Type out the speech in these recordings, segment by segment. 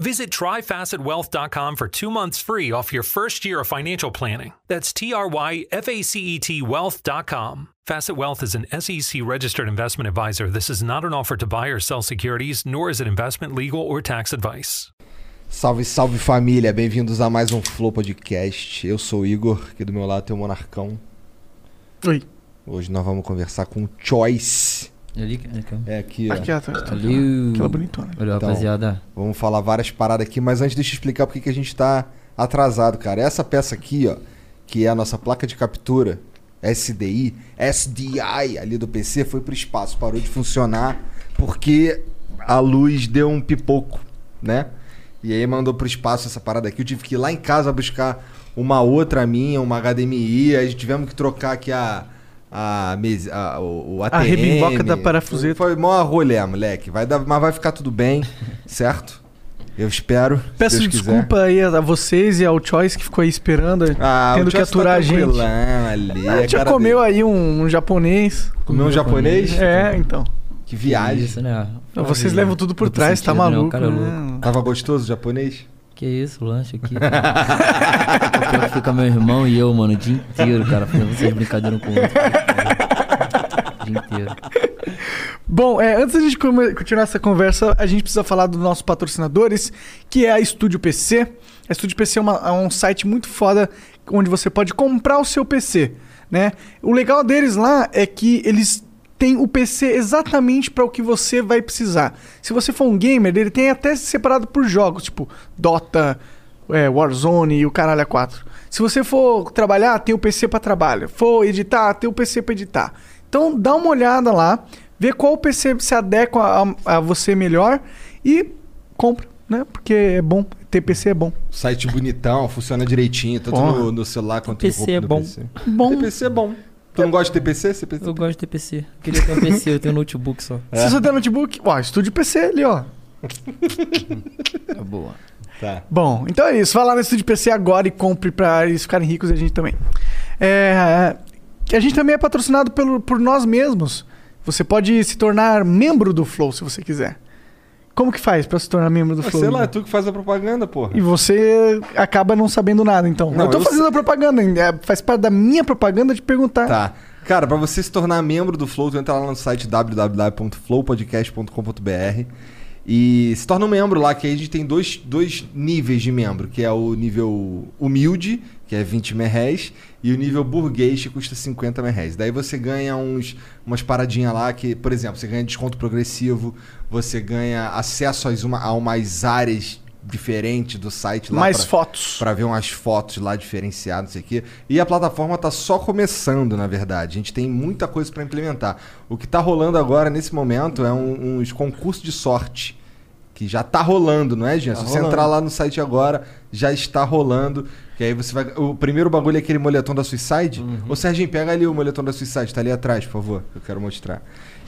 Visit tryfacetwealth.com for two months free off your first year of financial planning. That's T R Y F A C E T wealth.com. Facet Wealth is an SEC registered investment advisor. This is not an offer to buy or sell securities, nor is it investment, legal, or tax advice. Salve, salve família, bem-vindos a mais um Flow Podcast. Eu sou o Igor, aqui do meu lado tem o Monarcão. Oi. Hoje nós vamos conversar com o Choice. Ali, É aqui, ó. Aqui atrás. tá ali. Aquela bonitona. Olha, Então. rapaziada. Vamos falar várias paradas aqui, mas antes deixa eu explicar porque que a gente tá atrasado, cara. Essa peça aqui, ó, que é a nossa placa de captura, SDI, SDI ali do PC, foi pro espaço, parou de funcionar porque a luz deu um pipoco, né? E aí mandou pro espaço essa parada aqui. Eu tive que ir lá em casa buscar uma outra minha, uma HDMI, aí tivemos que trocar aqui a. A, mesa, a, o, o ATM. rebimboca da parafuseta. Foi mó rolê, moleque. Vai dar, mas vai ficar tudo bem, certo? Eu espero. Peço Deus quiser. desculpa aí a vocês e ao Choice que ficou aí esperando, Ah, tendo o que Chelsea aturar tá a gente. Ali, Ah, é já comeu dele. aí um, um japonês. Comeu um japonês? É, então. Que viagem. Isso, né? Vocês levam tudo por trás, tá sentido, né? O maluco. cara é louco. né? Tava gostoso o japonês? Que isso, o lanche aqui. Pior que Fica meu irmão e eu, mano, o dia inteiro, cara, fazendo vocês brincadeiras um com o outro. O dia inteiro. Bom, é, antes da gente continuar essa conversa, a gente precisa falar dos nossos patrocinadores, que é a Estúdio PC. A Estúdio PC é, uma- é um site muito foda onde você pode comprar o seu PC, né? O legal deles lá é que eles têm o PC exatamente para o que você vai precisar. Se você for um gamer, ele tem até separado por jogos, tipo Dota, é, Warzone e o caralho a 4. Se você for trabalhar, tem o PC para trabalho. For editar, tem o PC para editar. Então dá uma olhada lá, vê qual PC se adequa a, a você melhor e compra, né? Porque é bom, ter PC é bom. Site bonitão, funciona direitinho, tanto no, no celular quanto PC no, é no bom. PC. Bom. PC é bom. Tu não gosta de ter PC? Você PC? Eu gosto de ter PC. Queria ter um PC, eu tenho um notebook só. Se você tem notebook, ó, Estúdio PC ali, ó. É boa. Tá. Bom, então é isso. Vai lá no Estúdio PC agora e compre pra eles ficarem ricos e a gente também. É, a gente também é patrocinado pelo, por nós mesmos. Você pode se tornar membro do Flow se você quiser. Como que faz pra se tornar membro do Ah, Flow? sei lá, é Igor? tu que faz a propaganda, porra. E você acaba não sabendo nada, então. Não, eu tô eu fazendo a propaganda, é, faz parte da minha propaganda de perguntar. Tá. Cara, pra você se tornar membro do Flow, tu entra lá no site www.flowpodcast.com.br e se torna um membro lá, que aí a gente tem dois, dois níveis de membro, que é o nível humilde, que é 20 merréis, e o nível burguês, que custa 50 merréis. Daí você ganha uns, umas paradinhas lá, que, por exemplo, você ganha desconto progressivo, você ganha acesso às uma, a umas áreas diferentes do site lá. Mais pra- fotos. Pra ver umas fotos lá diferenciadas, não sei o quê. E a plataforma tá só começando, na verdade. A gente tem muita coisa pra implementar. O que tá rolando agora, nesse momento, é um- uns concursos de sorte. Que já tá rolando, não é, Jean? Tá Se você rolando. entrar lá no site agora, já está rolando. Que aí você vai. O primeiro bagulho é aquele moletom da Suicide. Uhum. Ô, Serginho, pega ali o moletom da Suicide, tá ali atrás, por favor. Eu quero mostrar.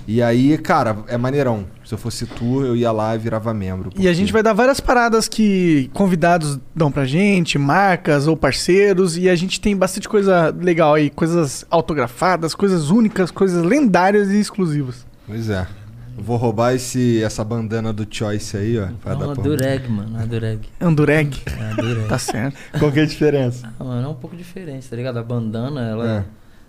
E aí, cara, é maneirão. Se eu fosse tu, eu ia lá e virava membro. E a gente vai dar várias paradas que convidados dão pra gente, marcas ou parceiros, e a gente tem bastante coisa legal aí, coisas autografadas, coisas únicas, coisas lendárias e exclusivas. Pois é. Eu vou roubar esse, essa bandana do Choice aí, ó. É uma dureg, mano. Uma dureg. Andureg, É uma dureg. tá certo. Qual que é a diferença? Ah, mano, é um pouco diferente, tá ligado? A bandana, ela, É.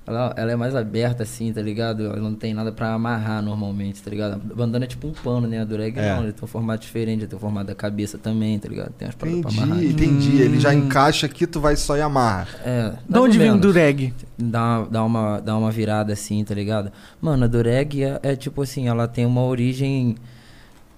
ela, ela é mais aberta assim, tá ligado? Ela não tem nada pra amarrar normalmente, tá ligado? A bandana é tipo um pano, né? A dureg É. não, ele tem um formato diferente, ele tem o formato da cabeça também, tá ligado? Tem umas paradas pra amarrar. Entendi, entendi. Ele já encaixa aqui, tu vai só e amarra. É, De onde vem o. Dureg? Dá, uma- dá, uma, dá uma virada assim, tá ligado? Mano, a Dureg é, é tipo assim, ela tem uma origem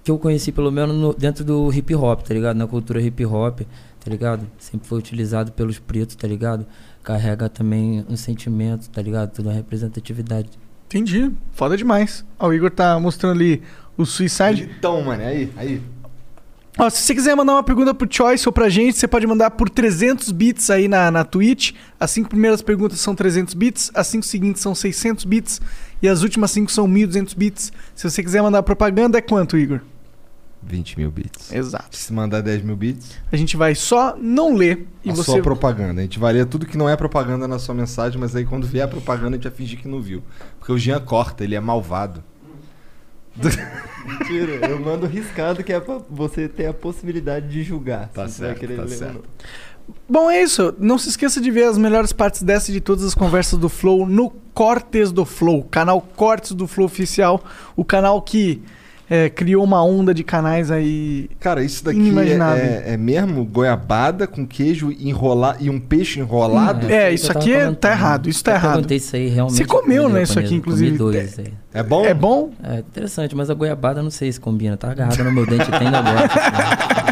que eu conheci, pelo menos no- dentro do hip hop, tá ligado? Na cultura hip hop, tá ligado? Sempre foi utilizado pelos pretos, tá ligado? Carrega também um sentimento, tá ligado? Toda uma representatividade. Entendi. Foda demais. Ó, o Igor tá mostrando ali o Suicide. Bonitão, mano. Aí, aí. Ó, se você quiser mandar uma pergunta pro Choice ou pra gente, você pode mandar por 300 bits aí na, na Twitch. As cinco primeiras perguntas são 300 bits, as cinco seguintes são 600 bits e as últimas cinco são 1200 bits. Se você quiser mandar propaganda, é quanto, Igor? 20 mil bits. Exato. Se mandar 10 mil bits, A gente vai só não ler e a você... sua propaganda. A gente valia tudo que não é propaganda na sua mensagem, mas aí quando vier a propaganda a gente vai fingir que não viu. Porque o Jean corta, ele é malvado. Mentira, eu mando riscado que é pra você ter a possibilidade de julgar. Tá se você vai certo, querer tá ler ou certo. não. Bom, é isso. Não se esqueça de ver as melhores partes dessa e de todas as conversas do Flow no Cortes do Flow, canal Cortes do Flow Oficial, o canal que é, criou uma onda de canais aí. Cara, isso daqui é, é- é mesmo goiabada com queijo enrolar e um peixe enrolado? É, foi isso aqui é- comentando. tá errado, isso tá Eu errado. isso aí realmente. Você comeu, né, isso aqui, inclusive? Comi dois, isso aí. É bom? É bom? É interessante, mas a goiabada não sei se combina. Tá agarrada no meu dente até ainda agora.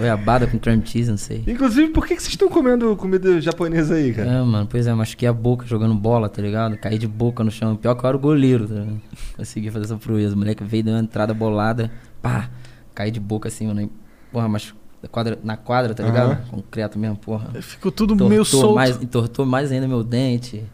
goiabada com cream cheese, não sei. Inclusive, por que, que vocês estão comendo comida japonesa aí, cara? É, mano, pois é, machuquei a boca jogando bola, tá ligado? Caí de boca no chão. Pior que eu era o goleiro, tá ligado? Consegui fazer essa proeza. O moleque veio, deu uma entrada bolada, pá, caí de boca assim, mano. Porra, mas na quadra, na quadra tá ligado? Aham. Concreto mesmo, porra. Ficou tudo meio Entortou solto. mais, entortou mais ainda meu dente.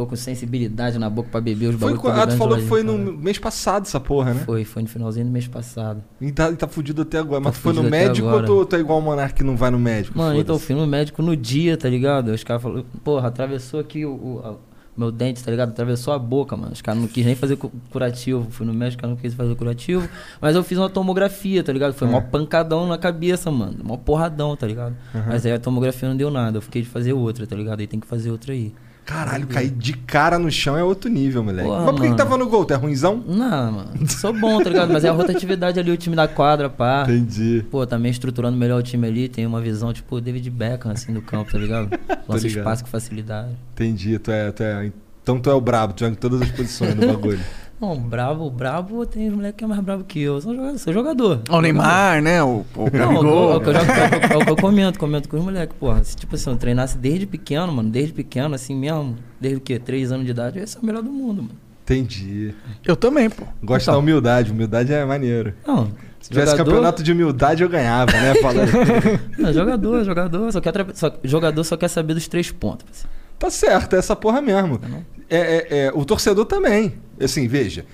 Tô com sensibilidade na boca pra beber os Foi, bagulhos. co- ah, tu falou que foi no mês passado essa porra, né? Foi, foi no finalzinho do mês passado. E tá, e tá fudido até agora. Mas Tá tu foi no médico ou tu, tu é igual o Monark que não vai no médico? Mano, então eu fui no médico no dia, tá ligado? Os caras falaram, porra, atravessou aqui o, o- a- meu dente, tá ligado? Atravessou a boca, mano. Os caras não quis nem fazer cu- curativo. Fui no médico, os caras não quis fazer curativo. Mas eu fiz uma tomografia, tá ligado? Foi É. mó pancadão na cabeça, mano. Mó porradão, tá ligado? Mas aí a tomografia não deu nada. Eu fiquei de fazer outra, tá ligado? Aí tem que fazer outra aí. Caralho, cair de cara no chão é outro nível, moleque. Porra, Mas por que, que tava no gol? Tu é ruimzão? Não, mano. Sou bom, tá ligado? Mas é a rotatividade ali, o time da quadra, pá. Entendi. Pô, também estruturando melhor o time ali, tem uma visão tipo o David Beckham, assim, do campo, tá ligado? Lança ligado. espaço com facilidade. Entendi. Tu é, tu é, então tu é o brabo, tu joga em todas as posições do bagulho. Não, brabo, brabo, tem moleque que é mais brabo que eu. Eu sou jogador. Sou jogador. O Neymar, né? O, o Não, é o que eu- é o que eu, jogo- é eu- é eu comento, comento com os moleques, porra. Se, tipo assim, eu treinasse desde pequeno, mano, desde pequeno, assim mesmo, desde o quê? Três anos de idade, eu ia ser o melhor do mundo, mano. Entendi. Eu também, pô. Gosto da humildade. Humildade é maneiro. Não, Se tivesse campeonato de humildade, eu ganhava, né? Falando. Não, jogador, jogador, só quer, só, jogador só quer saber dos três pontos. parceiro. Tá certo, é essa porra mesmo. É, é, é, o torcedor também. Assim, veja,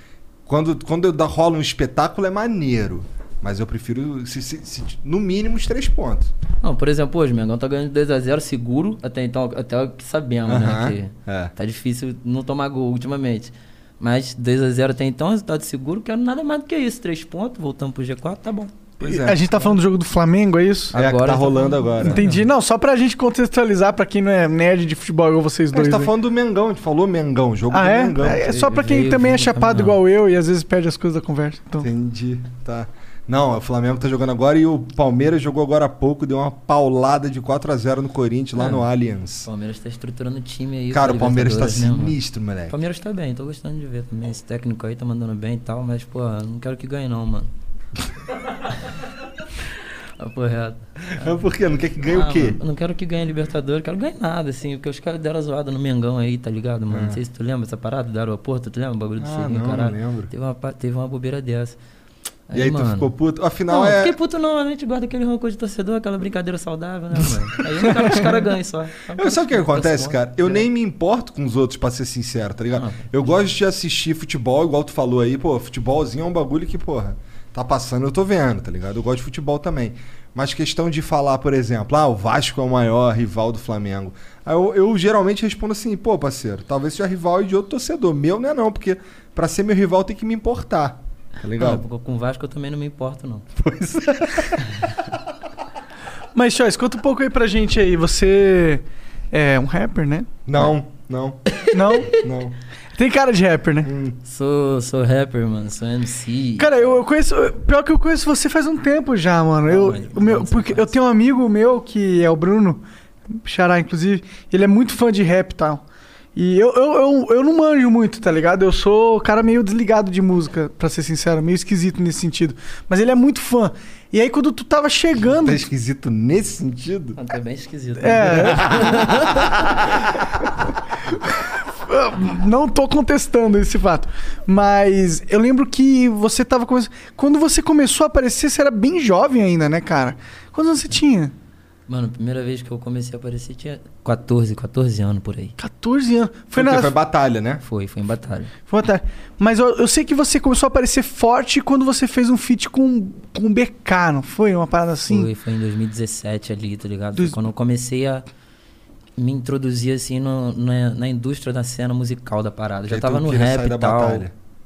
quando, quando rola um espetáculo é maneiro. Mas eu prefiro, se- se- se- no mínimo, os três pontos. Não, por exemplo, hoje o Mengão tá ganhando 2x0 seguro, até então, até o que sabemos, Aham, né? Que é. tá difícil não tomar gol ultimamente. Mas 2x0 até então, resultado seguro, quero nada mais do que isso. Três pontos, voltamos pro G4, tá bom. Pois A gente tá falando do jogo do Flamengo, é isso? É, que Agora tá tá rolando falando- agora. Entendi. Não, só pra gente contextualizar pra quem não é nerd de futebol igual vocês A dois. gente tá aí. falando do Mengão, a gente falou Mengão, jogo Ah, do é? Mengão. É só pra quem Veio também é junto, chapado não. igual eu e às vezes perde as coisas da conversa. Então. Entendi, tá. Não, o Flamengo tá jogando agora e o Palmeiras jogou agora há pouco, deu uma paulada de 4 a 0 no Corinthians, lá É. no O Allianz. Palmeiras tá estruturando o time aí. Cara, o Palmeiras tá né, mano? sinistro, O moleque. Palmeiras tá bem, tô gostando de ver também. Esse técnico aí tá mandando bem e tal, mas, pô, não quero que ganhe não, mano. Papo reto. Mas por quê? Não quer que ganhe Ah, o quê? mano, eu não quero que ganhe Libertadores, quero ganhar nada, assim, porque os caras deram zoada no Mengão aí, tá ligado, mano? Ah. Não sei se tu lembra essa parada do aeroporto, tu lembra o bagulho do Ah, selinho, não, não caralho? lembro. Teve uma, teve uma bobeira dessa. E aí tu mano, ficou puto? Afinal Não, é. fiquei puto não, a gente guarda aquele rancor de torcedor, aquela brincadeira saudável, né, mano? Aí eu não quero que os caras ganhem só. Eu, sabe o que acontece, Esse cara? Eu ponto. nem me importo com os outros, pra ser sincero, tá ligado? Ah. Eu gosto de assistir futebol, igual tu falou aí, pô, futebolzinho é um bagulho que, porra, tá passando, eu tô vendo, tá ligado? Eu gosto de futebol também. Mas questão de falar, por exemplo, ah, o Vasco é o maior rival do Flamengo. Aí eu, eu geralmente respondo assim, pô, parceiro, talvez seja rival de outro torcedor. Meu não é não, porque pra ser meu rival tem que me importar. Tá Não, ligado? porque com o Vasco eu também não me importo, não. Pois é. Mas, Choice, conta um pouco aí pra gente aí. Você é um rapper, né? Não, não, Não? não. Tem cara de rapper, né? Hum. Sou, sou rapper, mano, sou MC. Cara, eu, eu conheço. Pior que eu conheço você faz um tempo já, mano. Eu, o meu, porque eu tenho um amigo meu que é o Bruno, Xará, inclusive. Ele é muito fã de rap e tal. E eu, eu, eu, eu não manjo muito, tá ligado? Eu sou cara meio desligado de música, pra ser sincero, meio esquisito nesse sentido. Mas ele é muito fã. E aí quando tu tava chegando. Tá esquisito nesse sentido? Não, tá bem esquisito. É. Não tô contestando esse fato. Mas eu lembro que você tava começando. Quando você começou a aparecer, você era bem jovem ainda, né, cara? Quantos anos você tinha? Mano, primeira vez que eu comecei a aparecer tinha 14, 14 anos por aí. 14 anos. Foi Porque na. foi batalha, né? Foi, foi em batalha. Foi até- Mas eu, eu sei que você começou a aparecer forte quando você fez um feat com, com o BK, não foi? Uma parada assim? Foi, foi em 2017 ali, tá ligado? Dois- quando eu comecei a me introduzir assim no- na, na indústria da cena musical da parada. Já tava no rap e tal.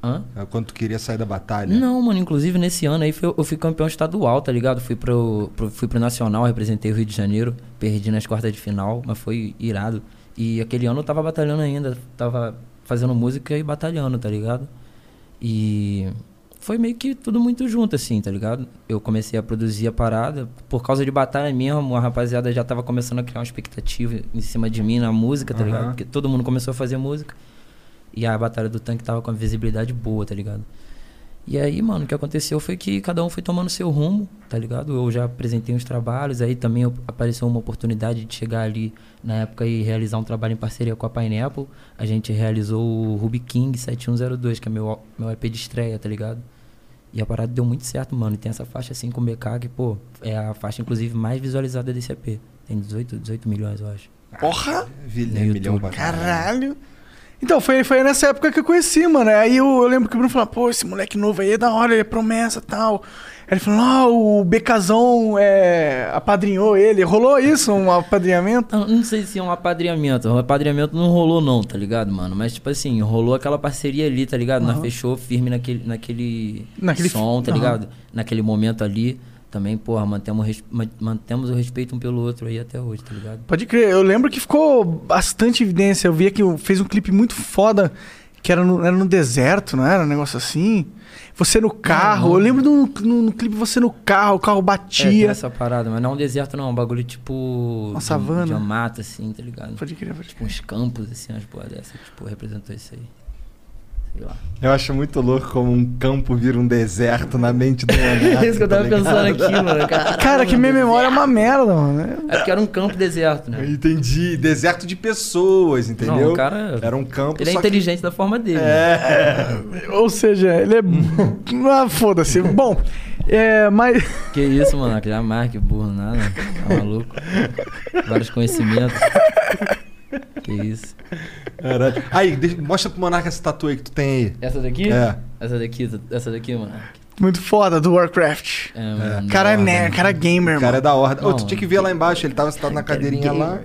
Hã? É Quando tu queria sair da batalha. Não, mano, inclusive nesse ano aí eu fui campeão estadual, tá ligado? Fui pro, pro- fui pro Nacional, representei o Rio de Janeiro, perdi nas quartas de final, mas foi irado. E aquele ano eu tava batalhando ainda, tava fazendo música e batalhando, tá ligado? E foi meio que tudo muito junto, assim, tá ligado? Eu comecei a produzir a parada, por causa de batalha mesmo, a rapaziada já tava começando a criar uma expectativa em cima de mim na música, tá Aham. ligado? Porque todo mundo começou a fazer música. E a batalha do tanque tava com a visibilidade boa, tá ligado? E aí, mano, o que aconteceu foi que cada um foi tomando seu rumo, tá ligado? Eu já apresentei uns trabalhos, aí também eu- apareceu uma oportunidade de chegar ali na época e realizar um trabalho em parceria com a Pineapple. A gente realizou o Ruby King 7102, que é meu, meu EP de estreia, tá ligado? E a parada deu muito certo, mano. E tem essa faixa assim com o BK, que, pô, é a faixa, inclusive, mais visualizada desse EP. Tem 18, 18 milhões, eu acho. Porra! Vi- No né, milhão pra Caralho! Então, foi, foi nessa época que eu conheci, mano. Aí eu, eu lembro que o Bruno falou, pô, esse moleque novo aí é da hora, ele é promessa e tal. Ele falou, ah, o Becazão é, apadrinhou ele. Rolou isso, um apadrinhamento? Não, não sei se é um apadrinhamento. O apadrinhamento não rolou, não, tá ligado, mano? Mas, tipo assim, rolou aquela parceria ali, tá ligado? Nós fechou firme naquele, naquele, Naquele som, tá aham. ligado? Naquele momento ali. Também, porra, mantemos, res- mantemos o respeito um pelo outro aí até hoje, tá ligado? Pode crer, eu lembro que ficou bastante evidência. Eu via que fez um clipe muito foda, que era no, era no deserto, não era? Um negócio assim. Você no carro, não. eu lembro do, no, no clipe você no carro, o carro É, batia. essa parada, mas não é um deserto, não. É um bagulho tipo. Uma de- savana. De uma mata, assim, tá ligado? Pode crer, pode Tipo crer. uns campos, assim, umas porra dessa. Tipo, representou isso aí. Sei lá. Eu acho muito louco como um campo vira um deserto na mente do É Leonardo. isso que eu tava tá pensando aqui, mano. Caralho, Cara, que minha memória é uma merda, mano. É porque era um campo deserto, né? Entendi. Deserto de pessoas, entendeu? Não, o cara. Era um campo Ele é só que- inteligente da forma dele. né? É. Ou seja, ele é. ah, foda-se. Bom, é, mas. Que isso, mano? Jamais, que burro, nada. Tá maluco. Vários conhecimentos. Que isso. Caralho. Aí, deixa- mostra pro Monarca essa tatu aí que tu tem aí. Essa daqui? É. Essa daqui, essa daqui, mano. Muito foda do Warcraft. É, mano, Cara é nerd, cara é gamer, O cara é mano. da ordem. Ô, Não. tu tinha que ver lá embaixo, ele tava sentado na cadeirinha lá.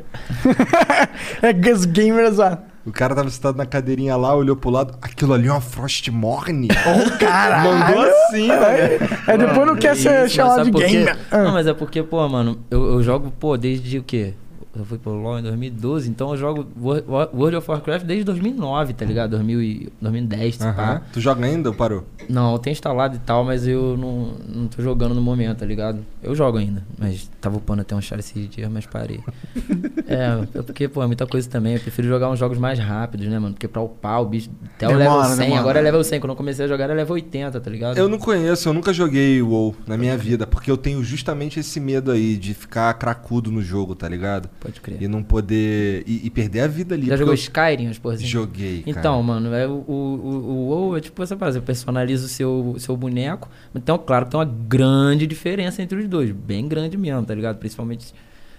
É os gamers lá. O cara tava sentado na cadeirinha lá, olhou pro lado. Aquilo ali é uma Frostmourne. Caralho. Mandou assim, né? É, depois não quer Que ser chamado de gamer. Ah. Não, mas é porque, pô, mano, eu, eu jogo, pô, desde o quê? Eu fui pro LoL em 2012, então eu jogo Wo- Wo- World of Warcraft desde 2009, tá ligado? 2000 e- 2010, Aham. pá. Tu joga ainda ou parou? Não, eu tenho instalado e tal, mas eu não, não tô jogando no momento, tá ligado? Eu jogo ainda, mas tava upando até um char esses dias, mas parei. é, é porque, pô, é muita coisa também. Eu prefiro jogar uns jogos mais rápidos, né, mano? Porque pra upar o bicho até o Demora, level 100, demora. agora é level 100. Quando eu comecei a jogar era level 80, tá ligado? Eu não conheço, eu nunca joguei WoW na minha vida, porque eu tenho justamente esse medo aí de ficar cracudo no jogo, tá ligado? Pode crer. E não poder. E, e perder a vida ali. Já jogou eu Skyrim, as porras assim? Joguei. Cara. Então, mano, é, o, o, o, WoW é tipo essa parada, você personaliza o seu, seu boneco. Então, claro que tem uma grande diferença entre os dois. Bem grande mesmo, tá ligado? Principalmente,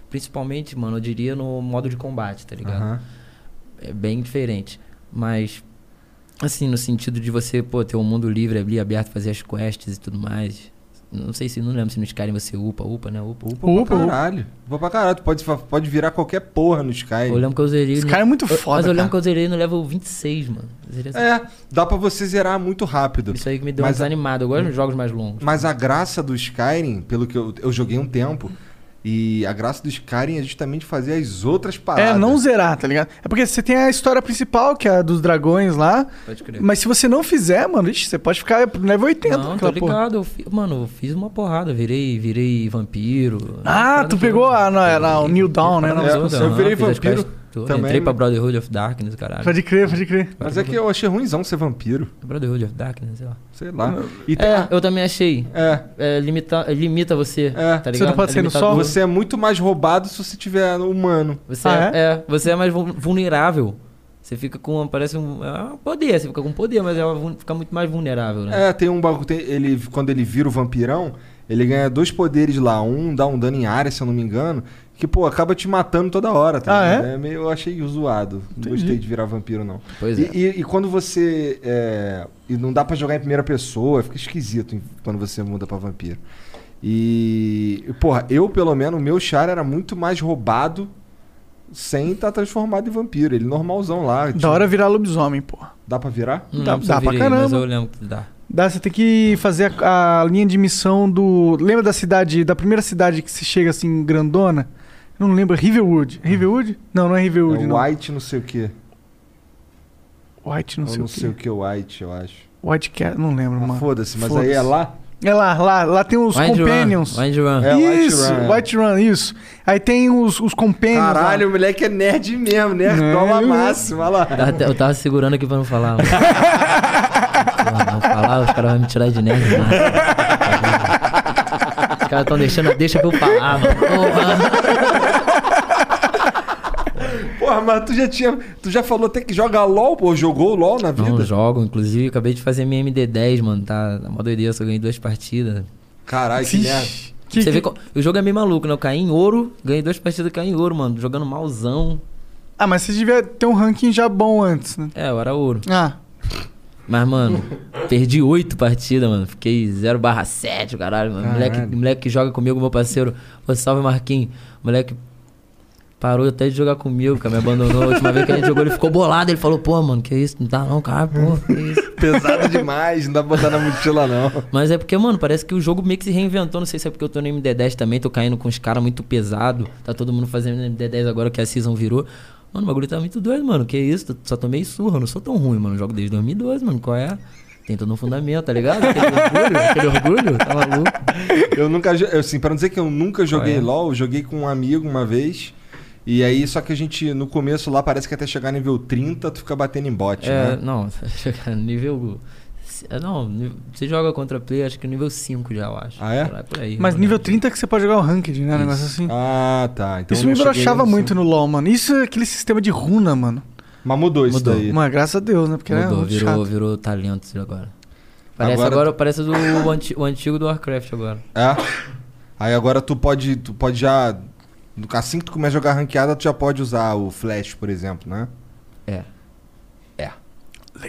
principalmente, mano, eu diria no modo de combate, tá ligado? Aham. É bem diferente. Mas, assim, no sentido de você, pô, ter um mundo livre ali, aberto, fazer as quests e tudo mais. Não sei se, não lembro se no Skyrim você upa, upa, né? Upa, upa. Upa, Upa, pra caralho. Upa pra caralho. Tu pode, pode virar qualquer porra no Sky. Eu lembro que eu zerei... Esse no- cara é muito eu- foda, Mas eu lembro cara. que eu zerei no level 26, mano. Essa- É, dá pra você zerar muito rápido. Isso aí que me deu uma Mas a- desanimada. Eu gosto de jogos mais longos. Mas a graça do Skyrim, pelo que eu, eu joguei um tempo, e a graça do Skyrim é justamente fazer as outras paradas. É, não zerar, tá ligado? É porque você tem a história principal, que é a dos dragões lá. Pode crer. Mas se você não fizer, mano, ixi, você pode ficar no level 80 Não, tô aquela porra. ligado. Eu fi- Mano, eu fiz uma porrada. Virei, virei vampiro. Ah, tu pegou a, na, na- o New Dawn, né? É, eu virei vampiro. Também, entrei pra né? Brotherhood of Darkness, caralho. Pode crer, pode crer. Mas é que eu achei ruimzão ser vampiro. Brotherhood of Darkness, sei lá. Sei lá. E tem- É, eu também achei. é, É, limita, limita você, É. tá Você ligado? não pode É ser no limitador. sol? você é muito mais roubado se você tiver humano. Você Ah, é? é, você é mais vul- vulnerável. Você fica com, parece um, é um poder, você fica com poder, mas é uma vul- fica muito mais vulnerável, né? É, tem um bagulho. tem- ele, quando ele vira o vampirão, ele ganha dois poderes lá. Um dá um dano em área, se eu não me engano. Que, pô, acaba te matando toda hora, tá? Ah, ligado? é? meio, eu achei zoado. Não Entendi. gostei de virar vampiro, não. Pois E, é. e- e quando você. é, e não dá pra jogar em primeira pessoa, fica esquisito quando você muda pra vampiro. E. Porra, eu, pelo menos, o meu char era muito mais roubado sem estar transformado em vampiro. Ele normalzão lá. Da tinha- hora virar lobisomem, porra. Dá pra virar? Não dá- dá pra virei, Mas caramba. eu lembro que dá. Dá, você tem que fazer a, a linha de missão do. Lembra da cidade, da primeira cidade que se chega assim, grandona? Eu não lembro, Riverwood. Riverwood? Não, não é Riverwood, É não. White não sei o que. White, não Ou sei não o quê. sei o que White, eu acho. White Cat, não lembro, Ah, mano. Foda-se, mas Foda-se. aí é lá? É lá, lá, lá tem os Wind companions. Run, Wind Run. É, White isso, Run, é. White Run, isso. Aí tem os, os companions. lá. Caralho, o moleque é nerd mesmo, nerdola É, máxima, olha lá. Eu tava segurando aqui pra não falar. mano. Não falar, os caras vão me tirar de nerd. mano. Os caras tão deixando, deixa pra eu falar, mano. Porra. Porra, mas tu já tinha. Tu já falou até que joga LOL, pô. Jogou LOL na vida? Não, jogo, inclusive, acabei de fazer minha MD10, mano. Tá mó doideira, só ganhei duas partidas. Caralho, que merda. Que- Você que- vê, co- o jogo é meio maluco, né? Eu caí em ouro, ganhei duas partidas, caí em ouro, mano. Jogando malzão. Ah, mas você devia ter um ranking já bom antes, né? É, eu era ouro. Ah, Mas, mano, perdi oito partidas, mano. Fiquei 0 barra 7, caralho, mano. Moleque, Caralho. moleque que joga comigo, meu parceiro. Pô, salve, Marquinhos. Moleque parou até de jogar comigo, cara. Me abandonou. A última vez que a gente jogou, ele ficou bolado. Ele falou, pô, mano, que isso? Não dá não, cara, pô, que isso? Pesado demais, não dá pra botar na mochila, não. Mas é porque, mano, parece que o jogo meio que se reinventou. Não sei se é porque eu tô no MD10 também, tô caindo com os caras muito pesado. Tá todo mundo fazendo MD10 agora que a season virou. Mano, o bagulho tá muito doido, mano. Que isso? Só tomei surra, não sou tão ruim, mano. Jogo desde 2012, mano. Qual é? Tem todo um fundamento, tá ligado? Aquele orgulho, aquele orgulho, tá maluco? Eu nunca. Assim, pra não dizer que eu nunca joguei é? LOL, eu joguei com um amigo uma vez. E aí, só que a gente, no começo lá, parece que até chegar nível 30, tu fica batendo em bot, É, né? não, nível. é, Não, você joga contra player, acho que nível 5 já, eu acho. Ah, é? Lá, por aí, mas nível lembro. 30 que você pode jogar o ranked, né? Um negócio assim. Ah, tá. Então isso me no muito no LoL, mano. Isso é aquele sistema de runa, mano. Mas mudou, isso Mudou. daí. Mano, graças a Deus, né? Porque era Mudou, virou, chato. virou talentos agora. Parece Agora agora, parece do, o antigo do Warcraft agora. É. Aí agora tu pode, tu pode já. Assim que tu começa a jogar ranqueada, tu já pode usar o Flash, por exemplo, né? É. É.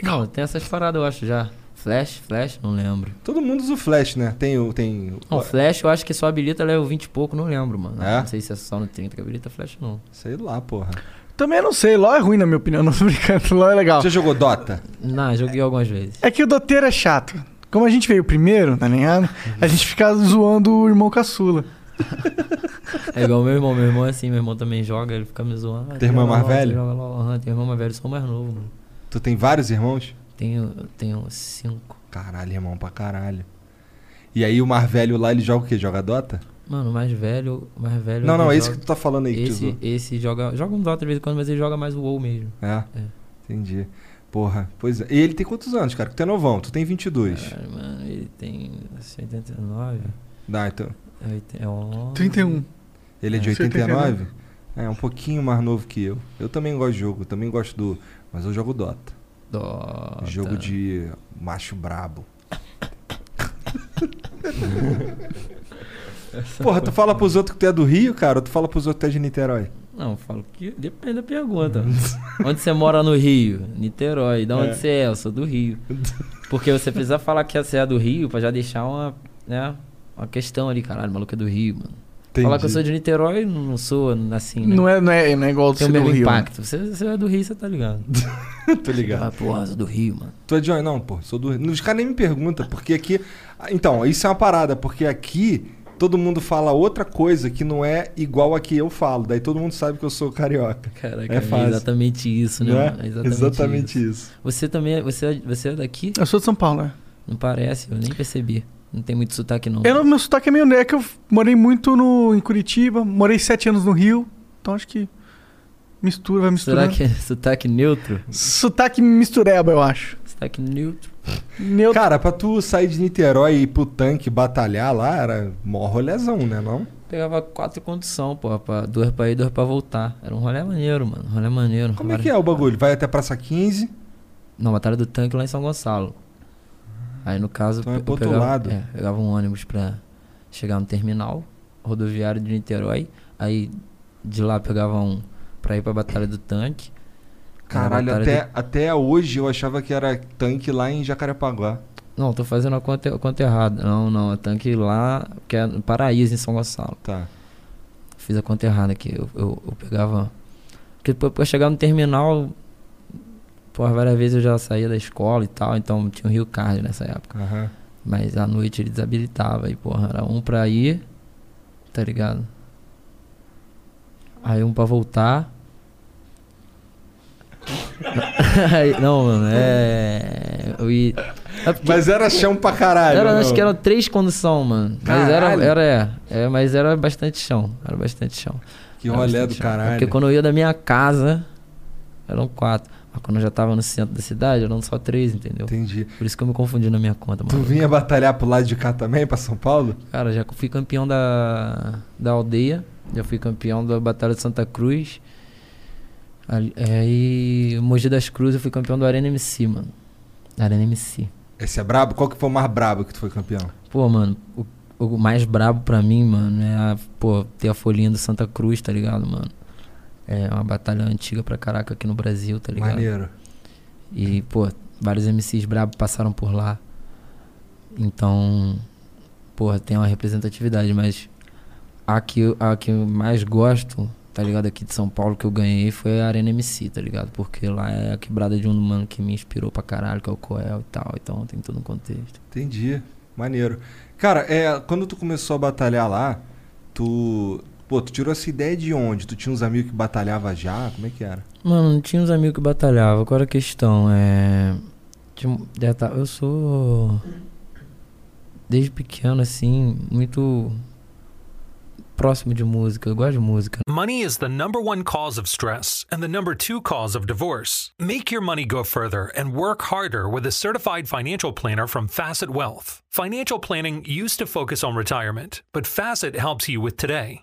Não, tem essas paradas, eu acho já. Flash, Flash, não lembro. Todo mundo usa o Flash, né? Tem o. Tem... o- Não, Flash eu acho que só habilita level 20 e pouco, não lembro, mano. É? Não sei se é só no 30 que habilita Flash, não. Sei lá, porra. Também não sei, LoL é ruim na minha opinião, não tô brincando. LoL é legal. Já jogou Dota? Não, joguei algumas vezes. É que o doteiro é chato. Como a gente veio primeiro, tá ligado? A gente fica zoando o irmão caçula. É igual meu irmão, meu irmão é assim, meu irmão também joga, ele fica me zoando. Teu irmão mais velho? Joga LOL. Aham, tem irmão mais velho, sou mais novo, mano. Tu tem vários irmãos? Tenho, tenho cinco. Caralho, irmão, pra caralho. E aí o mais velho lá, ele joga o quê? Joga Dota? Mano, o mais velho, o mais velho. não, não, é esse joga- que tu tá falando aí que tu Esse, esse joga. Joga um Dota de vez em quando, mas ele joga mais o WoW mesmo. É? É. Entendi. Porra, pois é. E ele tem quantos anos, cara? Que tu é novão, tu tem 22. Caralho, mano, ele tem acho que 89. Dá, então. É, oit- é on- 31. Ele é de É. 89? É, um pouquinho mais novo que eu. Eu também gosto de jogo, eu também gosto do. Mas eu jogo Dota. Dota. Jogo de macho brabo. Porra, tu fala pros outros que tu é do Rio, cara, ou tu fala pros outros que tu é de Niterói? Não, eu falo que depende da pergunta. onde você mora no Rio? Niterói. Da onde É. você é? Eu sou do Rio. Porque você precisa falar que você é do Rio pra já deixar uma, né, uma questão ali, caralho, o maluco é do Rio, mano. Falar que eu sou de Niterói, não sou assim, né? Não é, não, é, não é igual do Tem o mesmo Rio. né? impacto. Você, você é do Rio, você tá ligado. Tô ligado. Ah, porra, sou do Rio, mano. Tu é de onde? Não, pô, sou do Rio. Os caras nem me perguntam, porque aqui. Então, isso é uma parada, porque aqui todo mundo fala outra coisa que não é igual a que eu falo. Daí todo mundo sabe que eu sou carioca. Caraca, É é, fácil. exatamente isso, né? É? É exatamente, Exatamente isso. isso. Você também é, você, é- você é daqui? Eu sou de São Paulo, né? Não parece, eu nem percebi. Não tem muito sotaque, não. Eu, meu sotaque é meio... É que eu morei muito no, em Curitiba, morei sete anos no Rio, então acho que... Mistura, vai Será misturando. que é sotaque neutro? Sotaque mistureba, eu acho. Sotaque neutro. Neutro. Cara, pra tu sair de Niterói e ir pro tanque batalhar lá, era mó rolezão, né não? Pegava quatro condução, pô, pra, duas pra ir, duas pra voltar. Era um rolê maneiro, mano. Um rolê maneiro. Como é que é o bagulho? Vai até Praça 15, Não, Batalha do Tanque lá em São Gonçalo. Aí no caso, Então é pro outro pegava, lado. é, pegava um ônibus pra chegar no terminal rodoviário de Niterói. Aí de lá pegava um pra ir pra Batalha do Tanque. Caralho, até, até hoje eu achava que era tanque lá em Jacarepaguá. Não, tô fazendo a conta, a conta errada. Não, não, é tanque lá, que é no Paraíso, em São Gonçalo. Tá. Fiz a conta errada aqui. Eu, eu, eu pegava. Porque pra chegar no terminal, por várias vezes eu já saía da escola e tal, então tinha o Rio Card nessa época. Aham. Mas à noite ele desabilitava. E, porra, era um pra ir, tá ligado? Aí um pra voltar. Não, mano, é. Eu ia. é porque- Mas era chão pra caralho. era, não? acho que eram três condução, mano. Mas era, Caralho. era, é, é, mas era bastante chão. Era bastante chão. Que bastante do chão. É caralho. Porque quando eu ia da minha casa, eram quatro. Mas quando eu já tava no centro da cidade, eram só três, entendeu? Entendi. Por isso que eu me confundi na minha conta, Tu mano. vinha batalhar pro lado de cá também, pra São Paulo? Cara, já fui campeão da, da aldeia. Já fui campeão da Batalha de Santa Cruz. Aí, Mogi das Cruzes, eu fui campeão do Arena MC, mano. Arena MC. Esse é brabo? Qual que foi o mais brabo que tu foi campeão? Pô, mano, o, o mais brabo pra mim, mano, é a, pô, ter a folhinha do Santa Cruz, tá ligado, mano? É uma batalha antiga pra caraca aqui no Brasil, tá ligado? Maneiro. E, pô, vários MCs brabos passaram por lá. Então, porra, tem uma representatividade, mas a que, eu- a que eu mais gosto, tá ligado, aqui de São Paulo que eu ganhei foi a Arena MC, tá ligado? Porque lá é a quebrada de um mano que me inspirou pra caralho, que é o Coel e tal. Então tem todo um contexto. Entendi. Maneiro. Cara, é, quando tu começou a batalhar lá, tu. Pô, tu tirou essa ideia de onde? Tu tinha uns amigos que batalhava já? Como é que era? Mano, não tinha uns amigos que batalhavam. Qual era a questão? É. tá- Eu sou. Desde pequeno, assim, muito. Próximo de música. Eu gosto de música. Money is the number one cause of stress and the number two cause of divorce. Make your money go further and work harder with a certified financial planner from Facet Wealth. Financial planning used to focus on retirement, but Facet helps you with today.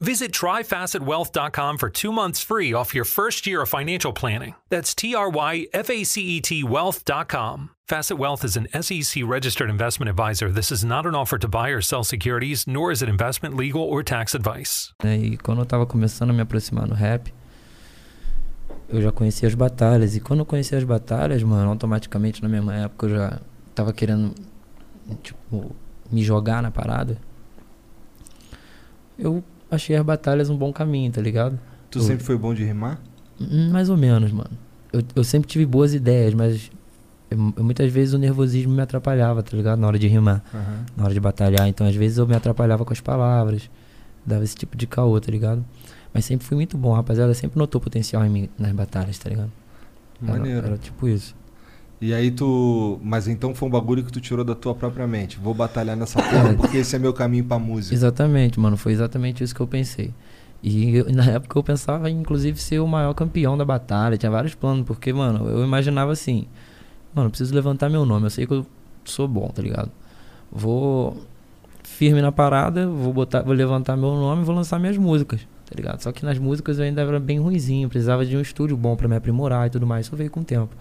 Visit tryfacetwealth.com for two months free off your first year of financial planning. That's T R Y F A C E T wealth.com. Facet Wealth is an SEC registered investment advisor. This is not an offer to buy or sell securities, nor is it investment, legal, or tax advice. E quando eu tava começando a me aproximar no rap, eu já conhecia as batalhas. E quando eu conhecia as batalhas, mano, automaticamente na mesma época eu já tava querendo, tipo, me jogar na parada. Eu achei as batalhas um bom caminho, tá ligado? Tu Oi. sempre foi bom de rimar? Hum, Mais ou menos, mano. Eu, eu sempre tive boas ideias, mas eu- eu- muitas vezes o nervosismo me atrapalhava, tá ligado? Na hora de rimar, Aham. na hora de batalhar. Então, às vezes, eu me atrapalhava com as palavras, dava esse tipo de caô, tá ligado? Mas sempre fui muito bom, rapaziada. Sempre notou potencial em mim nas batalhas, tá ligado? Era- Maneiro. Era, tipo isso. E aí tu. Mas então foi um bagulho que tu tirou da tua própria mente. Vou batalhar nessa porra porque esse é meu caminho pra música. Exatamente, mano. Foi exatamente isso que eu pensei. E eu- na época eu pensava inclusive, ser o maior campeão da batalha. Tinha vários planos, porque, mano, eu imaginava assim: mano, preciso levantar meu nome. Eu sei que eu sou bom, tá ligado? Vou firme na parada, vou botar, vou levantar meu nome e vou lançar minhas músicas, tá ligado? Só que nas músicas eu ainda era bem ruizinho, precisava de um estúdio bom pra me aprimorar e tudo mais. Isso veio com o tempo.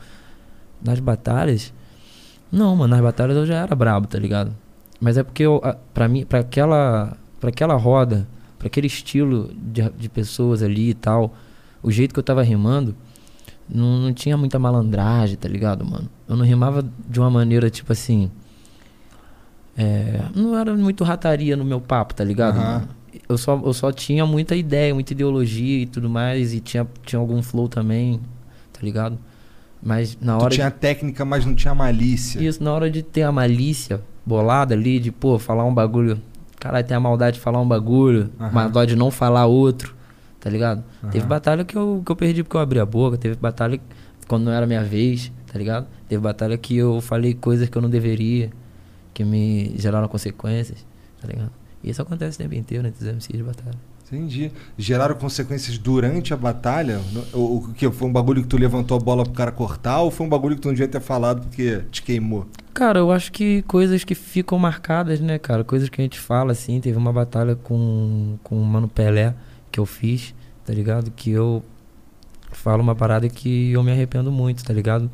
Nas batalhas, não, mano, nas batalhas eu já era brabo, tá ligado? Mas é porque eu, pra mim, pra aquela, pra aquela roda, pra aquele estilo de, de pessoas ali e tal, o jeito que eu tava rimando, não, não tinha muita malandragem, tá ligado, mano? Eu não rimava de uma maneira tipo assim. é, não era muito rataria no meu papo, tá ligado? Mano? eu só, eu só tinha muita ideia, muita ideologia e tudo mais, e tinha, tinha algum flow também, tá ligado? Mas na Tu hora tinha técnica, mas não tinha malícia. de, isso, na hora de ter a malícia bolada ali, de, pô, falar um bagulho. Caralho, tem a maldade de falar um bagulho, Aham. maldade de não falar outro, tá ligado? Aham. Teve batalha que eu, que eu perdi porque eu abri a boca, teve batalha quando não era minha vez, tá ligado? Teve batalha que eu falei coisas que eu não deveria, que me geraram consequências, tá ligado? E isso acontece o tempo inteiro entre os MCs de batalha. Entendi. Geraram consequências durante a batalha? O, que? Foi um bagulho que tu levantou a bola pro cara cortar ou foi um bagulho que tu não devia ter falado porque te queimou? Cara, eu acho que coisas que ficam marcadas, né, cara? Coisas que a gente fala, assim. Teve uma batalha com, com o Mano Pelé que eu fiz, tá ligado? Que eu falo uma parada que eu me arrependo muito, tá ligado?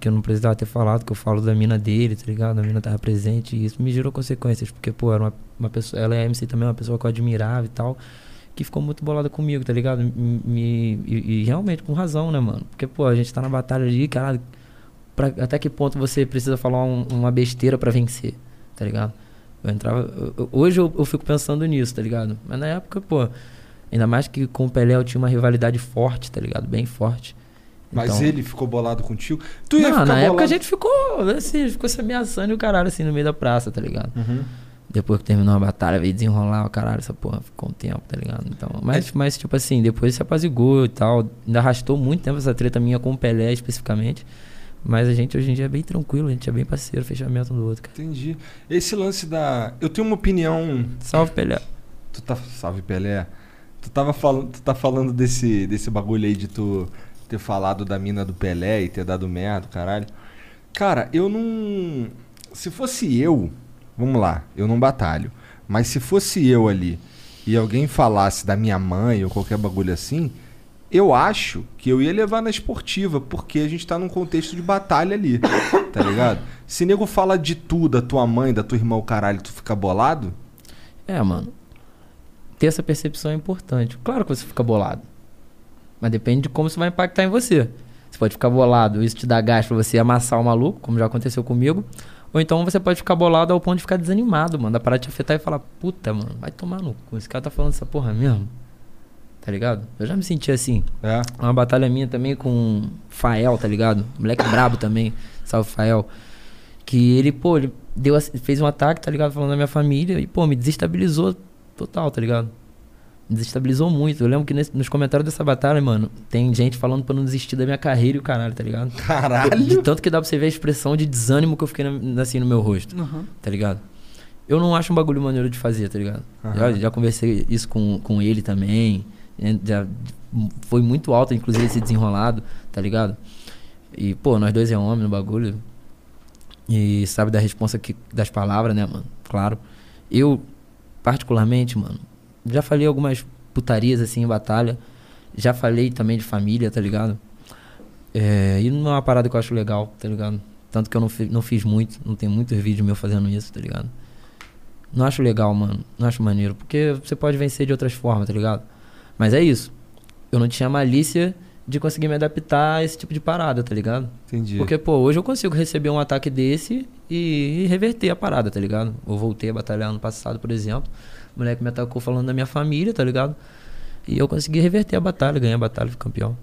Que eu não precisava ter falado, que eu falo da mina dele, tá ligado? A mina tava presente e isso me gerou consequências, porque, pô, era uma, uma pessoa, ela é MC também, uma pessoa que eu admirava e tal, que ficou muito bolada comigo, tá ligado? Me, me- e, e realmente com razão, né, mano? Porque, pô, a gente tá na batalha ali, caralho, pra, até que ponto você precisa falar um- uma besteira pra vencer, tá ligado? Eu entrava. eu- hoje eu, eu fico pensando nisso, tá ligado? Mas na época, pô, ainda mais que com o Pelé eu tinha uma rivalidade forte, tá ligado? Bem forte. Mas Então- ele ficou bolado contigo? Tu ia não, ficar na época a bolado- gente ficou, assim, ficou se ameaçando e o caralho, assim, no meio da praça, tá ligado? Uhum. Depois que terminou a batalha, veio desenrolar o caralho, essa porra ficou um tempo, tá ligado? Então, mas, mas tipo assim, depois se apazigou e tal. Ainda arrastou muito tempo essa treta minha com o Pelé especificamente. Mas a gente hoje em dia é bem tranquilo, a gente é bem parceiro, fechamento um do outro, cara. Entendi. Esse lance da. Eu tenho uma opinião. Salve, Pelé. Tu tá. Salve, Pelé. Tu tava falando. Tu tá falando desse, desse bagulho aí de tu ter falado da mina do Pelé e ter dado merda, caralho. Cara, eu não. Se fosse eu. Vamos lá, eu não batalho. Mas se fosse eu ali e alguém falasse da minha mãe ou qualquer bagulho assim, eu acho que eu ia levar na esportiva, porque a gente tá num contexto de batalha ali, tá ligado? Se nego fala de tu, da tua mãe, da tua irmã, o caralho, tu fica bolado? É, mano. Ter essa percepção é importante. Claro que você fica bolado. Mas depende de como isso vai impactar em você. Você pode ficar bolado, isso te dá gás pra você amassar o maluco, como já aconteceu comigo. Ou então você pode ficar bolado ao ponto de ficar desanimado, mano. Da parada te afetar e falar, puta, mano, vai tomar no cu. Esse cara tá falando essa porra mesmo. Tá ligado? Eu já me senti assim. É. Uma batalha minha também com Fael, tá ligado? Moleque brabo também. Salve Fael. Que ele, pô, ele deu, fez um ataque, tá ligado? Falando da minha família. E, pô, me desestabilizou total, tá ligado? Desestabilizou muito. Eu lembro que nesse- nos comentários dessa batalha, mano, tem gente falando pra não desistir da minha carreira e o caralho, tá ligado? De Caralho! tanto que dá pra você ver a expressão de desânimo que eu fiquei na- assim no meu rosto, Uhum. tá ligado? Eu não acho um bagulho maneiro de fazer, tá ligado? Aham. Já, já conversei isso com, com ele também. né? Já foi muito alto, inclusive, esse desenrolado, tá ligado? E, pô, nós dois é homem no bagulho. E sabe da responsa que, das palavras, né, mano? Claro. Eu, particularmente, mano, já falei algumas putarias assim em batalha. Já falei também de família, tá ligado? É, e não é uma parada que eu acho legal, tá ligado? Tanto que eu não, fi- não fiz muito, não tem muitos vídeos meus fazendo isso, tá ligado? Não acho legal, mano. Não acho maneiro. Porque você pode vencer de outras formas, tá ligado? Mas é isso. Eu não tinha malícia de conseguir me adaptar a esse tipo de parada, tá ligado? Entendi. Porque, pô, hoje eu consigo receber um ataque desse e, reverter a parada, tá ligado? Eu voltei a batalhar ano passado, por exemplo. O moleque me atacou falando da minha família, tá ligado? E eu consegui reverter a batalha, ganhei a batalha, fui campeão.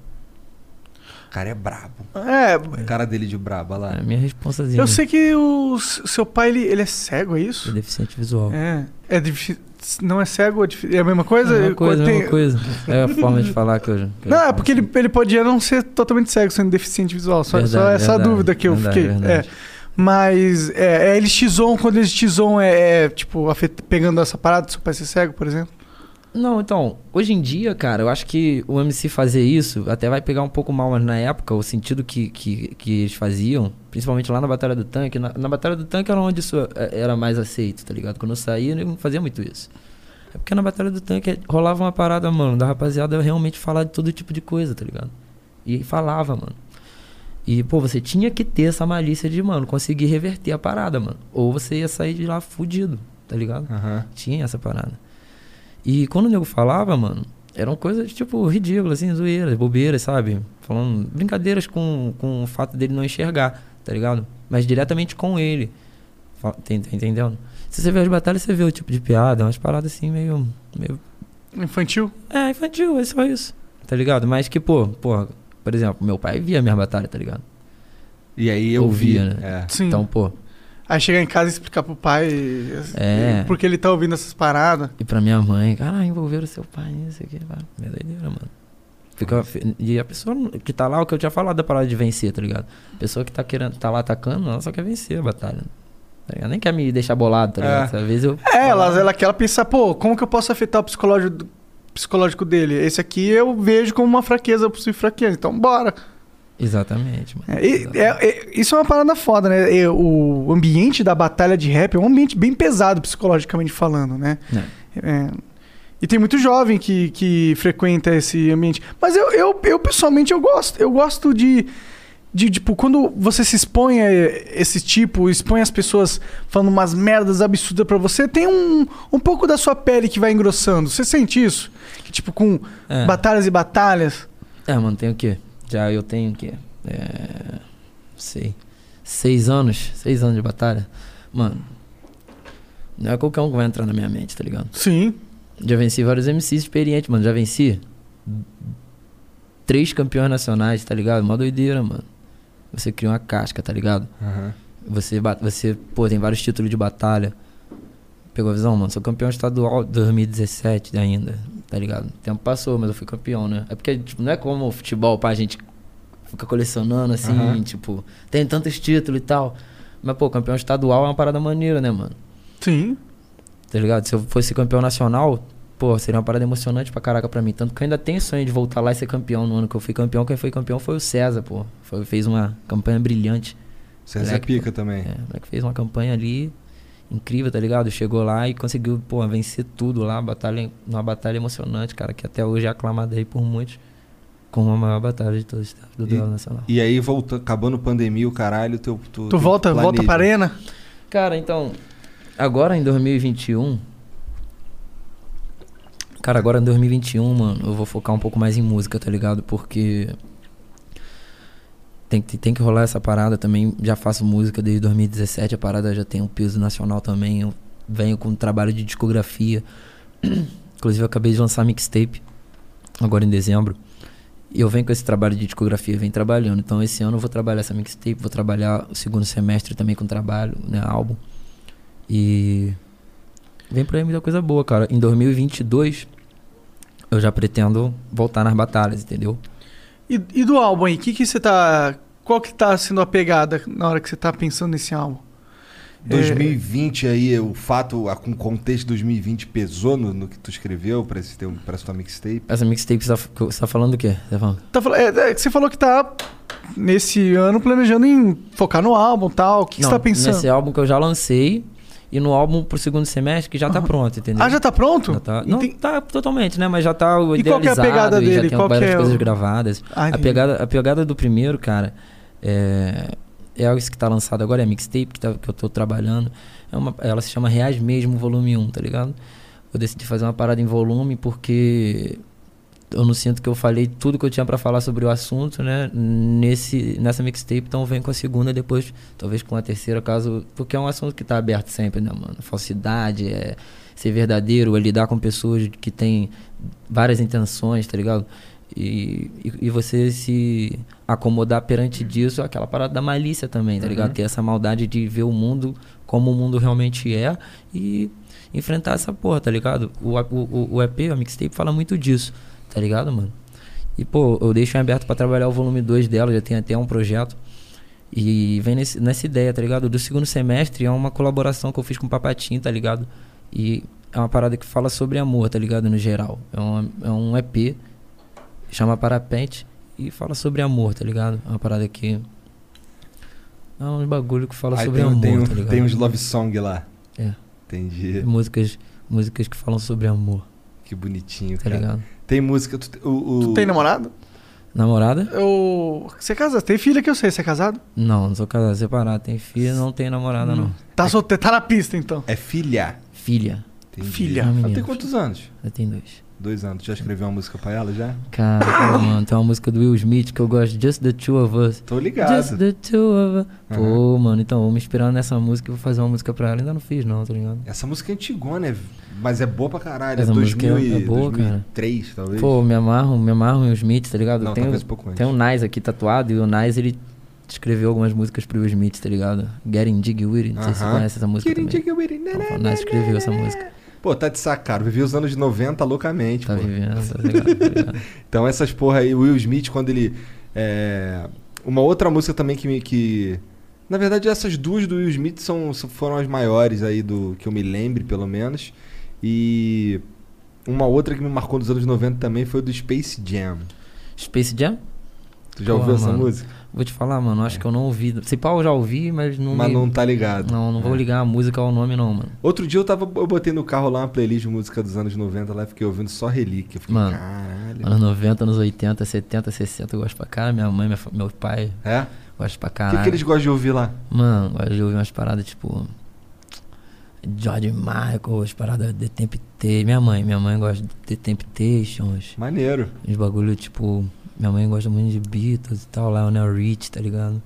O cara é brabo. É, A cara dele de brabo, olha É lá. a minha responsazinha. eu sei que o seu pai, ele, ele é cego, é isso? Sou deficiente visual. É. É difícil. Não é cego, é, é a mesma coisa? É a mesma coisa, Tem- mesma coisa. É a forma de falar que eu. que eu Não, é falo. porque ele, ele podia não ser totalmente cego, sendo deficiente visual. Só, Verdade, só essa verdade, dúvida que eu verdade, fiquei. É. Mas é, é, eles quando eles X-On é, é, tipo, afet- pegando essa parada seu pai ser cego, por exemplo? Não, então, hoje em dia, cara, eu acho que o MC fazer isso até vai pegar um pouco mal, mas na época, o sentido que, que, que eles faziam, principalmente lá na Batalha do Tanque, na, na Batalha do Tanque era onde isso eh, era mais aceito, tá ligado? Quando eu saía, eu não fazia muito isso. É porque na Batalha do Tanque rolava uma parada, mano, da rapaziada realmente falar de todo tipo de coisa, tá ligado? E falava, mano. E, pô, você tinha que ter essa malícia de, mano, conseguir reverter a parada, mano. Ou você ia sair de lá fudido, tá ligado? Aham. Tinha essa parada. E quando o nego falava, mano, eram coisas, tipo, ridículas, assim, zoeiras, bobeiras, sabe? Falando brincadeiras com, com o fato dele não enxergar, tá ligado? Mas diretamente com ele. Tá tá entendendo? Se você vê as batalhas, você vê o tipo de piada, umas paradas assim meio. meio Infantil? é, infantil, é só isso. Tá ligado? Mas que, pô, pô, por exemplo, meu pai via minhas batalhas, tá ligado? E aí eu Ouvia, vi. né? É. Sim. Então, pô, Aí chegar em casa e explicar pro pai É. porque ele tá ouvindo essas paradas. e pra minha mãe, cara, envolveram seu pai nisso aqui. É doideira, mano. Fica, e a pessoa que tá lá, o que eu tinha falado da parada de vencer, tá ligado? A pessoa que tá querendo, tá lá atacando, ela só quer vencer a batalha. Tá ligado? Nem quer me deixar bolado, tá ligado? Às vezes eu. É, ela, ela quer pensar, pô, como que eu posso afetar o psicológico, psicológico dele? Esse aqui eu vejo como uma fraqueza, possível fraqueza. Então, bora. Exatamente, mano. É, e- é- é- isso é uma parada foda, né? E o ambiente da batalha de rap é um ambiente bem pesado, psicologicamente falando, né? É, e tem muito jovem que, que frequenta esse ambiente. Mas eu, eu, eu, pessoalmente, eu gosto. Eu gosto de, de, tipo, quando você se expõe a esse tipo, expõe as pessoas falando umas merdas absurdas pra você, tem um, um pouco da sua pele que vai engrossando. Você sente isso? Que, tipo, com É. batalhas e batalhas. É, mano, tem o quê? Já eu tenho o quê? É. Sei. Seis anos? Seis anos de batalha? Mano. Não é qualquer um que vai entrar na minha mente, tá ligado? Sim. Já venci vários MCs experientes, mano. Já venci três campeões nacionais, tá ligado? Mó doideira, mano. Você cria uma casca, tá ligado? Aham. Você, você, pô, tem vários títulos de batalha. Pegou a visão, mano? Sou campeão estadual 2017 ainda, tá ligado? O tempo passou, mas eu fui campeão, né? É porque, tipo, não é como o futebol, pá, a gente fica colecionando assim, Aham. tipo, tem tantos títulos e tal. Mas, pô, campeão estadual é uma parada maneira, né, mano? Sim. Tá ligado? Se eu fosse campeão nacional, pô, seria uma parada emocionante pra caraca pra mim. Tanto que eu ainda tenho sonho de voltar lá e ser campeão. No ano que eu fui campeão, quem foi campeão foi o César, pô. Foi, fez uma campanha brilhante. César Moleque, pica também. É, o moleque fez uma campanha ali incrível, tá ligado? Chegou lá e conseguiu, pô, vencer tudo lá, batalha, uma batalha emocionante, cara, que até hoje é aclamada aí por muitos como a maior batalha de todos os tempos do duelo nacional. E aí, volta, acabando pandemia, o caralho, teu. Tu, Tu volta, volta pra arena? Cara, então, agora em 2021. Cara, agora em 2021, mano, eu vou focar um pouco mais em música, tá ligado? Porque. Tem que, tem que rolar essa parada também. Já faço música desde 2017, a parada já tem um peso nacional também. Eu venho com um trabalho de discografia. Inclusive, eu acabei de lançar mixtape, agora em dezembro. E eu venho com esse trabalho de discografia, venho trabalhando. Então, esse ano eu vou trabalhar essa mixtape, vou trabalhar o segundo semestre também com trabalho, né, álbum. E vem pra aí muita coisa boa, cara. Em 2022, eu já pretendo voltar nas batalhas, entendeu? E, e do álbum aí, que que você tá. Qual que tá sendo a pegada na hora que você tá pensando nesse álbum? 2020 aí, o fato, a, com o contexto de 2020 pesou no, no que tu escreveu pra, esse teu, pra essa tua mixtape? Essa mixtape, você tá, você tá falando do quê? Você tá falando? Tá é, é, que você falou que tá nesse ano planejando em focar no álbum e tal. O que, que Não, você tá pensando? Nesse álbum que eu já lancei e no álbum pro segundo semestre que já tá pronto, entendeu? Ah, já tá pronto? Já tá, não Enten- tá totalmente, né? Mas já tá o E qual é a pegada dele? já tem Qual várias é o- coisas gravadas. Ah, a, entendi. pegada, a pegada do primeiro, cara, é, é isso que tá lançado agora, é a mixtape que, tá- que eu tô trabalhando. É uma, ela se chama Reais Mesmo, volume 1, tá ligado? Eu decidi fazer uma parada em volume porque eu não sinto que eu falei tudo que eu tinha pra falar sobre o assunto, né? Nesse, nessa mixtape, então vem com a segunda depois, talvez com a terceira, caso. Porque é um assunto que tá aberto sempre, né, mano? Falsidade, é ser verdadeiro, é lidar com pessoas que têm várias intenções, tá ligado? E, e, e você se acomodar perante disso, aquela parada da malícia também, tá ligado? Ter essa maldade de ver o mundo como o mundo realmente é e enfrentar essa porra, tá ligado? O, o- o EP, a mixtape, fala muito disso, tá ligado, mano? E, pô, eu deixo em aberto pra trabalhar o volume 2 dela, já tem até um projeto. E vem nesse- nessa ideia, tá ligado? Do segundo semestre é uma colaboração que eu fiz com o Papatinho, tá ligado? E é uma parada que fala sobre amor, tá ligado? No geral. É um, é um EP, chama Parapente, e fala sobre amor, tá ligado? É uma parada que. É um bagulho que fala Aí sobre tem, amor, tem, um- tá ligado? tem uns love song lá. É. Entendi. Músicas, músicas que falam sobre amor, Que bonitinho, tá cara. ligado? Tem música. Tu, o, o- Tu tem namorado? Namorada? Eu... Você é casado? Tem filha que eu sei, você é casado? Não, não sou casado, separado. Tem filho, não tem namorada, não. Tá solteiro, tá na pista então. É filha. Filha. Entendi. Filha. Ela tem quantos anos? Já tem dois. Dois anos. Já escreveu uma música pra ela já? Cara, mano, tem uma música do Will Smith que eu gosto, Just the Two of Us. Tô ligado. Just the Two of Us. Pô, mano, então vou me inspirar nessa música e vou fazer uma música pra ela. Ainda não fiz, não, tá ligado? Essa música é antigona, é- mas é boa pra caralho. Essa é música é- 2000 e- é boa, cara. 2003, talvez. Pô, me amarro, me amarro em Will Smith, tá ligado? Não, tem, talvez um pouco antes. tem o Nice aqui tatuado e o Nice ele escreveu algumas músicas pro Will Smith, tá ligado? Getting Jiggy With It, não sei se você conhece essa música Getting também. it, né, Então, né, o Nice escreveu essa música. Pô, tá de saco, cara. Vivi os anos 90 loucamente, Tá pô. vivendo, tá ligado? Tá ligado? Então essas porra aí, o Will Smith, quando ele. é, Uma outra música também que me. Que... Na verdade, essas duas do Will Smith são, foram as maiores aí do. que eu me lembre, pelo menos. E. Uma outra que me marcou nos anos 90 também foi do Space Jam. Space Jam? Tu já Pô, ouviu essa mano. música? Vou te falar, mano, acho que eu não ouvi. Se pau eu já ouvi, mas não. Mas me- não tá ligado. Não, não vou É. ligar a música ao nome, não, mano. Outro dia eu tava. Eu botei no carro lá uma playlist de música dos anos 90 lá e fiquei ouvindo só relíquia. Fiquei, Mano, caralho. Anos 90, anos 80, 70, 60, eu gosto pra caralho. Minha mãe, minha meu pai, É? gosto pra O que, caralho. que eles gostam de ouvir lá? Mano, gosto de ouvir umas paradas tipo. George Michael, as paradas The Temptation. Minha mãe, minha mãe gosta de The Temptations. Maneiro. Uns bagulho tipo. Minha mãe gosta muito de Beatles e tal, Lionel Rich, tá ligado?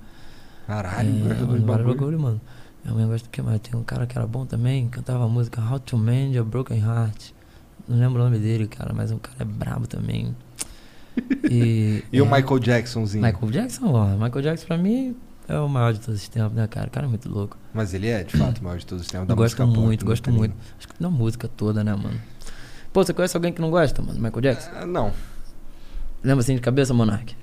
Caralho, é, gosta bagulho. bagulho, mano. Minha mãe gosta do que mais? Tem um cara que era bom também, cantava a música How to Mend a Broken Heart. Não lembro o nome dele, cara, mas um cara é brabo também. E, E o é, Michael Jacksonzinho? Michael Jackson, ó. Michael Jackson pra mim é o maior de todos os tempos, né, cara? O cara é muito louco. Mas ele é, de fato, o maior de todos os tempos da Eu gosto música pop, muito, não gosto muito. Acho que da música toda, né, mano? Pô, você conhece alguém que não gosta, mano? Michael Jackson? Ah, não. Lembra assim de cabeça, Monark?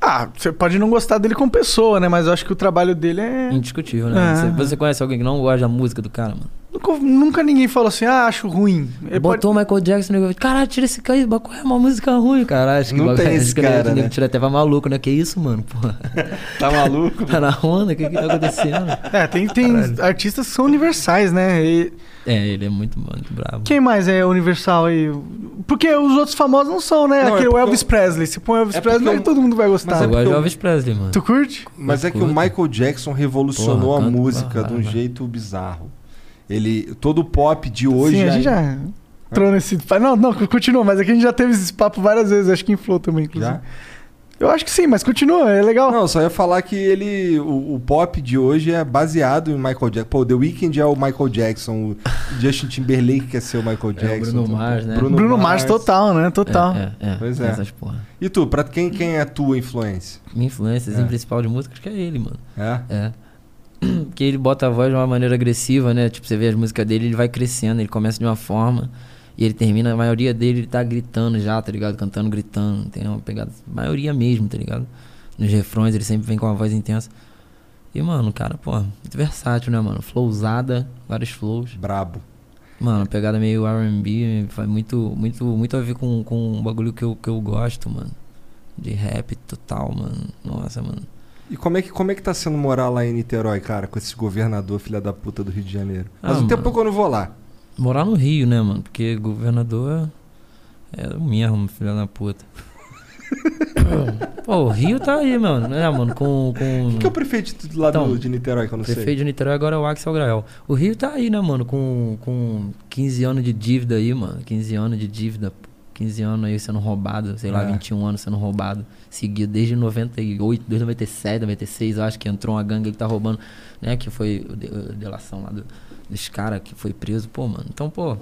Ah, você pode não gostar dele como pessoa, né? Mas eu acho que o trabalho dele é. Indiscutível, né? É. Você, você conhece alguém que não gosta da música do cara, mano? Nunca, nunca ninguém falou assim, ah, acho ruim. Ele pode- Botou o Michael Jackson e caralho, tira esse cara aí, Bacu é uma música ruim, cara. Acho que Não tem acho esse cara, né? Tira até pra maluco, né? Que isso, mano? Porra. Tá maluco? tá na onda? O que que tá acontecendo? É, tem, tem artistas que são universais, né? E É, ele é muito, muito brabo. quem mais é universal aí? Porque os outros famosos não são, né? Não, é Aquele porque Elvis eu- Presley. Se põe Elvis É Presley, eu- todo mundo vai Mas gostar. é Eu gosto de porque Elvis Presley, mano. Tu curte? Mas é que o. Michael Jackson revolucionou Porra, a música de um jeito bizarro. Ele, todo o pop de hoje... Sim, a gente já entrou nesse... Não, não, continua, mas aqui a gente já teve esse papo várias vezes, acho que em Flow também, inclusive. Já? Eu acho que sim, mas continua, é legal. Não, só ia falar que ele. O, o pop de hoje é baseado em Michael Jackson. Pô, The Weeknd é o Michael Jackson. O Justin Timberlake quer ser o Michael É, o Jackson. Bruno Mars, né? Bruno, Mars total, né? Total. É, é, é. Pois é. Essas porra. E tu, pra quem, quem é a tua influência? Minha influência, É. assim, principal de música, acho que é ele, mano. É? É. Porque ele bota a voz de uma maneira agressiva, né? Tipo, você vê as músicas dele, ele vai crescendo, ele começa de uma forma e ele termina, a maioria dele ele tá gritando já, tá ligado? Cantando, gritando, tem uma pegada, maioria mesmo, tá ligado? Nos refrões ele sempre vem com uma voz intensa. E, mano, cara, pô, muito versátil, né, mano? Flowzada, vários flows. Brabo. Mano, pegada meio R&B, faz muito, muito, muito a ver com, com um bagulho que eu, que eu gosto, mano. De rap total, mano. Nossa, mano. E como é, que, como é que tá sendo morar lá em Niterói, cara, com esse governador filha da puta do Rio de Janeiro? Mas Ah, um tempo que eu não vou lá. Morar no Rio, né, mano? Porque governador é o mesmo, filho da puta. Pô, o Rio tá aí, mano, né, mano? Com. com... Quem que é o prefeito lá do- Então, de Niterói, que eu não Prefeito sei? de Niterói agora é o Axel Grael. O Rio tá aí, né, mano? Com, com 15 anos de dívida aí, mano. 15 anos de dívida. 15 anos aí sendo roubado, sei lá, É. 21 anos sendo roubado. Seguido desde 98, desde 97, 96, eu acho que entrou uma gangue que tá roubando, né? Que foi a delação lá do, dos caras que foi preso. Pô, mano. Então, pô,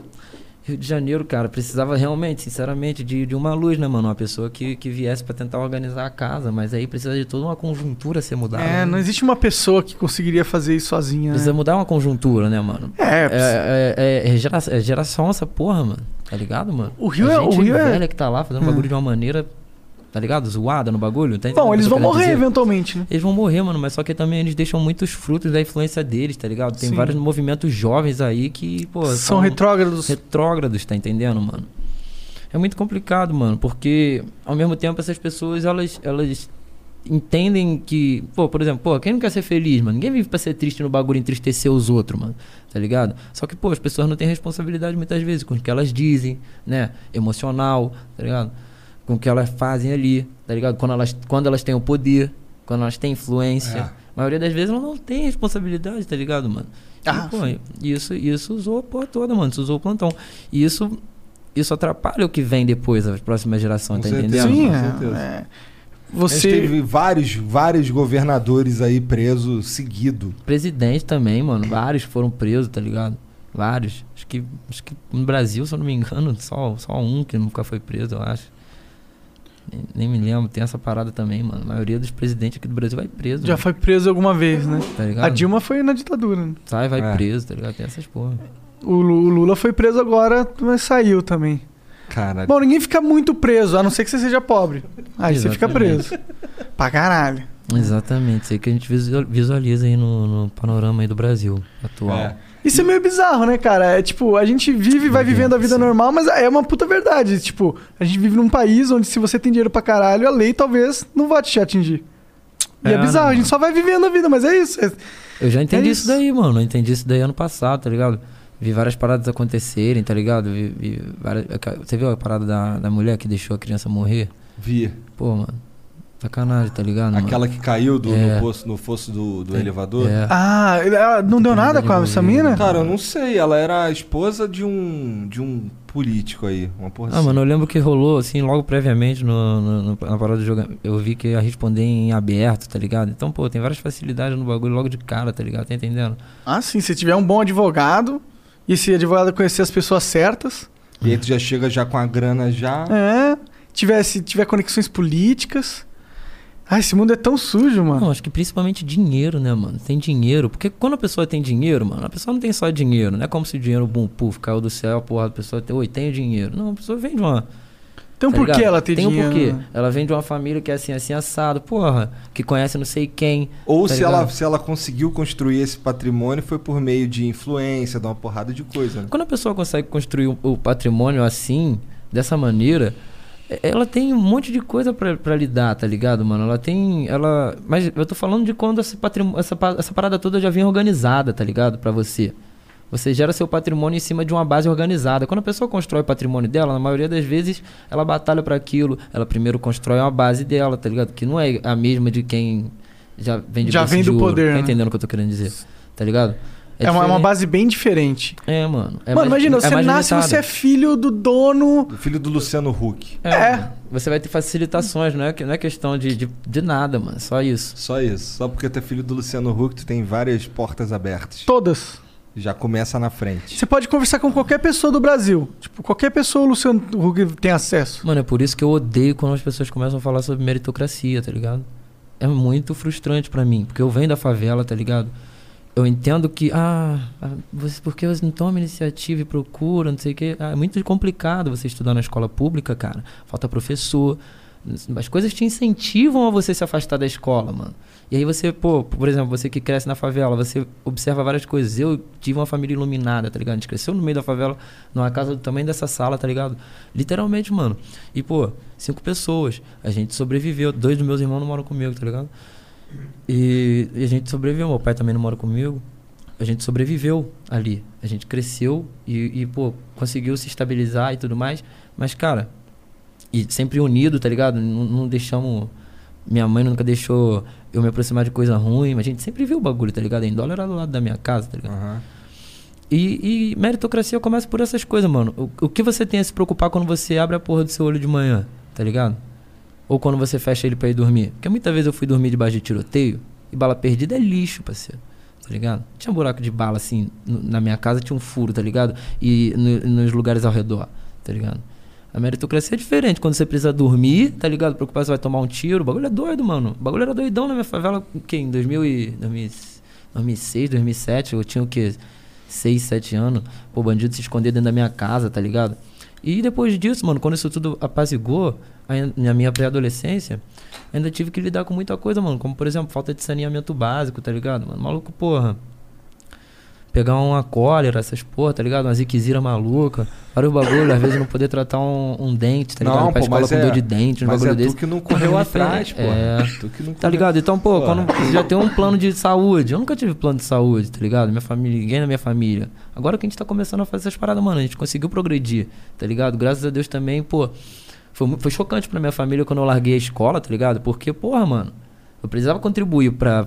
Rio de Janeiro, cara, precisava realmente, sinceramente, de, de uma luz, né, mano? Uma pessoa que, que viesse pra tentar organizar a casa, mas aí precisa de toda uma conjuntura ser mudada. É, né? não existe uma pessoa que conseguiria fazer isso sozinha. Precisa Né? mudar uma conjuntura, né, mano? É, É, é, é, é gera- é geração essa porra, mano. Tá ligado, mano? O Rio a é- o Rio é- velha que tá lá fazendo Hum. bagulho de uma maneira, tá ligado? Zoada no bagulho. Tá Bom, eles vão morrer dizer? eventualmente, né? Eles vão morrer, mano, mas só que também eles deixam muitos frutos da influência deles, tá ligado? Tem Sim. vários movimentos jovens aí que, pô, São retrógrados. retrógrados, tá entendendo, mano? É muito complicado, mano, porque ao mesmo tempo essas pessoas, elas, elas entendem que, pô, por exemplo, pô, quem não quer ser feliz, mano? Ninguém vive pra ser triste no bagulho entristecer os outros, mano, tá ligado? Só que, pô, as pessoas não têm responsabilidade muitas vezes com o que elas dizem, né? Emocional, tá ligado? Com o que elas fazem ali, tá ligado? Quando elas, quando elas têm o poder, quando elas têm influência. É. A maioria das vezes elas não tem responsabilidade, tá ligado, mano? E, Ah, pô, isso, isso usou a porra toda, mano. Isso usou o plantão. E isso isso atrapalha o que vem depois, a próxima geração, Com tá certeza. entendendo? Sim, com é, certeza. é. A gente Você. teve vários, vários governadores aí presos seguido. Presidente também, mano. Vários foram presos, tá ligado? Vários. Acho que, acho que no Brasil, se eu não me engano, só, só um que nunca foi preso, eu acho. Nem, me lembro, tem essa parada também, mano. A maioria dos presidentes aqui do Brasil vai preso. Já mano, foi preso alguma vez, né? tá ligado? A Dilma foi na ditadura. né? Sai, vai É. preso, tá ligado? Tem essas porra. O Lu- o Lula foi preso agora, mas saiu também. Cara, Bom, ninguém fica muito preso, a não ser que você seja pobre. Aí você fica Exatamente. preso. pra caralho. Exatamente, isso aí que a gente visual- visualiza aí no, no panorama aí do Brasil atual. É. Isso é meio bizarro, né, cara? É tipo, a gente vive e vai vivendo a vida Sim. normal, mas é uma puta verdade. Tipo, a gente vive num país onde se você tem dinheiro pra caralho, a lei talvez não vá te atingir. E é, É, bizarro, né, a gente só vai vivendo a vida, mas é isso. É- Eu já entendi É isso. isso. daí, mano. Eu entendi isso daí ano passado, tá ligado? Vi várias paradas acontecerem, tá ligado? Vi, vi várias... Você viu a parada da, da mulher que deixou a criança morrer? vi. Pô, mano. Sacanagem, tá ligado? mano? Aquela que caiu do, É. no, poço, no fosso do, do É. elevador. É. Ah, ela não deu nada com essa mina? Cara, eu não sei. Ela era a esposa de um, de um político aí. Uma porra Ah, assim. mano, eu lembro que rolou, assim, logo previamente no, no- no- na parada do jogo. Eu vi que ia responder em aberto, tá ligado? Então, pô, tem várias facilidades no bagulho logo de cara, tá ligado? Tá entendendo? Ah, sim, se tiver um bom advogado, e esse advogado conhecer as pessoas certas, E aí tu já chega já com a grana já. é, tiver, se tiver conexões políticas. Ah, esse mundo é tão sujo, mano. Não, acho que principalmente dinheiro, né, mano? Tem dinheiro. Porque quando a pessoa tem dinheiro, mano, a pessoa não tem só dinheiro. Não é como se o dinheiro, bum, puf, caiu do céu, porra, a pessoa tem, oi, tenho dinheiro. Não, a pessoa vem de uma. Tem um tá porquê ligado? ela ter tem dinheiro. um porquê. né? Ela vem de uma família que é assim, assim, assado, porra, que conhece não sei quem. Ou Tá se, ligado? ela, se ela conseguiu construir esse patrimônio foi por meio de influência, de uma porrada de coisa. né? Quando a pessoa consegue construir o, patrimônio assim, dessa maneira, ela tem um monte de coisa pra, pra lidar, tá ligado, mano? Ela tem. Ela. Mas eu tô falando de quando esse patrim- essa, essa parada toda já vem organizada, tá ligado? Pra você. Você gera seu patrimônio em cima de uma base organizada. Quando a pessoa constrói o patrimônio dela, na maioria das vezes, ela batalha pra aquilo. Ela primeiro constrói uma base dela, tá ligado? Que não é a mesma de quem já vem de Já vem do ouro. poder, Tá né? entendendo o que eu tô querendo dizer? Tá ligado? É, uma, uma diferente. base bem diferente. É, mano. É mano, mais- imagina, é você mais nasce e você é filho do dono. O filho do Luciano Huck. É. É. Você vai ter facilitações, não é, não é questão de, de, de nada, mano. Só isso. Só isso. Só porque tu é filho do Luciano Huck, tu tem várias portas abertas. Todas. Já começa na frente. Você pode conversar com qualquer pessoa do Brasil. Tipo, qualquer pessoa o Luciano Huck tem acesso. Mano, é por isso que eu odeio quando as pessoas começam a falar sobre meritocracia, tá ligado? É muito frustrante pra mim, porque eu venho da favela, tá ligado? Eu entendo que, ah, ah, você, porque você não toma iniciativa e procura, não sei o quê. Ah, é muito complicado você estudar na escola pública, cara. Falta professor. As coisas te incentivam a você se afastar da escola, mano. E aí você, pô, por exemplo, você que cresce na favela, você observa várias coisas. Eu tive uma família iluminada, tá ligado? A gente cresceu no meio da favela, numa casa do tamanho dessa sala, tá ligado? Literalmente, mano. E, pô, cinco pessoas. A gente sobreviveu. Dois dos meus irmãos não moram comigo, tá ligado? E, e a gente sobreviveu. Meu pai também não mora comigo. A gente sobreviveu ali. A gente cresceu e, e, pô, conseguiu se estabilizar e tudo mais. Mas, cara, e sempre unido, tá ligado? Não, não deixamos. Minha mãe nunca deixou eu me aproximar de coisa ruim. Mas a gente sempre viu o bagulho, tá ligado? Em dólar era do lado da minha casa, tá ligado? Aham. E, e meritocracia começa por essas coisas, mano. O, o que você tem a se preocupar quando você abre a porra do seu olho de manhã, tá ligado? Ou quando você fecha ele pra ir dormir. Porque muitas vezes eu fui dormir debaixo de tiroteio e bala perdida é lixo, parceiro. Tá ligado? Tinha um buraco de bala assim, na minha casa tinha um furo, tá ligado? E no- nos lugares ao redor, tá ligado? A meritocracia é diferente. Quando você precisa dormir, tá ligado? Preocupar se vai tomar um tiro. O bagulho é doido, mano. O bagulho era doidão na minha favela, o? Em 2000 e, 2000 2006, 2007, eu tinha o quê? 6, 7 anos. Pô, bandido se esconder dentro da minha casa, tá ligado? E depois disso, mano, quando isso tudo apazigou, na minha pré-adolescência, ainda tive que lidar com muita coisa, mano. Como, por exemplo, falta de saneamento básico, tá ligado? Mano, maluco, porra. Pegar uma cólera, essas porra, tá ligado? Uma ziquezira maluca. Vários bagulho, às vezes não poder tratar um, um dente, tá ligado? Não, pra pô, escola com é- dor de dente, um Mas bagulho é desse. tu que não correu atrás, pô. É. Tu que não Tá ligado? Então, pô, Pô. quando você já tem um plano de saúde. Eu nunca tive plano de saúde, tá ligado? Minha família, ninguém na minha família. Agora que a gente tá começando a fazer essas paradas, mano, a gente conseguiu progredir, tá ligado? Graças a Deus também, pô. Foi, foi chocante pra minha família quando eu larguei a escola, tá ligado? Porque, porra, mano, Eu precisava contribuir pra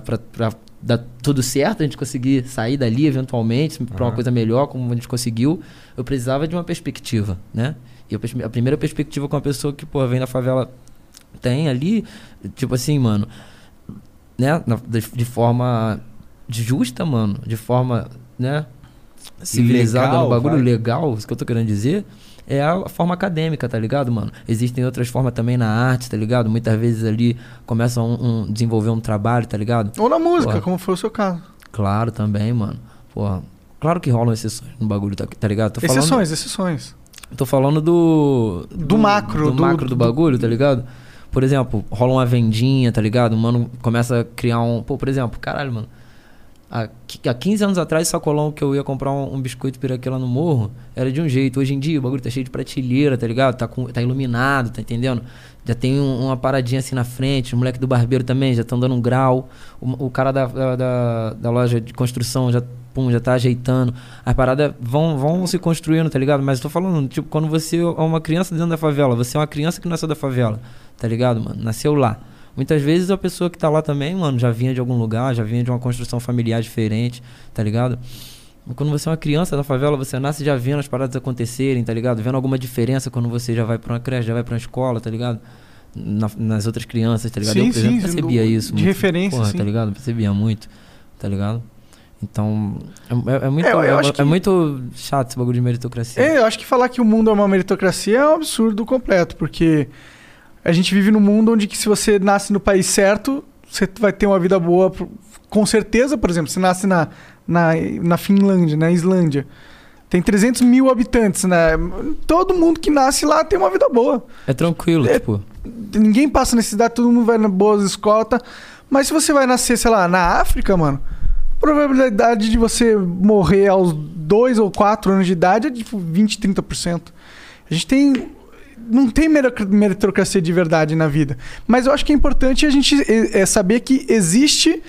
dar tudo certo, a gente conseguir sair dali eventualmente pra uma coisa melhor, como a gente conseguiu. Eu precisava de uma perspectiva, né? E eu a primeira perspectiva com uma pessoa que, pô, vem da favela tem ali, tipo assim, mano, né? na- de, de forma justa, mano, de forma, né? Civilizada Legal, no bagulho vai. legal, isso que eu tô querendo dizer, é a forma acadêmica, tá ligado, mano? Existem outras formas também na arte, tá ligado? Muitas vezes ali começam a um, um- desenvolver um trabalho, tá ligado? Ou na música, Porra. como foi o seu caso. Claro, também, mano. Porra, claro que rolam exceções no bagulho, tá, tá ligado? Tô falando, exceções, exceções. Tô falando do. Do macro, Do, do- macro do, do- bagulho, tá ligado? Por exemplo, rola uma vendinha, tá ligado? O mano começa a criar um. Pô, por exemplo, caralho, mano. Há, qui- há 15 anos atrás, sacolão que eu ia comprar um, um biscoito piraquê lá no morro, era de um jeito. Hoje em dia, o bagulho tá cheio de prateleira, tá ligado? Tá, com, tá iluminado, tá entendendo? Já tem um- uma paradinha assim na frente. Os moleque do barbeiro também já estão dando um grau. O, o cara da, da, da- da loja de construção já, pum, já tá ajeitando. As paradas vão, vão se construindo, tá ligado? Mas eu tô falando, tipo, quando você é uma criança dentro da favela, você é uma criança que nasceu da favela, tá ligado, mano? Nasceu lá. Muitas vezes a pessoa que tá lá também, mano, já vinha de algum lugar, já vinha de uma construção familiar diferente, tá ligado? Quando você é uma criança da favela, você nasce já vendo as paradas acontecerem, tá ligado? Vendo alguma diferença quando você já vai pra uma creche, já vai pra uma escola, tá ligado? Na- nas outras crianças, tá ligado? Sim, eu, por exemplo, sim, percebia do- isso. de muito. referência, Porra, sim. tá ligado? Percebia muito, tá ligado? Então, é, é- é muito, É, é, é que- muito chato esse bagulho de meritocracia. É, eu acho que falar que o mundo é uma meritocracia é um absurdo completo, porque a gente vive num mundo onde que se você nasce no país certo, você vai ter uma vida boa, com certeza, por exemplo, você nasce na, na, na Finlândia, na Islândia, tem 300 mil habitantes, né? Todo mundo que nasce lá tem uma vida boa. É tranquilo, É- tipo. Ninguém passa necessidade, todo mundo vai na boas escolas, tá? Mas se você vai nascer, sei lá, na África, mano, a probabilidade de você morrer aos 2 ou 4 anos de idade é tipo 20, 30%. A gente tem. Não tem meritocracia de verdade na vida. Mas eu acho que é importante a gente é, saber que existe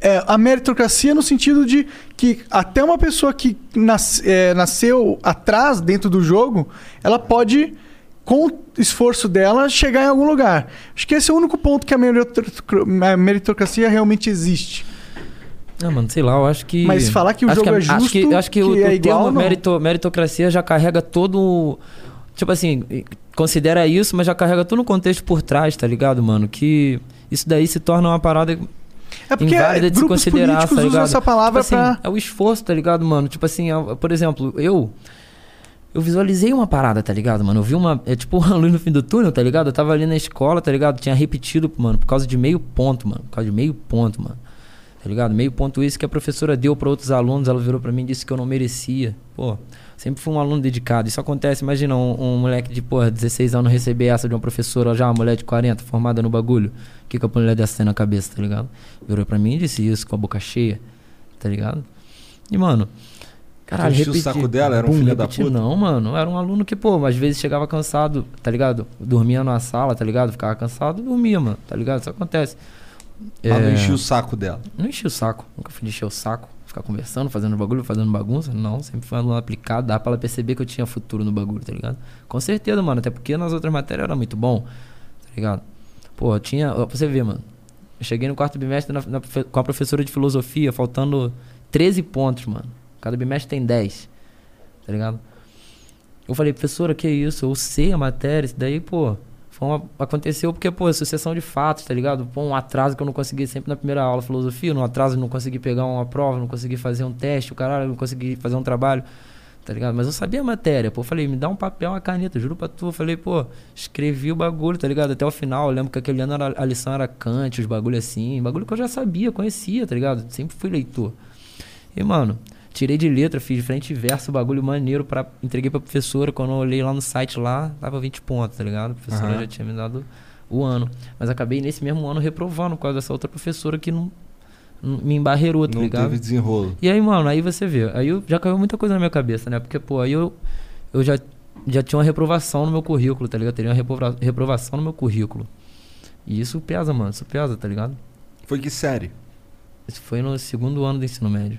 é, a meritocracia no sentido de que até uma pessoa que nas- é, nasceu atrás dentro do jogo, ela pode, com o esforço dela, chegar em algum lugar. Acho que esse é o único ponto que a meritocra- a meritocracia realmente existe. Ah, mano, sei lá, eu acho que. Mas falar que o acho jogo a- é justo, Acho que, acho que, o, que é o igual, termo não. merito- meritocracia já carrega todo. Tipo assim, considera isso, mas já carrega todo um contexto por trás, tá ligado, mano? Que isso daí se torna uma parada É porque inválida de se considerar, tá ligado? essa palavra tipo assim, pra... É o esforço, tá ligado, mano? Tipo assim, é- por exemplo, eu. Eu visualizei uma parada, tá ligado, mano? Eu vi uma. É tipo uma luz no fim do túnel, tá ligado? Eu tava ali na escola, tá ligado? Tinha repetido, mano, por causa de meio ponto, mano. Por causa de meio ponto, mano. Tá ligado? Meio ponto isso que a professora deu pra outros alunos, ela virou pra mim e disse que eu não merecia. Pô, sempre fui um aluno dedicado. Isso acontece, imagina um, um moleque de, porra, 16 anos receber essa de uma professora, já uma mulher de 40, formada no bagulho. O que, que a mulher dessa tem na cabeça, tá ligado? Virou pra mim e disse isso com a boca cheia, tá ligado? E, mano. Caralho, enchia o saco dela? Era um filho da puta? Não, mano. Era um aluno que, pô, às vezes chegava cansado, tá ligado? Dormia na sala, tá ligado? Ficava cansado e dormia, mano, tá ligado? Isso acontece. Ela não É, enchia o saco dela. não enchi o saco. Nunca fui encher o saco. Ficar conversando, fazendo bagulho, fazendo bagunça. Não, sempre um aluno aplicado. Dá pra ela perceber que eu tinha futuro no bagulho, tá ligado? Com certeza, mano. Até porque nas outras matérias era muito bom, tá ligado? Pô, eu tinha. Pra você ver, mano. Eu cheguei no quarto bimestre na- na com a professora de filosofia, faltando 13 pontos, mano. Cada bimestre tem 10. Tá ligado? Eu falei, professora, que isso? Eu sei a matéria, isso daí, pô. Foi aconteceu porque, pô, sucessão de fatos, tá ligado? Pô, um atraso que eu não consegui sempre na primeira aula filosofia, um atraso não consegui pegar uma prova, não consegui fazer um teste, o caralho, não consegui fazer um trabalho, tá ligado? Mas eu sabia a matéria, pô. Falei, me dá um papel, uma caneta, juro pra tu. Falei, pô, escrevi o bagulho, tá ligado? Até o final. Eu lembro que aquele ano era- a lição era Kant, os bagulho assim, bagulho que eu já sabia, conhecia, tá ligado? Sempre fui leitor. E, mano, tirei de letra, fiz frente e verso, bagulho maneiro, pra, entreguei pra professora. Quando eu olhei lá no site lá, tava 20 pontos, tá ligado? A professora Aham. já tinha me dado o ano. Mas acabei nesse mesmo ano reprovando por causa dessa outra professora que não, não me embarreirou, tá Não ligado? teve desenrolo. E aí, mano, aí você vê. Aí eu, já caiu muita coisa na minha cabeça, né? Porque, pô, aí eu, eu já, já tinha uma reprovação no meu currículo, tá ligado? Teria uma reprova- reprovação no meu currículo. E isso pesa, mano. Isso pesa, tá ligado? Foi que série? Isso foi no segundo ano do ensino médio.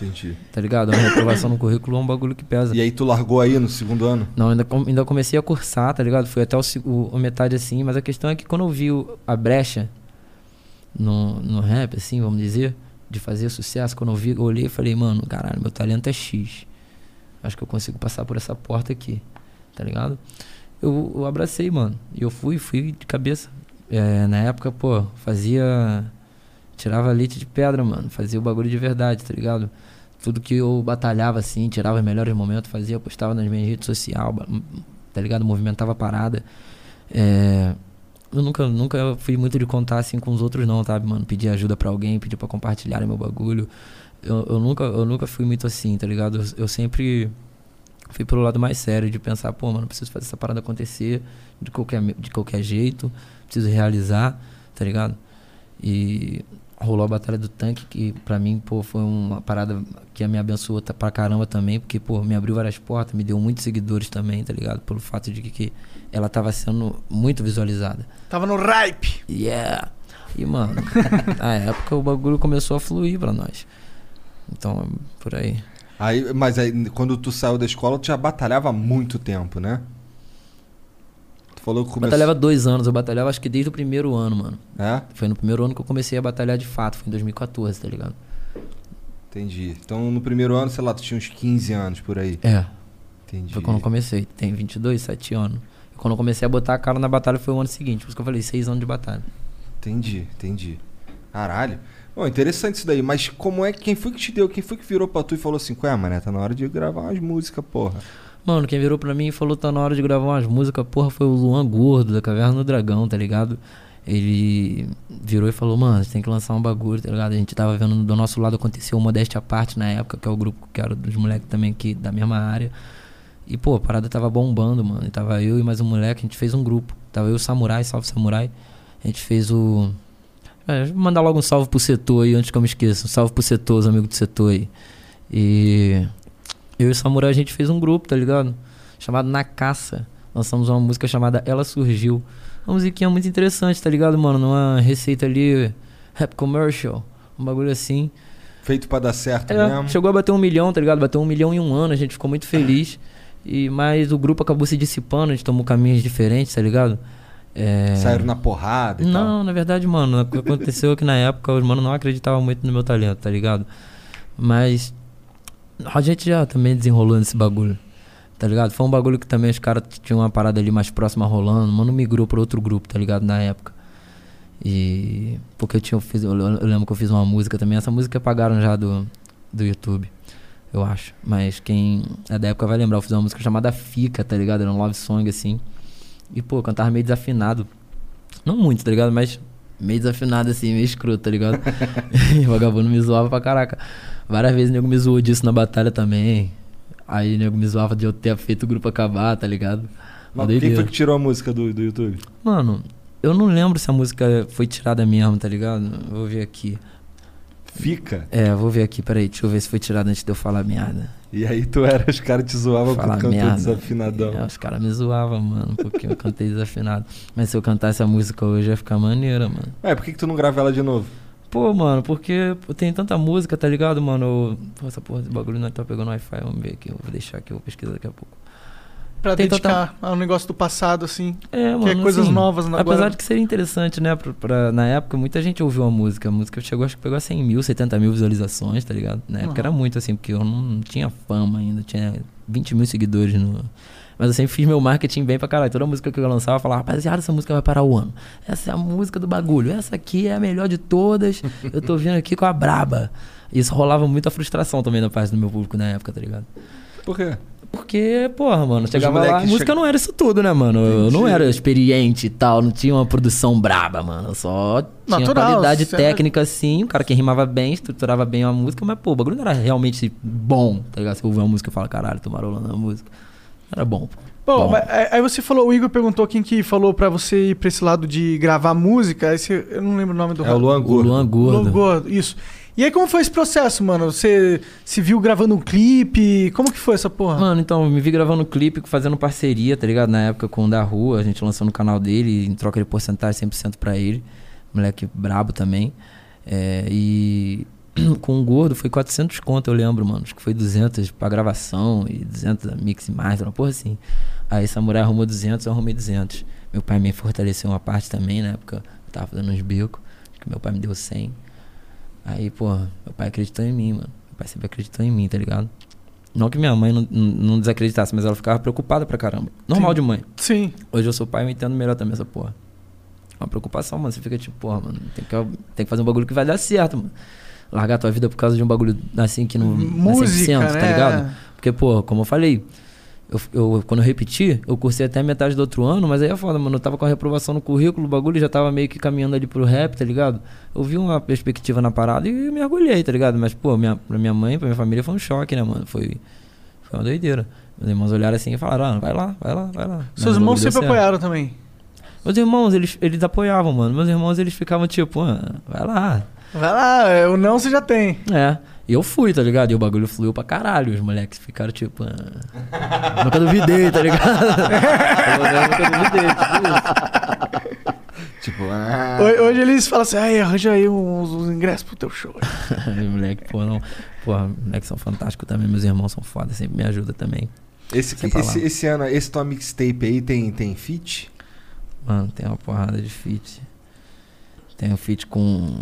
Entendi. Tá ligado? Uma reprovação no currículo é um bagulho que pesa. E aí tu largou aí no segundo ano? Não, ainda, ainda comecei a cursar, tá ligado? Fui até o, o- a metade assim, mas a questão é que quando eu vi a brecha, no, no rap, assim, vamos dizer, de fazer sucesso, quando eu vi, eu olhei e falei, mano, caralho, meu talento é X. Acho que eu consigo passar por essa porta aqui, tá ligado? Eu, eu abracei, mano. E eu fui, fui de cabeça. É, na época, pô, fazia. Tirava leite de pedra, mano. Fazia o bagulho de verdade, tá ligado? Tudo que eu batalhava, assim, tirava os melhores momentos, fazia, postava nas minhas redes sociais, tá ligado? Movimentava a parada. É, eu nunca, nunca fui muito de contar assim com os outros, não, sabe, mano? Pedir ajuda pra alguém, pedir pra compartilhar meu bagulho. Eu, eu, nunca, eu nunca fui muito assim, tá ligado? Eu, eu sempre fui pelo lado mais sério de pensar, pô, mano, preciso fazer essa parada acontecer de qualquer, de qualquer jeito, preciso realizar, tá ligado? E rolou a Batalha do Tanque, que pra mim, pô, foi uma parada que me abençoou pra caramba também, porque, pô, me abriu várias portas, me deu muitos seguidores também, tá ligado? Pelo fato de que, que ela tava sendo muito visualizada. Tava no ripe. Yeah! E, mano, na época o bagulho começou a fluir pra nós. Então, por aí. Aí, mas aí, quando tu saiu da escola, tu já batalhava há muito tempo, né? Falou que Eu começou... batalhava dois anos, eu batalhava acho que desde o primeiro ano, mano. É? Foi no primeiro ano que eu comecei a batalhar de fato, foi em 2014, tá ligado? Entendi. Então, no primeiro ano, sei lá, tu tinha uns 15 anos por aí. É, Entendi. foi quando eu comecei. Tem 22, 7 anos. E quando eu comecei a botar a cara na batalha foi o ano seguinte, por isso que eu falei, 6 anos de batalha. Entendi, entendi. Caralho. Bom, interessante isso daí. Mas como é que... Quem foi que te deu? Quem foi que virou pra tu e falou assim, ué, mané, tá na hora de gravar umas músicas, porra. Mano, quem virou pra mim e falou tá na hora de gravar umas músicas, porra, foi o Luan Gordo, da Caverna do Dragão, tá ligado? Ele virou e falou, mano, você tem que lançar um bagulho, tá ligado? A gente tava vendo do nosso lado aconteceu o Modéstia à Parte na época, que é o grupo que era dos moleques também aqui da mesma área. E, pô, a parada tava bombando, mano. E tava eu e mais um moleque, a gente fez um grupo. Tava eu o Samurai, salve Samurai. A gente fez o. É, vou mandar logo um salve pro setor aí, antes que eu me esqueça. Um salve pro setor, os amigos do setor aí. E. Eu e o Samurai a gente fez um grupo, tá ligado? Chamado Na Caça. Lançamos uma música chamada Ela Surgiu. Uma musiquinha muito interessante, tá ligado, mano? Numa receita ali, rap commercial. Um bagulho assim. Feito pra dar certo É, mesmo. chegou a bater um milhão, tá ligado? Bateu um milhão em um ano, a gente ficou muito feliz. E, mas o grupo acabou se dissipando, a gente tomou caminhos diferentes, tá ligado? É... Saíram na porrada e tal. Não, na verdade, mano, o que aconteceu é que na época os mano não acreditavam muito no meu talento, tá ligado? Mas a gente já também desenrolou nesse bagulho, tá ligado? Foi um bagulho que também os caras tinham uma parada ali mais próxima rolando, mano migrou pra outro grupo, tá ligado? Na época. E. Porque eu tinha. eu Fiz, eu lembro que eu fiz uma música também, essa música apagaram já do, do YouTube. Eu acho. Mas quem é da época vai lembrar, eu fiz uma música chamada Fica, tá ligado? Era um love song assim. E, pô, eu cantava meio desafinado. Não muito, tá ligado? Mas meio desafinado assim, meio escroto, tá ligado? e o vagabundo me zoava pra caraca. Várias vezes o nego me zoou disso na batalha também. Aí o nego me zoava de eu ter feito o grupo acabar, tá ligado? Mas quem foi que tirou a música do, do YouTube? Mano, eu não lembro se a música foi tirada mesmo, tá ligado? Vou ver aqui. Fica. É, vou ver aqui, peraí, deixa eu ver se foi tirada antes de eu falar merda. E aí tu era, os caras te zoavam porque Falar cantou merda. desafinadão. É, os caras me zoavam, mano, porque eu cantei desafinado. Mas se eu cantasse a música hoje ia ficar maneira, mano. Ué, por que, que tu não grava ela de novo? Pô, mano, porque tem tanta música, tá ligado, mano? Pô, essa porra desse bagulho não tá pegando Wi-Fi, vamos ver aqui, eu vou deixar aqui, eu vou pesquisar daqui a pouco. Pra Tem dedicar ao negócio do passado, assim. É, mano. que é coisas assim, novas agora. Apesar de que seria interessante, né? Pra, pra- na época, muita gente ouviu a música. A música chegou, acho que pegou a 100 mil, 70 mil visualizações, tá ligado? Na época Uhum. era muito, assim, porque eu não, não tinha fama ainda. Tinha 20 mil seguidores no. Mas eu sempre fiz meu marketing bem pra caralho. Toda música que eu lançava, eu falava, rapaziada, essa música vai parar o ano. Essa é a música do bagulho. Essa aqui é a melhor de todas. eu tô vindo aqui com a braba. Isso rolava muita frustração também da parte do meu público na época, tá ligado? Por quê? Porque, porra, mano, chegava lá, a música che- não era isso tudo, né, mano? Eu não Entendi. era experiente e tal, não tinha uma produção braba, mano. Eu só tinha Natural, qualidade você- técnica, assim, o cara que rimava bem, estruturava bem a música, mas, pô, o bagulho não era realmente bom, tá ligado? Você ouviu uma música e fala, caralho, tô marolando a música. Era bom. Bom, Bom. mas aí você falou, o Igor perguntou quem que falou pra você ir pra esse lado de gravar música. Aí você- eu não lembro o nome do É o Luan Gordo. Luan Luan Gordo. Gordo, isso. E aí, como foi esse processo, mano? Você se viu gravando um clipe? Como que foi essa porra? Mano, então, eu me vi gravando clipe, fazendo parceria, tá ligado? Na época com o da rua, a gente lançou no canal dele, em troca de porcentagem 100% pra ele. Moleque brabo também. É, e com o gordo foi 400 conto, eu lembro, mano. Acho que foi 200 pra gravação e 200 a mix e master, uma porra assim. Aí Samurai arrumou 200, eu arrumei 200. Meu pai me fortaleceu uma parte também, na época eu tava fazendo uns bicos. Acho que meu pai me deu 100. Aí, pô, meu pai acreditou em mim, mano. Meu pai sempre acreditou em mim, tá ligado? Não que minha mãe não, não, desacreditasse, mas ela ficava preocupada pra caramba. Normal Sim. de mãe. Sim. Hoje eu sou pai e eu entendo melhor também essa porra. É uma preocupação, mano. Você fica tipo, porra, mano, tem que, tem que fazer um bagulho que vai dar certo, mano. Largar tua vida por causa de um bagulho assim que não Música, dá 100%, né? tá ligado? Porque, pô, como eu falei, eu, eu- quando eu repeti, eu cursei até metade do outro ano, mas aí é foda, mano. Eu tava com a reprovação no currículo, o bagulho já tava meio que caminhando ali pro rap, tá ligado? Eu vi uma perspectiva na parada e me orgulhei, tá ligado? Mas, pô, minha, pra minha mãe, pra minha família foi um choque, né, mano? Foi, foi uma doideira. Meus irmãos olharam assim e falaram, ah, vai lá, vai lá, vai lá. Seus irmãos sempre apoiaram também. Meus irmãos, eles, eles apoiavam, mano. Meus irmãos, eles ficavam tipo, ah, vai lá. Vai lá, é, o não você já tem. É. E eu fui, tá ligado? E o bagulho fluiu pra caralho. Os moleques ficaram tipo, ah, nunca duvidei, tá ligado? eu nunca duvidei, tipo Tipo, ah, Hoje, eles falam assim, ai, arranja aí uns, uns ingressos pro teu show. isso. Moleque, pô, não. Porra, moleques são fantásticos também. Meus irmãos são foda, sempre me ajudam também. esse, esse, esse ano, esse tua mixtape aí tem, tem feat? Mano, tem uma porrada de feat. Tem um feat com.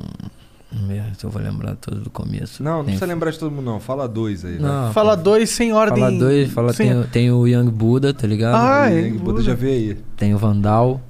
Vamos ver se eu vou lembrar todo do começo. Não, não Tem precisa lembrar de todo mundo, não. Fala dois aí. Não, Fala dois sem ordem. Fala dois, fala, sem- tem, o- tem o Young Buda, tá ligado? Ah, Aí, é, Yang Buda já veio aí. Tem o Vandal,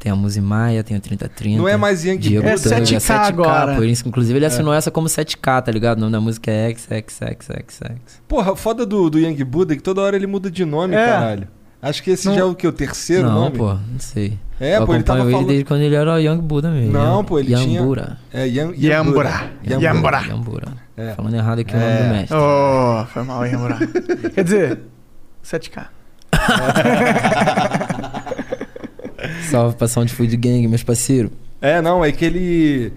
tem a Muzimaia, tem o 3030. Não é mais Yang Diego É Buda. Tang, 7K agora. Por isso, inclusive, ele assinou essa como 7K, tá ligado? O nome da música é XXXXX. Porra, foda do, do Yang Buda é que toda hora ele muda de nome, É. caralho. Acho que esse Não. já é o que? O terceiro Não, nome? pô, não sei. É, eu pô, ele tava ele falando. desde quando ele era o Young Buda mesmo. Não, pô, ele Young tinha-. É Yang, Yambura. Yambura. Yambura. Young Buda. É. Falando errado aqui o nome É. do mestre. Oh, foi mal, Amorá? Quer dizer, 7K. Salve pra Sound Food Gang, meus parceiros. É, não, é que ele.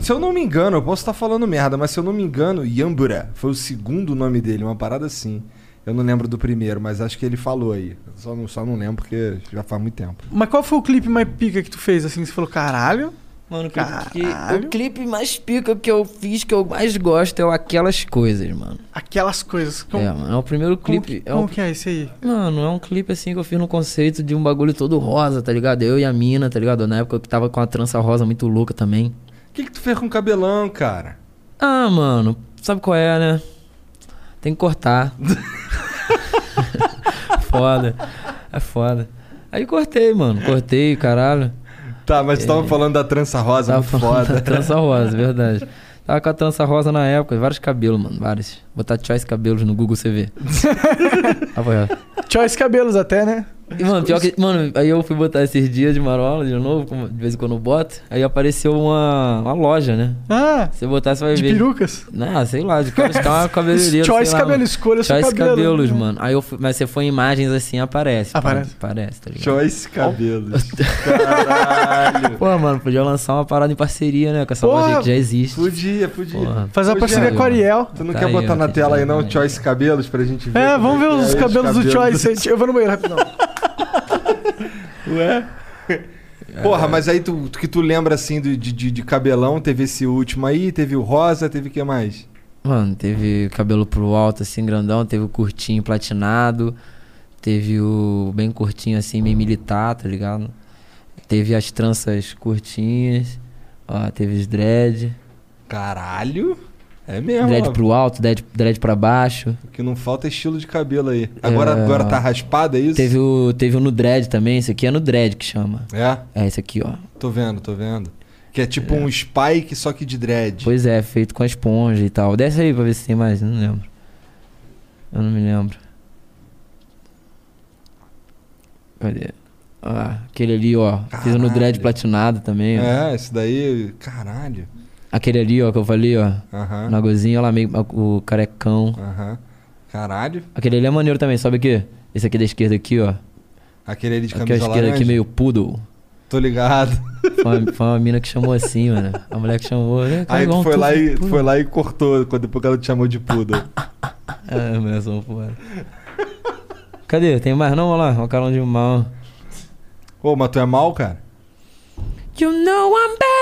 Se eu não me engano, eu posso estar falando merda, mas se eu não me engano, Yambura foi o segundo nome dele, uma parada assim. Eu não lembro do primeiro, mas acho que ele falou aí. Só não, só não lembro porque já faz muito tempo. Mas qual foi o clipe mais pica que tu fez, assim? Você falou, caralho. Mano, o clipe, que- Caralho. o clipe mais pica que eu fiz, que eu mais gosto, é o Aquelas Coisas, mano. Aquelas coisas. Como, É, mano, é o primeiro como clipe. que, é como o que é esse aí? Mano, é um clipe assim que eu fiz no conceito de um bagulho todo rosa, tá ligado? Eu e a mina, tá ligado? Na época eu tava com a trança rosa muito louca também. O que, que tu fez com o cabelão, cara? Ah, mano, sabe qual é, né? Tem que cortar. foda. É foda. Aí cortei, mano. Cortei, caralho. Tá, mas tu tava falando da trança rosa, Tava muito falando da foda. trança rosa, verdade. Tava com a trança rosa na época, vários cabelos, mano, vários. Botar choice cabelos no Google você vê. Apoiado. Choice Cabelos até, né? E, mano, pior que. Mano, aí eu fui botar esses dias de marola de novo, como de vez em quando eu boto. Aí apareceu uma, uma loja, né? Ah, Se você botar, você vai de ver. perucas. Não, sei lá, de buscar uma cabeleireira. Choice lá, Cabelo, escolha seu Choice cabelo. cabelos, mano. Aí eu fui, mas você foi em imagens assim, aparece. Aparece. Aparece, tá ligado? Choice cabelos. Caralho. Pô, mano, podia lançar uma parada em parceria, né? Com essa Porra, loja que já existe. Podia, podia. Porra. Faz uma parceria com a Ariel. Tu não Tá quer aí, botar na tela aí não, Choice Cabelos, pra gente ver? É, vamos ver que os é cabelos do Choice. Eu vou no banheiro rapidão. Ué? Porra, mas aí tu, tu- que tu lembra assim do- de, de, de cabelão, teve esse último aí, teve o rosa, teve o que mais? Mano, teve cabelo pro alto, assim, grandão. Teve o curtinho platinado. Teve o bem curtinho, assim, meio militar, tá ligado? Teve as tranças curtinhas. Ó, teve os dread. Caralho! É mesmo, Dread ó. pro alto, dread, dread pra baixo. O que não falta é estilo de cabelo aí. Agora, É. agora tá raspado, é isso? Teve o, teve o no dread também. Esse aqui é no dread que chama. É, É esse aqui, ó. tô vendo, tô vendo. Que é tipo um spike, só que de dread. Pois é, feito com a esponja e tal. Desce aí pra ver se tem mais, eu não lembro. Eu não me lembro. Cadê? Ah, aquele ali, ó. Fiz no dread Caralho. platinado também, ó. É, esse daí, caralho. Aquele ali, ó, que eu falei, ó. Aham, Na gozinha, lá meio o carecão. aham. Caralho. Aquele ali é maneiro também, sabe o quê? Esse aqui da esquerda aqui, ó. Aquele ali de Aqui à camisa esquerda laranja. aqui meio poodle. Tô ligado. Foi uma, foi uma mina que chamou assim, mano. A mulher que chamou. né, cara, Aí igual tu um foi lá, e, poodle. foi lá e cortou, quando depois que ela te chamou de poodle. É, mulher só fora. Cadê? Tem mais não? Olha lá, o calão de mal. Ô, mas tu é mal, cara? You know I'm bad,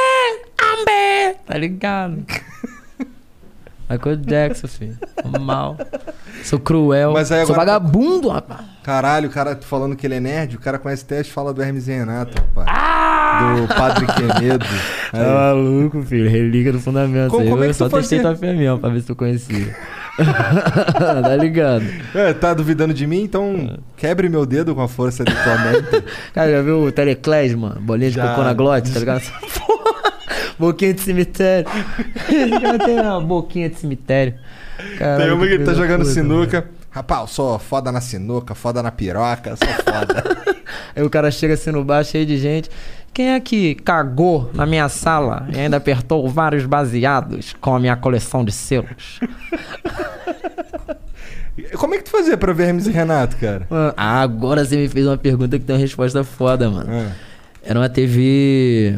Tá ligado? Michael Jackson, filho. Mal. Sou cruel. Mas aí Sou agora- vagabundo, rapaz. Caralho, o cara falando que ele é nerd, o cara conhece até as falas do Hermes e Renato, rapaz. Ah! do Padre Quemedo. Tá Aí. maluco, filho. Relíquia do fundamento. Como- Aí como é eu que só tu testei fazia? tua fé mesmo pra ver se tu conhecia. tá ligado? É, tá duvidando de mim? Então quebre meu dedo com a força de tua mente. Cara, já viu o Teleclés, mano? Bolinha de Já. cocô na glote, tá ligado? boquinha de cemitério. Cara tem uma boquinha de cemitério. Caralho, Tem uma que ele tá jogando puta, sinuca. Rapaz, eu sou foda na sinuca, foda na piroca, sou foda. mano. Aí o cara chega assim no bar cheio de gente. Quem é que cagou na minha sala e ainda apertou vários baseados com a minha coleção de selos? Como é que tu fazia pra ver Hermes e Renato, cara? Mano, agora você me fez uma pergunta que tem uma resposta foda, mano. Ah, Era uma TV.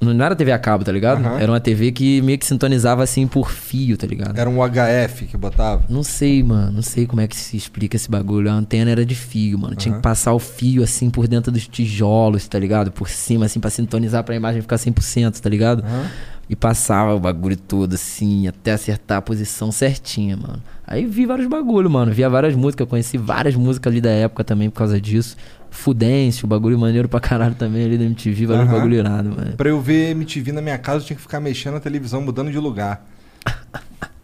Não era TV a cabo, tá ligado? Aham. Era uma TV que meio que sintonizava assim por fio, tá ligado? Era um HF que botava. Não sei, mano. Não sei como é que se explica esse bagulho. A antena era de fio, mano. Tinha Aham. que passar o fio assim por dentro dos tijolos, tá ligado? Por cima, assim, pra sintonizar pra imagem ficar 100%, tá ligado? Aham. E passava o bagulho todo assim, até acertar a posição certinha, mano. Aí vi vários bagulho, mano. Via várias músicas, eu conheci várias músicas ali da época também por causa disso. Fudêncio, o bagulho maneiro pra caralho também ali da MTV, vários Aham. bagulho irado, mano. Pra eu ver MTV na minha casa, eu tinha que ficar mexendo na televisão, mudando de lugar.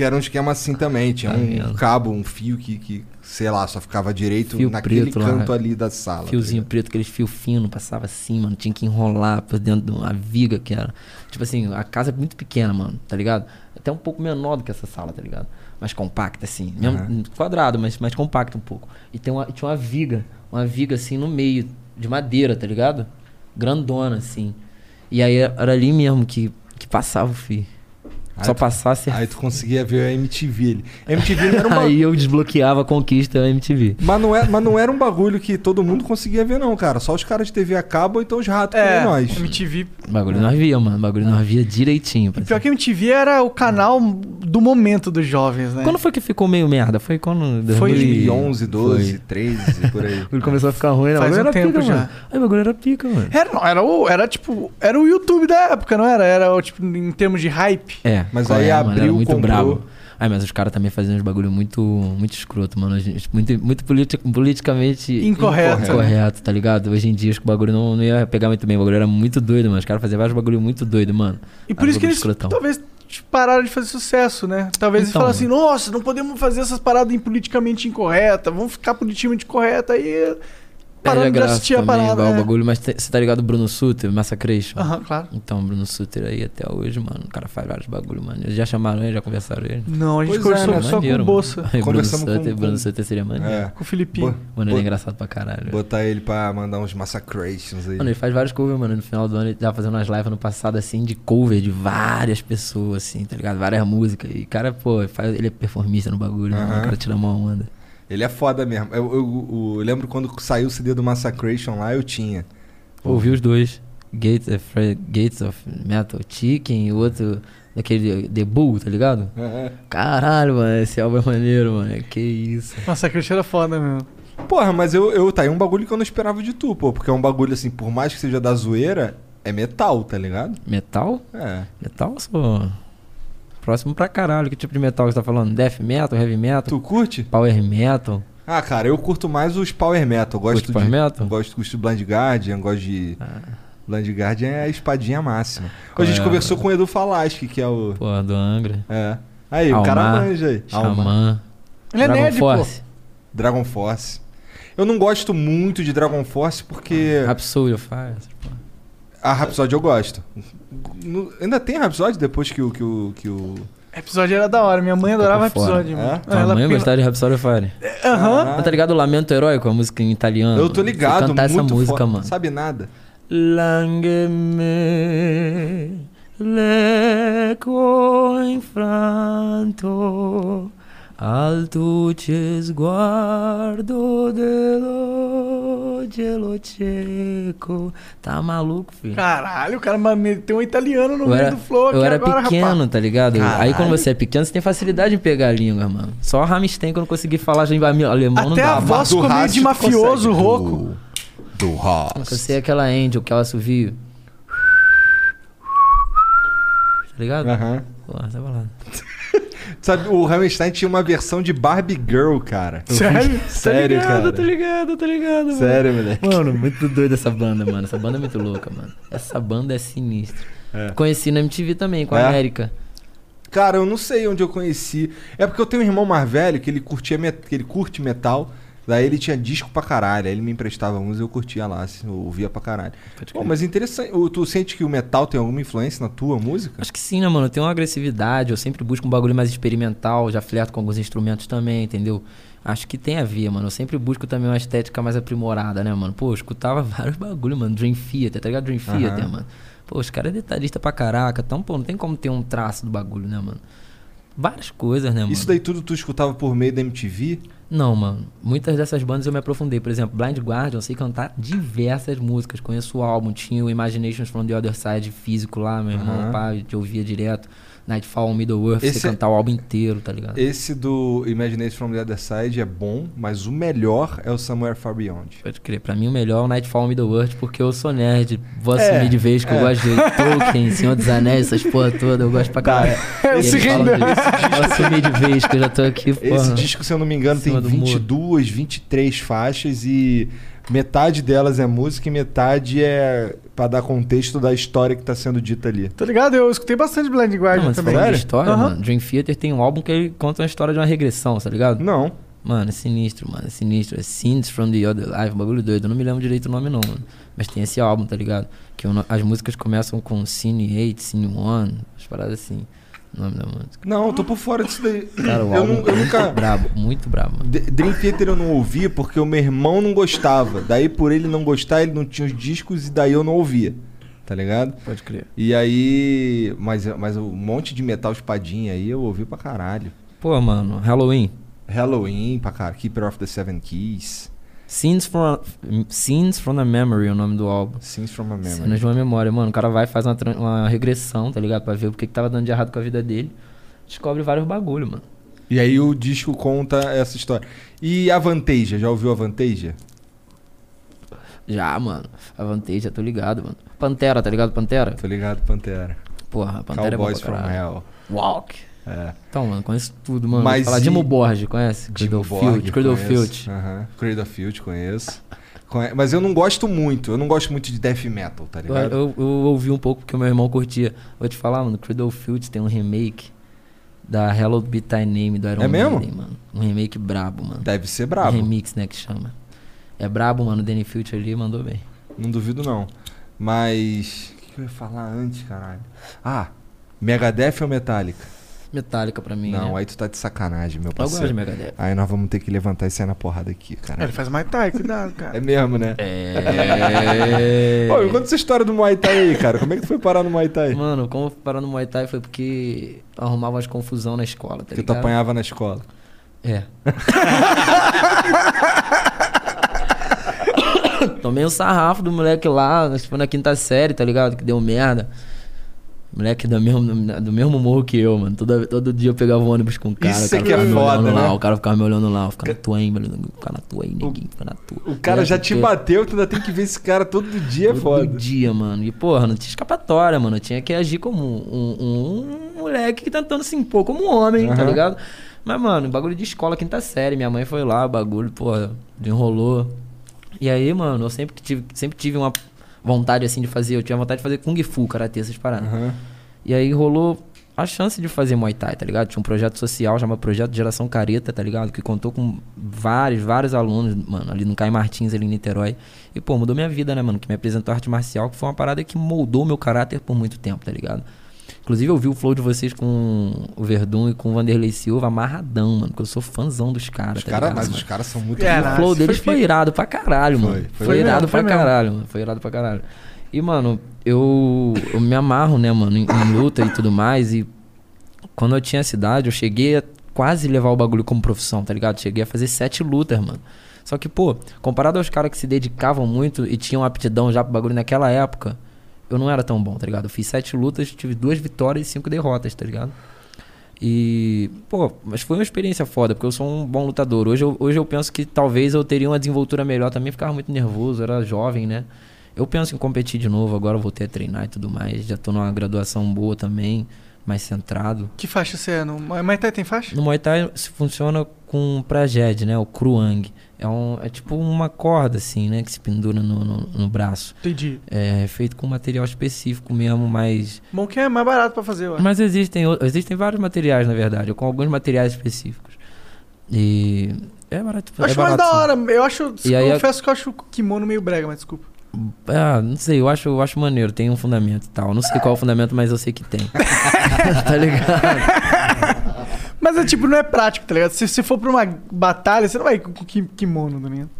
Porque era um esquema assim também. Tinha Tá um cabo, um fio que, que, sei lá, só ficava direito Fio naquele preto lá. canto ali da sala. tá Fiozinho ligado? preto, aqueles fio fino, passava assim, mano. Tinha que enrolar por dentro de uma viga que era. Tipo assim, a casa é muito pequena, mano, tá ligado? Até um pouco menor do que essa sala, tá ligado? Mais compacta, assim. Mesmo, Aham. Quadrado, mas mais compacta um pouco. E tem uma, tinha uma viga, uma viga assim no meio, de madeira, tá ligado? Grandona, assim. E aí era ali mesmo que, que passava o fio. Aí Só tu- passasse. Aí tu conseguia ver a MTV ali. MTV era uma. Aí eu desbloqueava a conquista MTV. Mas não, é, mas não era um bagulho que todo mundo conseguia ver, não, cara. Só os caras de TV a cabo ou então os ratos É, como nós. MTV. O bagulho nós via, mano. O bagulho nós via direitinho. E pior que MTV era o canal do momento dos jovens, né? Quando foi que ficou meio merda? Foi quando. Foi 2011, 12, Foi. 13, por aí. Ele começou a ficar ruim, né? Faz bagulho um era tempo pica, já. mano. Aí o bagulho era pica, mano. Era, não, era, o, era tipo. Era o YouTube da época, não era? Era o, tipo, em termos de hype. É. Mas aí é, mano? abriu, Era muito comprou. bravo. Aí, mas os caras também faziam uns bagulho muito, muito escroto, mano. Muito, muito politi- politicamente Incorreto. incorreto, tá ligado? Hoje em dia acho que o bagulho não, não ia pegar muito bem. O bagulho era muito doido, mano. Os caras faziam vários bagulho muito doido, mano. E por Era isso que eles escrotão. talvez pararam de fazer sucesso, né? Talvez eles Então, falaram assim, nossa, não podemos fazer essas paradas em politicamente incorreta, vamos ficar politicamente correta aí. Parando de a assistir a também, parada. igual o bagulho. Mas você tá ligado o Bruno Suter, Massacration? Aham, claro. Então, o Bruno Suter aí até hoje, mano. O cara faz vários bagulho, mano. Eles já chamaram ele, já conversaram ele. Não, a gente Pois é, conversou né? só com Maneiro, o Bolsa, mano. Aí, Bruno Conversamos com- Suter, com- Bruno Suter seria maneiro. É. com o Filipinho. Mano, ele é engraçado pra caralho. Botar ele pra mandar uns massacrations aí. Mano, ele faz vários covers, mano. No final do ano ele tava fazendo umas lives ano passado, assim, de cover de várias pessoas, assim, tá ligado? Várias músicas. E, cara, pô, faz, ele é performista no bagulho, mano. Aham. O cara tira uma onda. Ele é foda mesmo. Eu, eu- eu- eu lembro quando saiu o CD do Massacration lá, eu tinha. Ouvi os dois. Gates, of, Gates of Metal Chicken e o outro daquele The Bull, tá ligado? Caralho, mano, esse álbum é maneiro, mano. Que isso. Cristiano era foda mesmo. Porra, mas eu, eu tá aí um bagulho que eu não esperava de tu, pô. Porque é um bagulho assim, por mais que seja da zoeira, é metal, tá ligado? Metal? É. Metal, sou. Próximo pra caralho. Que tipo de metal você tá falando? Death metal, heavy metal, Tu curte? power metal? Ah, cara, eu curto mais os power metal. Eu Gosto de, power metal? Gosto, gosto de Blind Guardian, gosto de. Blind Guardian é a espadinha máxima. Qual a gente é? conversou com o Edu Falaschi, que é o. Porra, do Angra. É. Aí, o cara Almar, manja aí. Almar. Xamã. Ele é Dragon nerd, Force. Dragon Force. Eu não gosto muito de Dragon Force porque. Rhapsody essas porra. A Rhapsody eu gosto. No- ainda tem Rhapsody depois que o. Que o, que o... Episódio era da hora. Minha mãe adorava episódio, É? mano. Ela mãe pina- gostava de Rhapsody of Fire. Aham. Ah. Tá ligado o Lamento Heróico, a música em italiano? Eu tô ligado, cantar essa música, foda. mano. Sabe nada. Langhe l'eco infranto al tuo sguardo dello gelo cieco. Tá maluco, filho? Caralho, o cara meteu um italiano no Eu meio era, do flow aqui eu era agora, pequeno, rapaz. tá ligado? Caralho. Aí quando você é pequeno, você tem facilidade em pegar a língua, mano. Só Rammstein que eu consegui falar já em alemão não Até a voz Do ficou meio de mafioso, consegue. rouco. Do, do Haas. Eu sei aquela Angel, que ela assovio. Tá ligado? Aham. Porra, tá balado. Sabe, o Rammstein tinha uma versão de Barbie Girl, cara. Sério? Sério, tá ligado, cara. Tá ligado, tá ligado, mano. Sério, moleque. Mano, muito doido essa banda, mano. Essa banda é muito louca, mano. Essa banda é sinistra. É. Conheci na MTV também, com É? a América. Cara, eu não sei onde eu conheci. É porque eu tenho um irmão mais velho que ele curtia met- que ele curte metal. Daí ele tinha disco pra caralho. Aí ele me emprestava uns e eu curtia lá, assim, eu ouvia pra caralho. Bom, mas interessante. Tu sente que o metal tem alguma influência na tua música? Acho que sim, né, mano? Eu tenho uma agressividade, eu sempre busco um bagulho mais experimental, já flerto com alguns instrumentos também, entendeu? Acho que tem a ver, mano. Eu sempre busco também uma estética mais aprimorada, né, mano? Pô, eu escutava vários bagulho, mano. Dream Theater, tá ligado? Dream Theater, Aham. mano. Pô, os caras é detalhista pra caraca. Então, pô, não tem como ter um traço do bagulho, né, mano? Várias coisas, né, mano? Isso daí tudo tu escutava por meio da MTV? Não, mano. Muitas dessas bandas eu me aprofundei. Por exemplo, Blind Guardian, eu sei cantar diversas músicas. Conheço o álbum, tinha o Imaginations from the Other Side físico lá, meu irmão, pai, te ouvia direto. Nightfall, Middle Earth, Esse sei é- cantar o álbum inteiro, tá ligado? Esse do Imagination from the Other Side é bom, mas o melhor é o Somewhere Far Beyond. Pode crer. Pra mim o melhor é o Nightfall, Middle Earth, porque eu sou nerd. Vou É, assumir de vez que é. eu gosto de Tolkien, Senhor dos Anéis, essas porra toda, eu gosto pra caralho. Tá, disso. Vou assumir de vez que eu já tô aqui, porra. Esse disco, se eu não me engano, tem Cima do muro. 22, 23 faixas e metade delas é música e metade é pra dar contexto da história que tá sendo dita ali. Tá ligado? Eu escutei bastante Blind Guardian mano, você também. de Sério? história, Aham. mano. Dream Theater tem um álbum que ele conta uma história de uma regressão, tá ligado? Não. Mano, é sinistro, mano. É sinistro. É Scenes from the Other Life, um bagulho doido. Eu não me lembro direito o nome, não, mano. Mas tem esse álbum, tá ligado? Que no- as músicas começam com Scene 8, Scene 1, as paradas assim. O nome da música. Não, eu tô por fora disso daí. Cara, o eu, álbum não- eu é muito nunca. brabo, muito brabo, mano. D- Dream Theater eu não ouvi porque o meu irmão não gostava. Daí, por ele não gostar, ele não tinha os discos e daí eu não ouvia. Tá ligado? Pode crer. E aí. Mas, mas um monte de metal espadinha aí eu ouvi pra caralho. Pô, mano, Halloween. Halloween pra caralho. Keeper of the Seven Keys. Scenes from, Scenes from the Memory, é o nome do álbum. Scenes from a Memory. Cenas de uma memória, mano. O cara vai e faz uma, uma regressão, tá ligado? Pra ver o que, que tava dando de errado com a vida dele. Descobre vários bagulho, mano. E aí o disco conta essa história. E a Vantasia, já ouviu a Vantasia? Já, mano. A Vantage, tô ligado, mano. Pantera, tá ligado? Pantera? Tô ligado, Pantera. Porra, Pantera Cowboys é bom pra from. Hell. Walk. É. Então, mano, conheço tudo, mano. Mas Falar e- Dimo Borges, conhece? Jimmy Cradle Borg, Field. Cradle conheço. Field. Aham. Cradle Field, conheço. Conhe- Mas eu não gosto muito. Eu não gosto muito de death metal, tá Eu, ligado? eu, eu ouvi um pouco porque o meu irmão curtia. Vou te falar, mano, Cradle Field tem um remake da Hello Be Thy Name do Iron É mesmo? Maiden, mano. Um remake brabo, mano. Deve ser Um brabo. remix, né, que chama. É brabo, mano. O Danny Field ali mandou bem. Não duvido, não. Mas. O que que eu ia falar antes, caralho? Ah, Megadeth ou Metallica? Metallica pra mim, não, né? aí tu tá de sacanagem, meu Eu gosto de parceiro. Megadeth. Aí nós vamos ter que levantar e sair na porrada aqui, cara. ele faz Muay Thai, cuidado, cara. É mesmo, né? É. Ô, me conta essa história do Muay Thai aí, cara. Como é que tu foi parar no Muay Thai? Mano, como eu fui parar no Muay Thai foi porque arrumava umas confusão na escola, tá Porque tu apanhava na escola. É. Tomei um sarrafo do moleque lá, acho que foi na quinta série, tá ligado? Que deu merda. Moleque do mesmo, do mesmo morro que eu, mano. Todo, todo dia eu pegava o ônibus com o cara. Isso o cara é que é ficava foda, né? lá, O cara ficava me olhando lá. Fica na tua aí, mano. Fica na tua aí, neguinho. Fica na tua. O cara É, já te bateu, tu ainda tem que ver esse cara todo dia, é Todo foda. dia, mano. E, porra, não tinha escapatória, mano. Eu tinha que agir como um, um- um moleque que tentando se impor como um homem, tá Aham. ligado? Mas, mano, bagulho de escola, quinta série. Minha mãe foi lá, bagulho, porra, desenrolou. E aí, mano, eu sempre tive, sempre tive uma vontade, assim, de fazer... Eu tinha vontade de fazer Kung Fu, Karatê, essas paradas. Aham. E aí rolou a chance de fazer Muay Thai, tá ligado? Tinha um projeto social chamado Projeto Geração Careta, tá ligado? Que contou com vários, vários alunos, mano, ali no Caio Martins, ali em Niterói. E, pô, mudou minha vida, né, mano? Que me apresentou arte marcial, que foi uma parada que moldou meu caráter por muito tempo, tá ligado? Inclusive, eu vi o flow de vocês com o Verdun e com o Vanderlei Silva amarradão, mano. Que eu sou fãzão dos caras, Os tá cara, ligado? mas mano? os caras são muito É, O flow deles foi foi irado pra caralho, Foi, mano. foi Foi, mesmo, irado foi pra mesmo. caralho, mano. Foi irado pra caralho. E, mano, eu, eu me amarro, né, mano, em, em luta e tudo mais. E quando eu tinha cidade, eu cheguei a quase levar o bagulho como profissão, tá ligado? Cheguei a fazer sete lutas, mano. Só que, pô, comparado aos caras que se dedicavam muito e tinham aptidão já pro bagulho naquela época, eu não era tão bom, tá ligado? Eu fiz sete lutas, tive duas vitórias e cinco derrotas, tá ligado? E, pô, mas foi uma experiência foda, porque eu sou um bom lutador. Hoje eu, hoje eu penso que talvez eu teria uma desenvoltura melhor também, ficava muito nervoso, era jovem, né? Eu penso em competir de novo, agora eu voltei a treinar e tudo mais, já tô numa graduação boa também. mais centrado. Que faixa você é? No Muay Thai tem faixa? No Muay Thai se funciona com prajed, né? O kruang. É, um, é tipo uma corda, assim, né? Que se pendura no, no, no braço. Entendi. É feito com material específico mesmo, mas... Bom que é mais barato pra fazer, ué. Mas existem, existem vários materiais, na verdade, com alguns materiais específicos. E... É barato. Eu é acho mais barato, da sim. hora. Eu acho. Confesso que eu acho o kimono meio brega, mas desculpa. Ah, não sei, eu acho, eu acho maneiro, tem um fundamento e tal. Não sei qual é o fundamento, mas eu sei que tem. tá ligado? Mas é tipo, não é prático, tá ligado? Se você for pra uma batalha, você não vai com ki- kimono, tá ligado?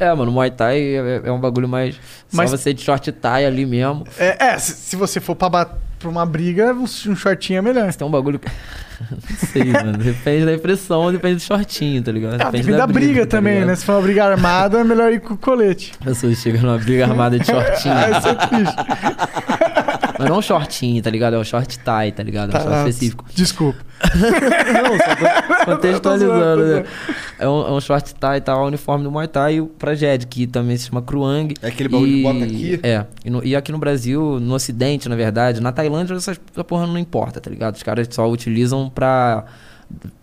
É, mano, Muay Thai é, é um bagulho mais. Mas- Só você de short tie ali mesmo. É, é, se, se você for pra, pra uma briga, um, shortinho é melhor. Mas tem um bagulho. não sei, mano. Depende da impressão, depende do shortinho, tá ligado? Ah, depende da, briga, tá também, ligado? né? Se for uma briga armada, é melhor ir com colete. A pessoa chega numa briga armada de shortinho. Ah, isso é triste. Mas não um shortinho, tá ligado? É um short tie, tá ligado? É um short Tá, específico. Desculpa. Não, só contextualizando, né? É um, é um short tie e tal, é o uniforme do Muay Thai e o Prajed, que também se chama Kruang. É aquele bagulho que bota aqui? É. E, no- e aqui no Brasil, no Ocidente, na verdade, na Tailândia, essa, essa porra não importa, tá ligado? Os caras só utilizam pra.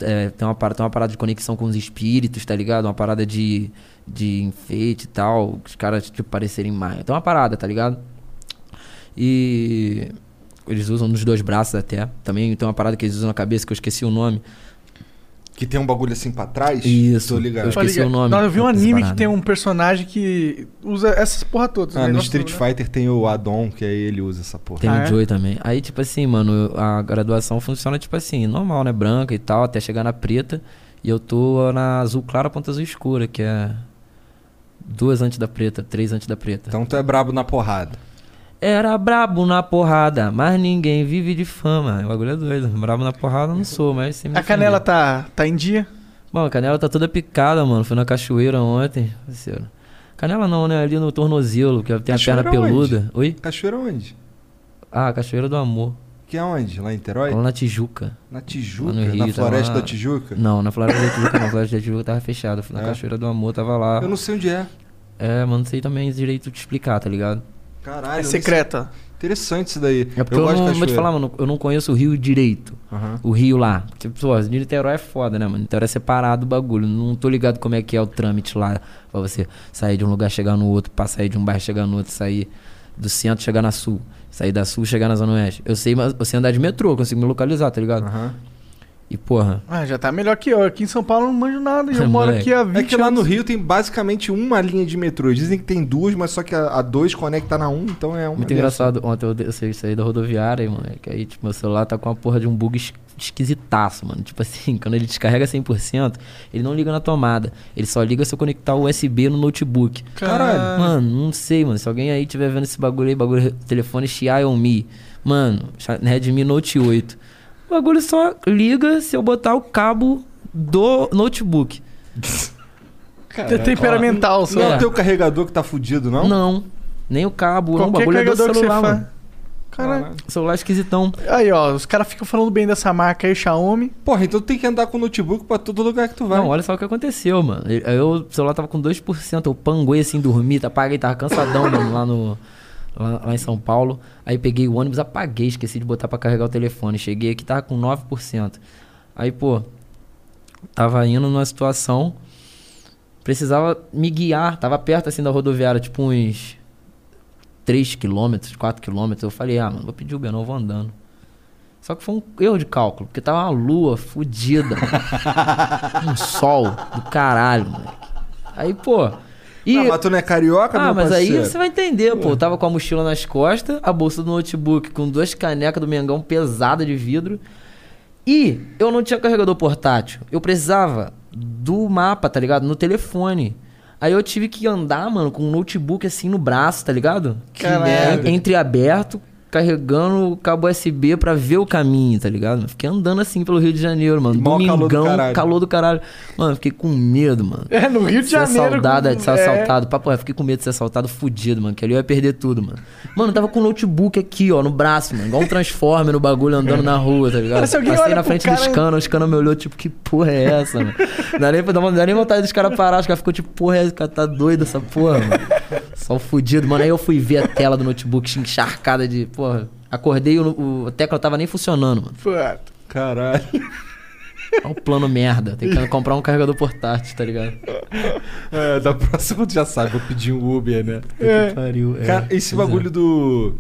É, tem, uma parada, tem uma parada de conexão com os espíritos, tá ligado? Uma parada de, de enfeite e tal. Os caras, tipo, parecerem mais. Tem uma parada, tá ligado? E. Eles usam nos dois braços até. Também tem uma parada que eles usam na cabeça que eu esqueci o nome. Que tem um bagulho assim pra trás? Isso. Tô ligado. Eu esqueci o nome. Não, eu vi um anime que tem um personagem que usa essas porra todas. Ah, né? no Nossa, Street né? Fighter tem o Adon, que aí ele usa essa porra. Tem Ah, o é? Joey também. Aí, tipo assim, mano, a graduação funciona, tipo assim, normal, né? Branca e tal, até chegar na preta. E eu tô na azul clara, ponta azul escura, que é duas antes da preta, três antes da preta. Então tu é brabo na porrada. Era brabo na porrada, mas ninguém vive de fama. O bagulho é doido. Brabo na porrada eu não sou, mas sem me A canela tá, tá em dia? Bom, a canela tá toda picada, mano. Fui na cachoeira ontem, parceiro. Canela não, né? Ali no tornozelo, que tem a Cachoeira perna peluda. Oi? Cachoeira onde? Ah, Cachoeira do Amor. Que é onde? Lá em Niterói? Lá na Tijuca. Na Tijuca? Na Rio, tá floresta lá. da Tijuca? Não, na Floresta da Tijuca não. A Floresta da Tijuca tava fechada. Fui na É? Cachoeira do Amor, tava lá. Eu não sei onde é. É, mas não sei também direito te explicar, tá ligado? Caralho. É eu secreta. sei. Interessante isso daí. É porque eu, gosto de não vou te falar, mano, eu não conheço o Rio direito. Aham. O Rio lá. Tipo, pô, de Niterói é foda, né, mano? Niterói é separado do bagulho. Não tô ligado como é que é o trâmite lá. Pra você sair de um lugar, chegar no outro, pra sair de um bairro, chegar no outro, sair do centro, chegar na sul. Sair da sul, chegar na zona oeste. Eu sei, mas eu sei andar de metrô, eu consigo me localizar, tá ligado? Aham. E, porra, Ah, já tá melhor que eu. Aqui em São Paulo eu não manjo nada. E eu moro aqui há 20 É que lá no. Rio tem basicamente uma linha de metrô. Dizem que tem duas, mas só que a, a dois conecta na um, então é uma. Muito engraçado. Ontem eu, eu saí- da rodoviária, aí, moleque. Aí, tipo, meu celular tá com uma porra de um bug es- esquisitaço, mano. Tipo assim, quando ele descarrega 100%, ele não liga na tomada. Ele só liga se eu conectar o USB no notebook. Caralho. Mano, não sei, mano. Se alguém aí tiver vendo esse bagulho aí, bagulho, telefone Xiaomi. Mano, Redmi Note 8. O bagulho só liga se eu botar o cabo do notebook. É temperamental, Não é só. o teu carregador que tá fudido, não? Não. Nem o cabo. não, o Qualquer bagulho é do celular, mano. Caralho. O celular é esquisitão. Aí, ó, os caras ficam falando bem dessa marca aí, Xiaomi. Porra, então tu tem que andar com o notebook pra todo lugar que tu vai. Não, olha só o que aconteceu, mano. Eu, eu- o celular tava com 2%, eu panguei assim, dormi, apaguei, tava cansadão, mano, lá no. Lá, lá em São Paulo. Aí peguei o ônibus, apaguei, esqueci de botar pra carregar o telefone. Cheguei aqui, tava com 9%. Aí, pô, tava indo numa situação. Precisava me guiar, tava perto assim da rodoviária, tipo uns 3 quilômetros, 4 quilômetros. Eu falei, ah, mano, vou pedir Uber, não vou andando. Só que foi um erro de cálculo, porque tava uma lua fudida. um sol do caralho, moleque. Aí, pô. E, Ah, mas tu não é carioca, ah, mas aí parceiro? você vai entender, pô. Eu tava com a mochila nas costas, a bolsa do notebook com duas canecas do Mengão pesada de vidro. E eu não tinha carregador portátil. Eu precisava do mapa, tá ligado? No telefone. Aí eu tive que andar, mano, com um notebook assim no braço, tá ligado? Que merda. Entreaberto, carregando o cabo USB pra ver o caminho, tá ligado? Fiquei andando assim pelo Rio de Janeiro, mano. Mó calor do Domingão, caralho. calor do caralho. Mano, fiquei com medo, mano. É, no Rio de Ser Janeiro. assaltado, de ser é. assaltado. Papo, eu fiquei com medo de ser assaltado fudido, mano. Que ali eu ia perder tudo, mano. Mano, eu tava com o notebook aqui, ó, no braço, mano. Igual um Transformer no bagulho andando na rua, tá ligado? Passei na frente cara- do Scana, o Scana me olhou, tipo, que porra é essa, mano? Dá nem, dá, dá nem vontade dos caras parar, os caras ficou tipo, porra, é esse cara tá doido essa porra, mano. Sol fudido, mano. Aí eu fui ver a tela do notebook encharcada de. Porra, acordei, o, o, a tecla tava nem funcionando, mano. Puta. Caralho. É um plano merda. Tem que comprar um carregador portátil, tá ligado? É, da próxima tu já sabe, vou pedir um Uber, né? É. Pariu. é. Cara, esse Pois é. bagulho do.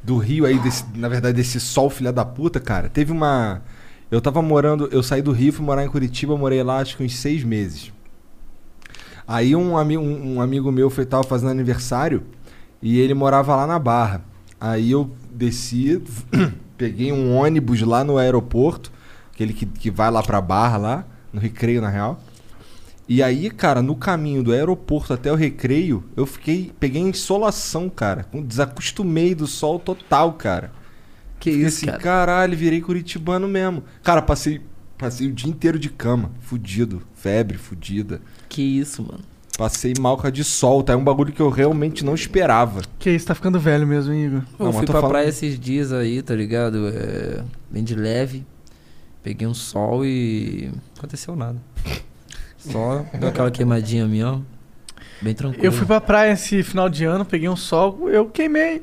Do Rio aí, desse, na verdade, desse sol filha da puta, cara. Teve uma. Eu tava morando. Eu saí do Rio, fui morar em Curitiba, morei lá acho que uns seis meses. Aí um, ami, um, um amigo meu foi, tava fazendo aniversário e ele morava lá na Barra. Aí eu desci, peguei um ônibus lá no aeroporto, aquele que, que vai lá pra Barra, lá, no recreio, na real. E aí, cara, no caminho do aeroporto até o recreio, eu fiquei. Peguei insolação, cara. Desacostumei do sol total, cara. Que Fiquei isso, assim, cara. caralho, virei curitibano mesmo. Cara, passei, passei o dia inteiro de cama, fudido. Febre, fudida. Que isso, mano. Passei mal com a de sol, tá? É um bagulho que eu realmente não esperava. Que isso, tá ficando velho mesmo, hein, Igor. Eu Não, fui pra falando- praia esses dias aí, tá ligado? É, bem de leve. Peguei um sol e. Não aconteceu nada. Só deu aquela queimadinha mesmo. Bem tranquilo. Eu fui pra praia esse final de ano, peguei um sol, eu queimei.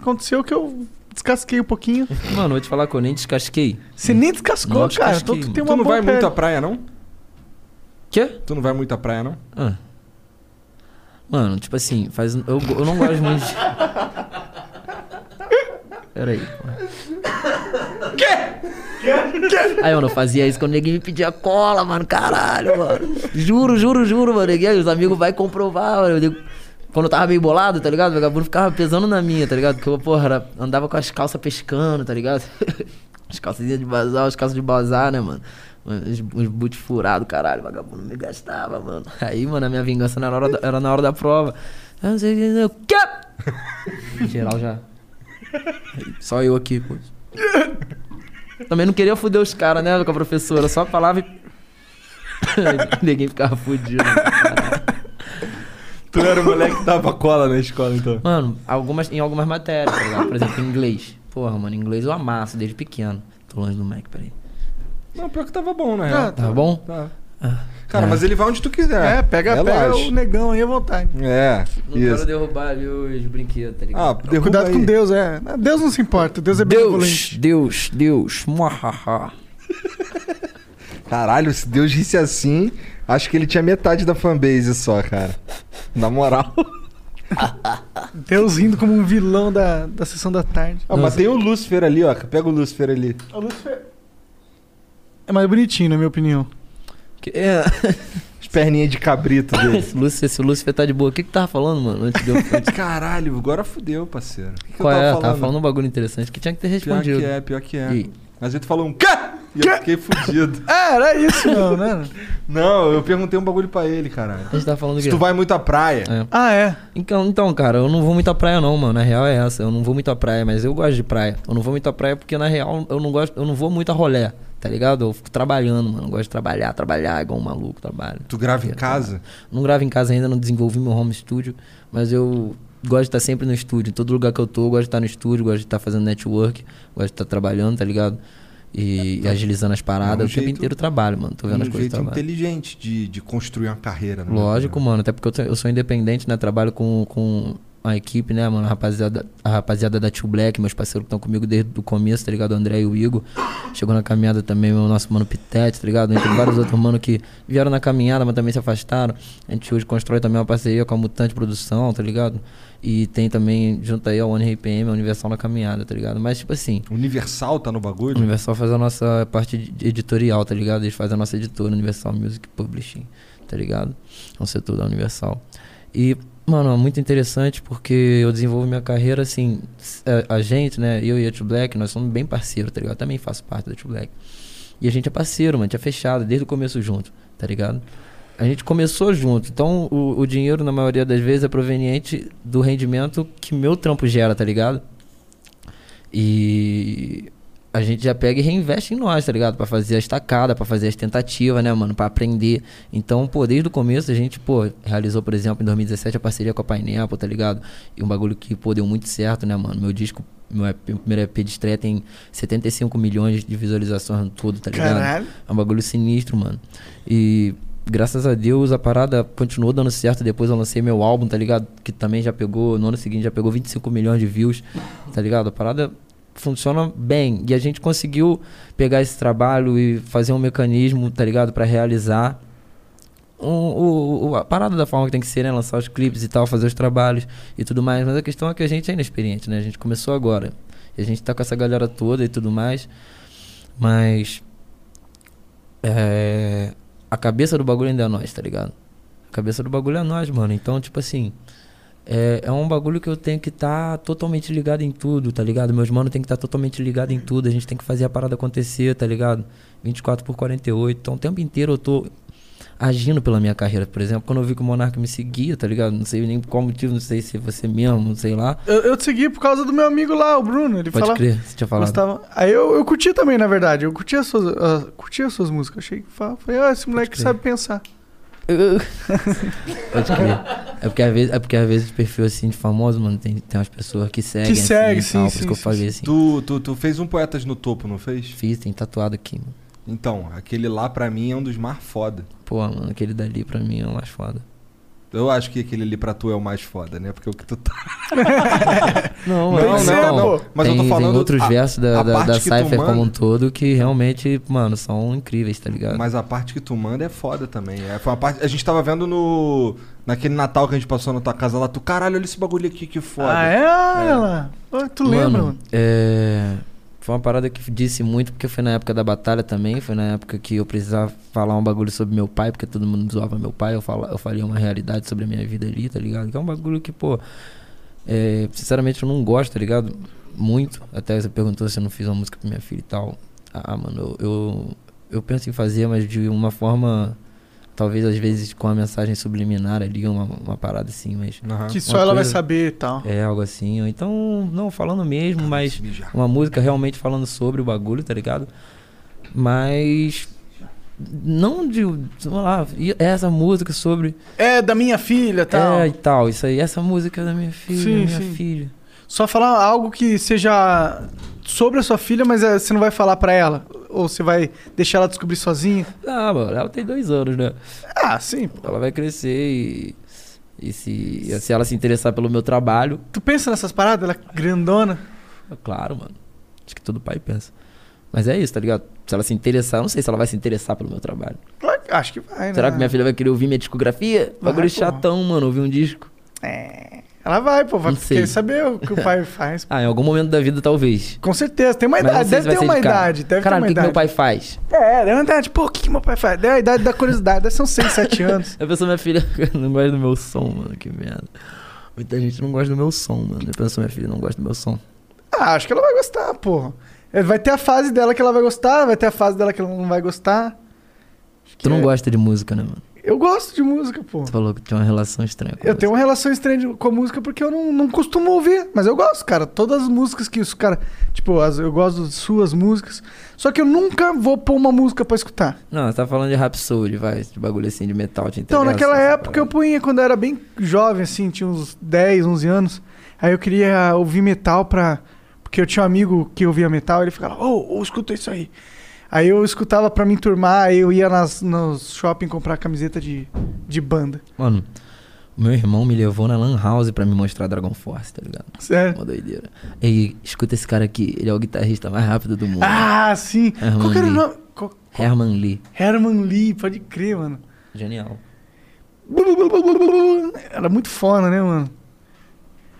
Aconteceu que eu descasquei um pouquinho. Mano, vou te falar que eu nem descasquei. Você nem descascou, Não cara. descasquei, Então tu mano. tem uma Tu não boa vai pele. muito à praia, não? Quê? Tu não vai muito à praia, não? Ah. Mano, tipo assim, faz. Eu, eu não gosto muito de. Pera aí, pô. Quê? Aí, mano, eu fazia isso quando ninguém me pedia cola, mano. Caralho, mano. Juro, juro, juro, mano. E aí, os amigos vão comprovar, mano. Eu digo, quando eu tava meio bolado, tá ligado? O vagabundo ficava pesando na minha, tá ligado? Porque eu, porra, era- andava com as calças pescando, tá ligado? as calçazinhas de bazar, as calças de bazar, né, mano? Os, os boot furados, caralho, vagabundo me gastava, mano. Aí, mano, a minha vingança era na hora da, era na hora da prova. Eu não sei o que, quê? Geral já. Só eu aqui, pô. Também não queria foder os caras, né, com a professora. Só falava e. Ninguém ficava fudido. Tu era o moleque que dava cola na escola, então. Mano, algumas, em algumas matérias, tá ligado? Por exemplo, em inglês. Porra, mano, inglês eu amasso desde pequeno. Tô longe do Mac, peraí. Não, pior que tava bom, na real. Ah, Tá bom? Tá. Ah. Cara, É. mas ele vai onde tu quiser. É, pega, pega Relaxa. o negão aí à vontade. É, Não isso. quero derrubar ali os brinquedos, tá ligado? Ah, Cuidado aí. com Deus, é. Deus não se importa, Deus é Deus, benevolente. Deus, Deus, muahaha. Caralho, se Deus risse assim, acho que ele tinha metade da fanbase só, cara. Na moral. Deus rindo como um vilão da, da sessão da tarde. Ah, mas tem o Lúcifer ali, ó. Pega o Lúcifer ali. O Lúcifer é mais bonitinho, na minha opinião. Que- É, As perninhas de cabrito dele. esse Lúcifer, esse Lúcifer tá de boa. O que que tava falando, mano? Antes de eu... Caralho, agora fudeu, parceiro. O que, que Qual eu é? tava Tava falando um bagulho interessante que tinha que ter Pior respondido. que é, pior que é. E- Mas aí tu falou um quê? E eu fiquei fudido. É, era isso, não, né? Não, eu perguntei um bagulho pra ele, caralho. A gente tava falando do Se quê? tu vai muito à praia. É. Ah, é. Então, então, cara, eu não vou muito à praia não, mano. Na real é essa. Eu não vou muito à praia, mas eu gosto de praia. Eu não vou muito à praia porque na real eu não gosto, eu não vou muito a rolé, tá ligado? Eu fico trabalhando, mano. Eu gosto de trabalhar, trabalhar igual um maluco, trabalho. Tu grava em casa? Não gravo em casa ainda, não desenvolvi meu home studio, mas eu gosto de estar sempre no estúdio. Em todo lugar que eu tô, eu gosto de estar no estúdio, gosto de estar fazendo network, gosto de estar trabalhando, tá ligado? E, e agilizando as paradas. É um o tempo jeito- inteiro eu trabalho, mano. Tô vendo um as coisas jeito trabalho. inteligente de, de construir uma carreira. né? Lógico, mano. Até porque eu, eu sou independente, né? Trabalho com, com a equipe, né, mano? A rapaziada, a rapaziada da Tio Black, meus parceiros que estão comigo desde o começo, tá ligado? O André e o Igor. Chegou na caminhada também o nosso mano Pitete, tá ligado? Entre vários outros mano que vieram na caminhada, mas também se afastaram. A gente hoje constrói também uma parceria com a Mutante Produção, tá ligado? E tem também, junto aí, a One RPM, a Universal na caminhada, tá ligado? Mas, tipo assim, Universal tá no bagulho? Universal faz a nossa parte de- editorial, tá ligado? Eles fazem a nossa editora, Universal Music Publishing, tá ligado? É um setor da Universal. E, mano, é muito interessante porque eu desenvolvo minha carreira assim. A, a gente, né? Eu e a Tio Black, nós somos bem parceiros, tá ligado? Eu também faço parte da Tio Black. E a gente é parceiro, mano, a gente é fechado desde o começo junto, tá ligado? A gente começou junto, então o, o dinheiro, na maioria das vezes, é proveniente do rendimento que meu trampo gera, tá ligado? E a gente já pega e reinveste em nós, tá ligado? Pra fazer a estacada, pra fazer as tentativas, né, mano? Pra aprender. Então, pô, desde o começo a gente, pô, realizou, por exemplo, em 2017 a parceria com a Pineapple, tá ligado? E um bagulho que, pô, deu muito certo, né, mano? Meu disco, meu, EP, meu primeiro EP de estreia tem 75 milhões de visualizações no todo, tá ligado? Caralho. É um bagulho sinistro, mano. E, graças a Deus a parada continuou dando certo. Depois eu lancei meu álbum, tá ligado? Que também já pegou, no ano seguinte já pegou 25 milhões de views, tá ligado? A parada funciona bem. E a gente conseguiu pegar esse trabalho e fazer um mecanismo, tá ligado? Pra realizar um, o, o- a parada da forma que tem que ser, né? Lançar os clipes e tal, fazer os trabalhos e tudo mais. Mas a questão é que a gente é inexperiente, né? A gente começou agora. E a gente tá com essa galera toda e tudo mais. Mas. É, a cabeça do bagulho ainda é nós, tá ligado? A cabeça do bagulho é nós, mano. Então, tipo assim. É, é um bagulho que eu tenho que estar totalmente ligado em tudo, tá ligado? Meus manos tem que estar totalmente ligado em tudo. A gente tem que fazer a parada acontecer, tá ligado? 24 por 48. Então, o tempo inteiro eu tô agindo pela minha carreira. Por exemplo, quando eu vi que o Monarca me seguia, tá ligado? Não sei nem qual motivo, não sei se é você mesmo, não sei lá. Eu, eu te segui por causa do meu amigo lá, o Bruno. Ele Pode falava. crer, você tinha falado. Gostava. Aí eu, eu curti também, na verdade. Eu curti as suas, ah, curti as suas músicas. Achei que fa- falei, ah, esse moleque sabe pensar. Pode crer. É porque, às vezes, é porque às vezes perfil assim de famoso, mano, tem, tem umas pessoas que seguem. assim, segue, e sim, tal, Por sim, isso que eu sim, falei assim. Tu, tu, tu fez um Poetas no Topo, não fez? Fiz, tem tatuado aqui, mano. Então, aquele lá pra mim é um dos mais foda. Pô, mano, aquele dali pra mim é o mais foda. Eu acho que aquele ali pra tu é o mais foda, né? Porque o que tu tá. Não, Não, mas, não, não. Mas eu tem, tô falando tem outros a- versos da, da, da Cypher como um manda. todo que realmente, mano, são incríveis, tá ligado? Mas a parte que tu manda é foda também. É, foi uma parte. A gente tava vendo no. Naquele Natal que a gente passou na tua casa lá. Tu, caralho, olha esse bagulho aqui que foda. Ah, é? Olha lá. Pô, tu lembra, mano? É... Foi uma parada que disse muito, porque foi na época da batalha também. Foi na época que eu precisava falar um bagulho sobre meu pai, porque todo mundo zoava meu pai. Eu, fala, eu falei uma realidade sobre a minha vida ali, tá ligado? Que é um bagulho que, pô. É, sinceramente, eu não gosto, tá ligado? Muito. Até você perguntou se eu não fiz uma música pra minha filha e tal. Ah, mano, eu, eu, eu penso em fazer, mas de uma forma. Talvez às vezes com a mensagem subliminar ali, uma, uma parada assim, mas. Aham. Que só Uma ela vai saber e tal. É algo assim. ou Então, não falando mesmo, mas uma música realmente falando sobre o bagulho, tá ligado? Mas. Não de. Sei lá, e essa música sobre. É, da minha filha e tal. É e tal, isso aí. Essa música é da minha filha, Sim, minha sim. filha. Só falar algo que seja sobre a sua filha, mas é, você não vai falar pra ela. Ou você vai deixar ela descobrir sozinha. Ah, mano, ela tem dois anos, né? Ah, sim. pô. Ela vai crescer e. E se, se ela se interessar pelo meu trabalho, Tu pensa nessas paradas? Ela é grandona. é claro, mano. Acho que todo pai pensa. Mas é isso, tá ligado? Se ela se interessar, eu não sei se ela vai se interessar pelo meu trabalho. Claro que- Acho que vai, né? Será que minha filha vai querer ouvir minha discografia? Vai, Bagulho pô. chatão, mano, ouvir um disco. É. Ela vai, pô. Vai Não sei. querer saber o que o pai faz. Ah, em algum momento da vida, talvez. Com certeza. Tem uma Mas idade. Deve ter uma idade. Deve Caralho, o ter que, uma que meu idade. pai faz? É, deve uma idade. Pô, o que, que meu pai faz? Deve a idade da curiosidade. Deve ser uns 6, 7 anos. Eu penso, minha filha não gosta do meu som, mano, que merda. Muita gente não gosta do meu som, mano. Eu penso, minha filha não gosta do meu som. Ah, acho que ela vai gostar, porra. É, Vai ter a fase dela que ela vai gostar, vai ter a fase dela que ela não vai gostar. Tu não é- gosta de música, né, mano? Eu gosto de música, pô. Tu falou que tinha uma relação estranha com Eu tenho uma relação estranha de- com a música porque eu não, não costumo ouvir, mas eu gosto, cara. Todas as músicas que os caras. Tipo, as- eu gosto das suas músicas. Só que eu nunca vou pôr uma música pra escutar. Não, você tá falando de Rhapsody, vai, de bagulho assim, de metal, te Então, naquela época eu punha quando eu era bem jovem, assim, tinha uns 10, 11 anos. Aí eu queria ouvir metal pra. Porque eu tinha um amigo que ouvia metal, ele ficava, ô, ô, escuta isso aí. Aí eu escutava pra me enturmar, aí eu ia nas, nos shopping comprar camiseta de, de banda. Mano, meu irmão me levou na Lan House pra me mostrar Dragon Force, tá ligado? Sério? Uma doideira. Ei, escuta esse cara aqui, ele é o guitarrista mais rápido do mundo. Ah, sim. Herman Qual que era o nome? Qual- Herman Lee. Herman Lee, pode crer, mano. Genial. Era muito foda, né, mano?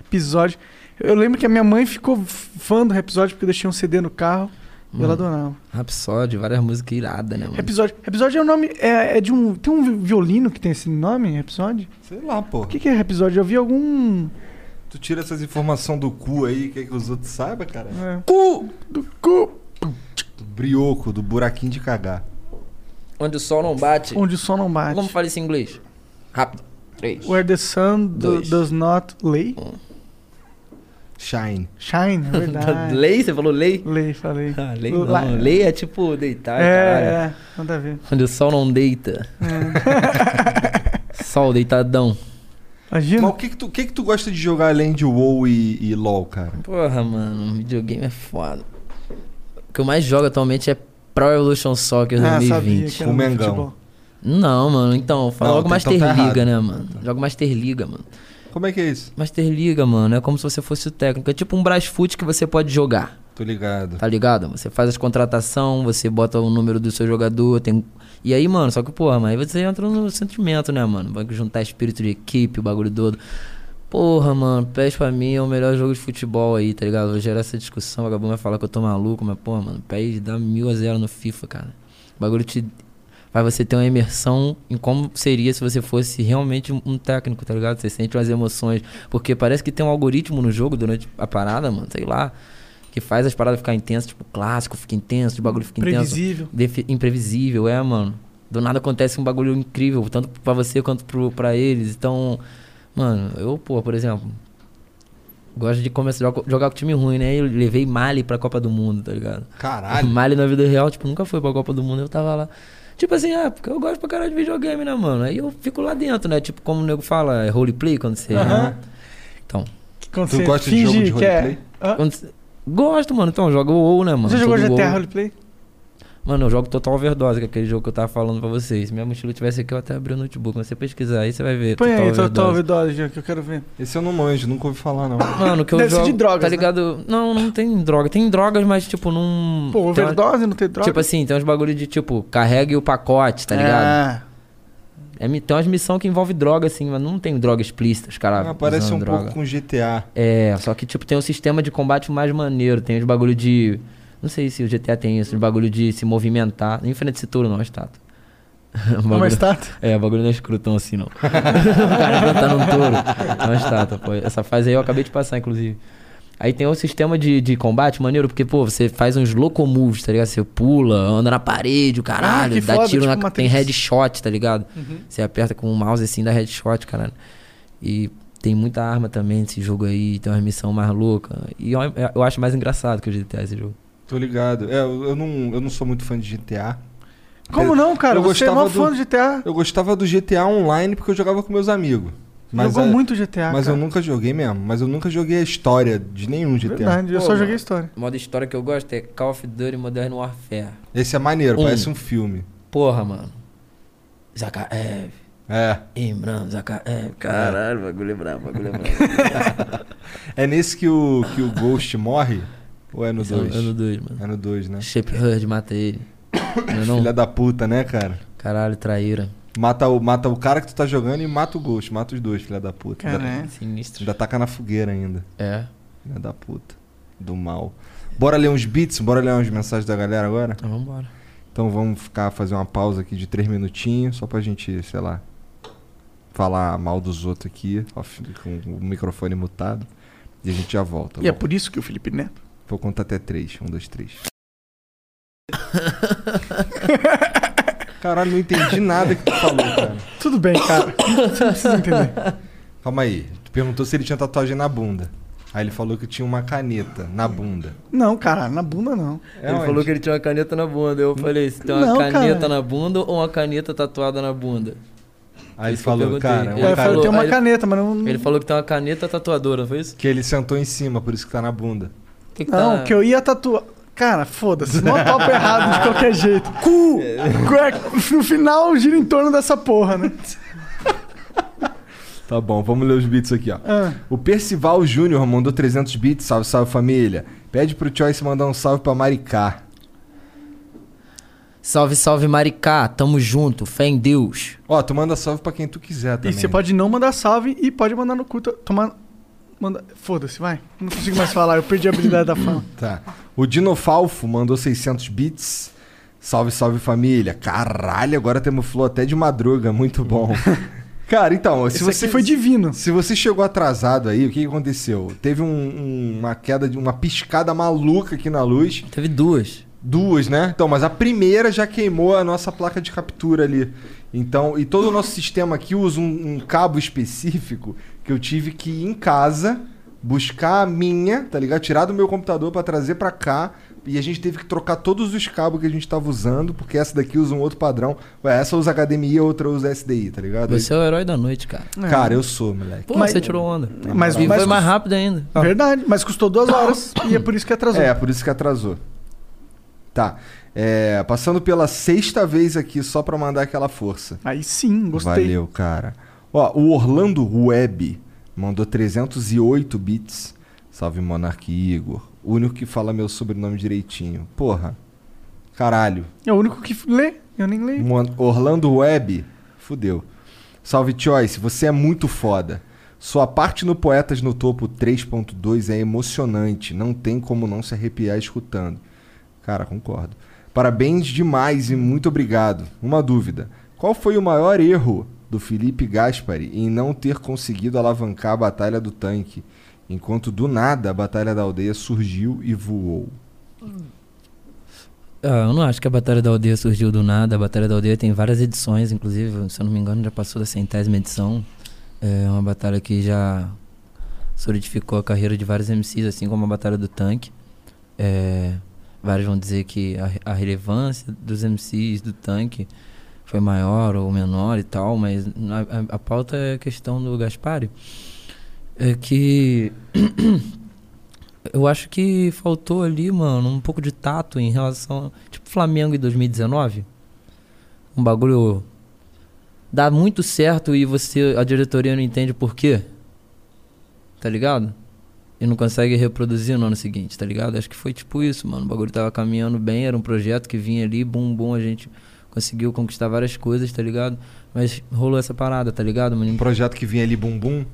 Episódio. Eu lembro que a minha mãe ficou fã do episódio porque eu deixei um CD no carro e ela Mano, adorava. Rhapsody, várias músicas iradas, né, mano? Episódio. Episódio é o nome. É, é de um. Tem um violino que tem esse nome, episódio? Sei lá, pô. O que, que é episódio? Eu vi algum. Tu tira essas informações do cu aí, quer que os outros saibam, cara? É. Cu! Do cu! Do brioco, do buraquinho de cagar. Onde o sol não bate. Onde o som não bate. Como fala isso em inglês? Rápido. Três. Where the sun do- does not lay. Shine. Shine, é verdade. Lei? Você falou lei? lay, falei. Ah, lei não. Lei é tipo deitar, caralho. É, é, nada a ver. Onde o sol não deita. Sol deitadão. Imagina. Mas o que que, tu, o que que tu gosta de jogar além de WoW e, e LoL, cara? Porra, mano, videogame é foda. O que eu mais jogo atualmente é Pro Evolution Soccer Ah, sabia 2020. que era O Mengão. futebol. Não, mano, então, fala Não, logo Master tá Liga, errado. né, mano? Joga Master Liga, mano. Como é que é isso? Master Liga, mano, é como se você fosse o técnico. É tipo um Brasfoot que você pode jogar. Tô ligado. Tá ligado? Você faz as contratação, você bota o número do seu jogador, tem. E aí, mano, só que, porra, mas aí você entra no sentimento, né, mano? Vai juntar espírito de equipe, o bagulho todo. Porra, mano, PES pra mim é o melhor jogo de futebol aí, tá ligado? Vou gerar essa discussão, o vagabundo vai falar que eu tô maluco, mas, porra, mano, PES dá mil a zero no FIFA, cara. O bagulho te. Vai você ter uma imersão em como seria se você fosse realmente um- técnico, tá ligado? Você sente umas emoções. Porque parece que tem um algoritmo no jogo durante a parada, mano, sei lá. Que faz as paradas ficar intensas, tipo, clássico fica intenso, o bagulho fica intenso. Imprevisível, é, mano. Do nada acontece um bagulho incrível, tanto pra você quanto pro, pra eles. Então, mano, eu, pô, por exemplo, gosto de começar a jogar, jogar com time ruim, né? Eu levei Mali pra Copa do Mundo, tá ligado? Caralho. Mali na vida real, tipo, nunca foi pra Copa do Mundo, eu tava lá. Tipo assim, é, porque eu gosto pra caralho de videogame, né, mano? Aí eu fico lá dentro, né? Tipo, como o nego fala, é roleplay quando você. Aham. Então, Quando Tu você gosta de jogo de que é- roleplay? Hã? quando Gosto, mano. Então, joga o WoW, né, mano? Você jogou GTA WoW. Roleplay? Mano, eu jogo Total Overdose, que é aquele jogo que eu tava falando pra vocês. Se minha mochila tivesse aqui, eu até abri o notebook. Mas você pesquisar aí, você vai ver. Põe aí, Total Overdose. Overdose, já, que eu quero ver. Esse eu não manjo, nunca ouvi falar, não. Mano, que eu Deve ser jogo. de drogas, Tá né? ligado? Não, não tem droga. Tem drogas, mas tipo, não. Pô, tem uma- Overdose não tem droga? Tipo assim, tem uns bagulho de tipo, carregue o pacote, tá ligado? Ah, É, mi- tem umas missões que envolve droga, assim, mas não tem droga explícita, os caras. Ah, parece um droga. pouco com GTA. É, só que, tipo, tem um sistema de combate mais maneiro. Tem os bagulho de. Não sei se o GTA tem isso, bagulho de se movimentar. Não enfrenta esse touro, não, é estátua. É uma bagulho- estátua. É, o bagulho não é escrutão assim, não. o cara enfrentando um touro. É uma estátua, pô. Essa fase aí eu acabei de passar, inclusive. Aí tem um sistema de, de combate maneiro, porque, pô, você faz uns locomoves, tá ligado? Você pula, anda na parede, o caralho, Ah, dá foda, tiro tipo na. Matrix. Tem headshot, tá ligado? Uhum. Você aperta com o mouse assim, dá headshot, caralho. E tem muita arma também nesse jogo aí, tem uma missão mais louca. E eu, eu acho mais engraçado que o GTA esse jogo. Tô ligado. É, eu, eu não, eu não sou muito fã de GTA. Como não, cara? Eu Você é mó fã do- GTA. Eu gostava do GTA Online porque eu jogava com meus amigos. Mas, Jogou é- muito GTA, mas cara. eu nunca joguei mesmo. Mas eu nunca joguei a história de nenhum GTA. Verdade, eu Pô, só joguei história. O modo história que eu gosto é Call of Duty Modern Warfare. Esse é maneiro, Um. parece um filme. Porra, mano. Zakaev. É. Imran, Zakaev. Caralho, bagulho é brabo, bagulho é brabo. É nesse que o, que o Ghost morre? Ou é no Esse é no- 2? É no 2, mano. É no 2, né? Shape Hurd mata ele. Não é não? Filha da puta, né, cara? Caralho, traíra. Mata o, mata o cara que tu tá jogando e mata o Ghost. Mata os dois, filha da puta. Ainda, Caralho. Sinistro. ainda taca na fogueira ainda. É. Filha da puta. Do mal. Bora ler uns beats? Bora ler umas mensagens da galera agora? Então vambora. Então vamos ficar, fazer uma pausa aqui de três minutinhos, só pra gente, sei lá, falar mal dos outros aqui, off- com o microfone mutado. E a gente já volta. E é bom? por isso que o Felipe Neto. Vou contar até três. Um, dois, três. Caralho, não entendi nada que tu falou, cara. Tudo bem, cara. Você não precisa entender. Calma aí. Tu perguntou se ele tinha tatuagem na bunda. Aí ele falou que tinha uma caneta na bunda. Não, cara, na bunda não. É ele onde? falou que ele tinha uma caneta na bunda. Eu falei, você tem uma Não, caneta cara. na bunda ou uma caneta tatuada na bunda? Aí ele falou, cara, Ele uma cara- falei, tem uma ele- caneta, mas não. Ele falou que tem uma caneta tatuadora, não foi isso? que ele sentou em cima, por isso que tá na bunda. Que que Não, tá- que eu ia tatuar. Cara, foda-se, não papo errado de qualquer jeito. Cu! Cu- No final gira em torno dessa porra, né? Tá bom, vamos ler os beats aqui, ó. Ah, O Percival Júnior mandou 300 bits, salve, salve família. Pede pro Choice mandar um salve pra Maricá. Salve, salve Maricá, tamo junto, fé em Deus. Ó, tu manda salve pra quem tu quiser e também. você pode não mandar salve e pode mandar no cu. to- Tomar. Manda... Foda-se, vai. Não consigo mais falar, eu perdi a habilidade da fala. Tá. O Dinofalfo mandou 600 bits. Salve, salve família. Caralho, agora temos flow até de madruga, muito bom. Cara, então, se Esse você foi divino. Se você chegou atrasado aí, o que, que aconteceu? Teve um- um- uma queda de uma piscada maluca aqui na luz. Teve duas. Duas, né? Então, mas a primeira já queimou a nossa placa de captura ali. Então, e todo o nosso sistema aqui usa um, um cabo específico que eu tive que ir em casa buscar a minha, tá ligado? Tirar do meu computador pra trazer pra cá. E a gente teve que trocar todos os cabos que a gente tava usando, porque essa daqui usa um outro padrão. Ué, essa usa HDMI, a outra usa SDI, tá ligado? Você é o herói da noite, cara. Cara, eu sou, moleque. Pô, Mas- você tirou onda. Mas, E mas foi mais rápido ainda. Verdade, mas custou duas horas e é por isso que atrasou. É, por isso que atrasou. Tá. É, passando pela sexta vez aqui só pra mandar aquela força. Aí sim, gostei. Valeu, cara. Ó, o Orlando Web mandou 308 bits. Salve Monark Igor. O único que fala meu sobrenome direitinho. Porra. Caralho. É o único que lê, eu nem leio. Orlando Web. Fudeu. Salve Choice, você é muito foda. Sua parte no Poetas no Topo 3.2 é emocionante. Não tem como não se arrepiar escutando. Cara, concordo. Parabéns demais e muito obrigado. Uma dúvida. Qual foi o maior erro do Felipe Gaspari em não ter conseguido alavancar a Batalha do Tanque, enquanto do nada a Batalha da Aldeia surgiu e voou? Ah, eu não acho que a Batalha da Aldeia surgiu do nada. A Batalha da Aldeia tem várias edições, inclusive, se eu não me engano, já passou da centésima edição. É uma batalha que já solidificou a carreira de vários MCs, assim como a Batalha do Tanque. É, vários vão dizer que a, a relevância dos MCs do Tanque foi maior ou menor e tal, mas a, a, a pauta é a questão do Gaspari. É que eu acho que faltou ali, mano, um pouco de tato em relação. Tipo Flamengo em 2019. Um bagulho. Dá muito certo e você. A diretoria não entende por quê. Tá ligado? E não consegue reproduzir no ano seguinte, tá ligado? Acho que foi tipo isso, mano. O bagulho tava caminhando bem, era um projeto que vinha ali, bum, bum, a gente conseguiu conquistar várias coisas, tá ligado? Mas rolou essa parada, tá ligado, mano? Um projeto que vinha ali bum bum.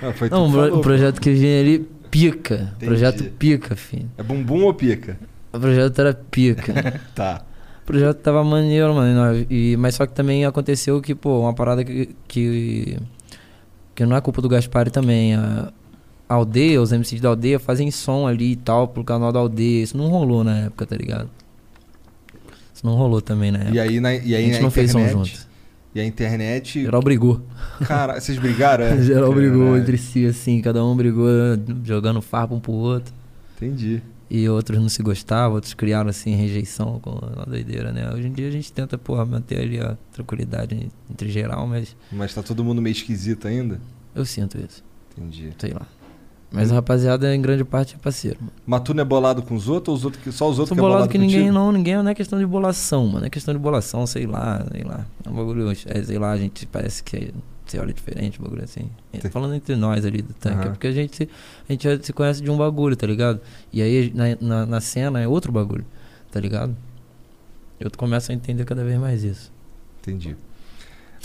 Ah, foi Não, um pro- falou, um projeto que vinha ali, pica. Entendi. Projeto pica, filho. É bumbum ou pica? O projeto era pica. Tá. O projeto tava maneiro, mano. e mas só que também aconteceu que, pô, uma parada que. que, que não é culpa do Gaspari também. A, a aldeia, os MCs da aldeia fazem som ali e tal pro canal da aldeia. Isso não rolou na época, tá ligado? Isso não rolou também época. E aí na, e a aí gente na não fez som junto. E a internet. Geral brigou. Cara, vocês brigaram? É? Geral brigou Caralho. entre si, assim. Cada um brigou jogando farpa um pro outro. Entendi. E outros não se gostavam, outros criaram assim rejeição com a doideira, né? Hoje em dia a gente tenta, porra, manter ali a tranquilidade entre geral, mas Mas tá todo mundo meio esquisito ainda? eu sinto isso, Entendi. sei lá. Mas a rapaziada, em grande parte, é parceiro. Mano. Mas tu não é bolado com os outros ou os outros que, só os outros que é bolado que ninguém contigo? não, ninguém não é questão de bolação, mano. É questão de bolação, sei lá, sei lá. É um bagulho, é, sei lá, a gente parece que você olha diferente, um bagulho assim. É, Sim. Falando entre nós ali do tanque, é Aham. porque a gente, se- a gente se conhece de um bagulho, tá ligado? E aí na, na, na cena é outro bagulho, tá ligado? Eu começo a entender cada vez mais isso. Entendi.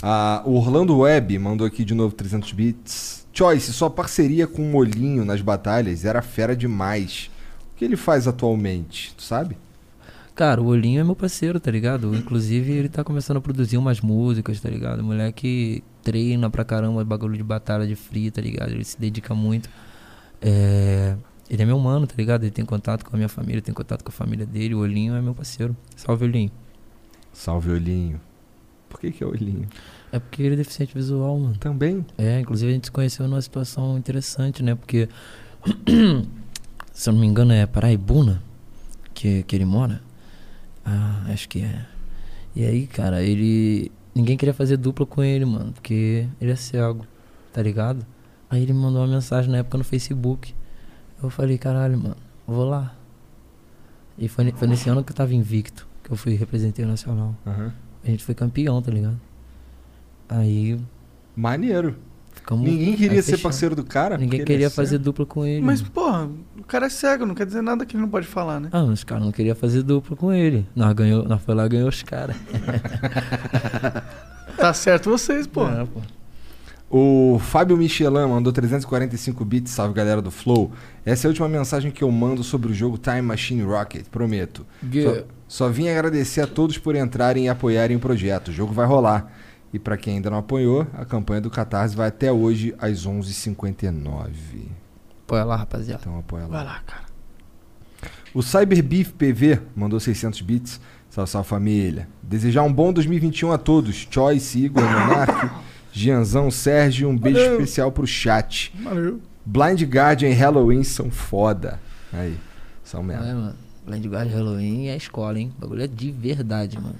Ah, o Orlando Web mandou aqui de novo 300 bits. Choice, sua parceria com o Molinho nas batalhas era fera demais. O que ele faz atualmente? Tu sabe? Cara, o Olhinho é meu parceiro, tá ligado? Inclusive, ele tá começando a produzir umas músicas, tá ligado? O moleque treina pra caramba bagulho de batalha de free, tá ligado? Ele se dedica muito. É... Ele é meu mano, tá ligado? Ele tem contato com a minha família, tem contato com a família dele. O Olhinho é meu parceiro. Salve, Olhinho. Salve, Olhinho. Por que, que é Olhinho? É porque ele é deficiente visual, mano. Também? É, inclusive a gente se conheceu numa situação interessante, né? Porque, se eu não me engano, é Paraibuna que, que ele mora. Ah, acho que é. E aí, cara, ele. Ninguém queria fazer dupla com ele, mano, porque ele é cego, tá ligado? Aí ele me mandou uma mensagem na época no Facebook. Eu falei, caralho, mano, vou lá. E foi, foi nesse ano que eu tava invicto, que eu fui representante nacional. Aham. A gente foi campeão, tá ligado? Aí Maneiro. ficamos. Ninguém queria ser parceiro do cara? Ninguém queria é fazer dupla com ele. Mas, porra, o cara é cego, não quer dizer nada que ele não pode falar, né? Ah, mas os caras não queriam fazer dupla com ele. Nós, ganhou, nós foi lá e ganhou os caras. Tá certo vocês, pô. É, pô. O Fábio Michelin mandou 345 bits, salve galera do Flow. Essa é a última mensagem que eu mando sobre o jogo Time Machine Rocket, prometo. Yeah. Só, só vim agradecer a todos por entrarem e apoiarem o projeto. O jogo vai rolar. E pra quem ainda não apoiou, a campanha do Catarse vai até hoje às 11h59. Põe lá, rapaziada. Então apoia lá. Vai lá, cara. O Cyberbeef PV mandou 600 bits. Salve, salve família. Desejar um bom 2021 a todos. Choice, Igor, Monark, Gianzão, Sérgio. Um beijo Valeu. especial pro chat. Valeu. Blind Guardian e Halloween são foda. Aí, são mesmo. É, mano. Blind Guard Halloween é escola, hein? O bagulho é de verdade, mano.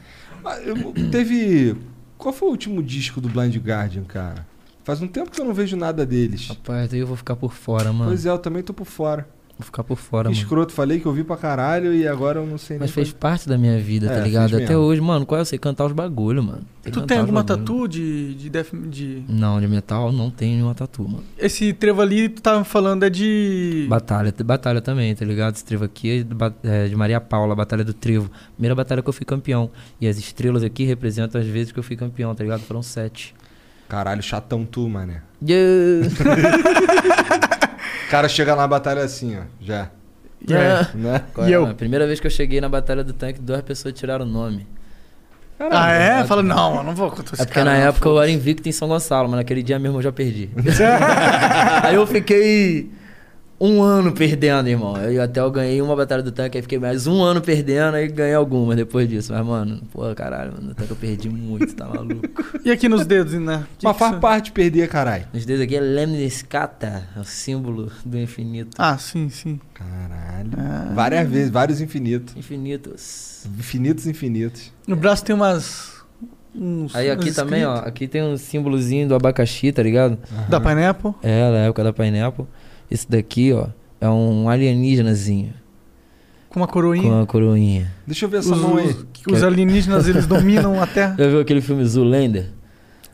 Ah, eu- teve. Qual foi o último disco do Blind Guardian, cara? Faz um tempo que eu não vejo nada deles. Rapaz, aí eu vou ficar por fora, mano. Pois é, eu também tô por fora. Vou ficar por fora, Que mano. escroto, falei que eu vi pra caralho e agora eu não sei Mas nem fez parte da minha vida, É, tá ligado? fez Até mesmo. hoje, mano, qual é? Eu sei cantar os bagulho, mano. Sei Tu cantar tem os alguma bagulho. tatu de, de, death, de... Não, de metal não tenho nenhuma tatu, mano. Esse trevo ali, tu tava falando, é de... Batalha, batalha também, tá ligado? Esse trevo aqui é de, ba- é de Maria Paula, Batalha do Trevo. Primeira batalha que eu fui campeão. E as estrelas aqui representam as vezes que eu fui campeão, tá ligado? Foram sete. Caralho, chatão tu, mané. Yeah. O cara chega na batalha assim, ó, já. Yeah. Né? Qual E é, eu? A primeira vez que eu cheguei na Batalha do Tanque, duas pessoas tiraram o nome. Ah, é? Fala, não, eu não vou contar esse É porque cara, na não, época eu era invicto em São Gonçalo, mas naquele dia mesmo eu já perdi. aí eu fiquei um ano perdendo, irmão. Aí até eu ganhei uma batalha do tanque, aí fiquei mais um ano perdendo, aí ganhei algumas depois disso. Mas, mano, pô, caralho, mano, até que eu perdi muito, tá maluco. E aqui nos dedos, né? Que Mas faz parte de perder, caralho. Nos dedos aqui é Lemniscata, é o símbolo do infinito. Ah, sim, sim. Caralho. Ah. Várias vezes, vários infinitos. Infinitos. Infinitos, infinitos. No braço tem umas... Uns, Aí aqui uns também, ó, aqui tem um símbolozinho do abacaxi, tá ligado? Da Pineapple. É, da época da Pineapple. Esse daqui, ó, é um alienígenazinho Com uma coroinha. com uma coroinha. Deixa eu ver Os, essa mão aí. os- os alienígenas, eles dominam a Terra. Já viu aquele filme Zoolander?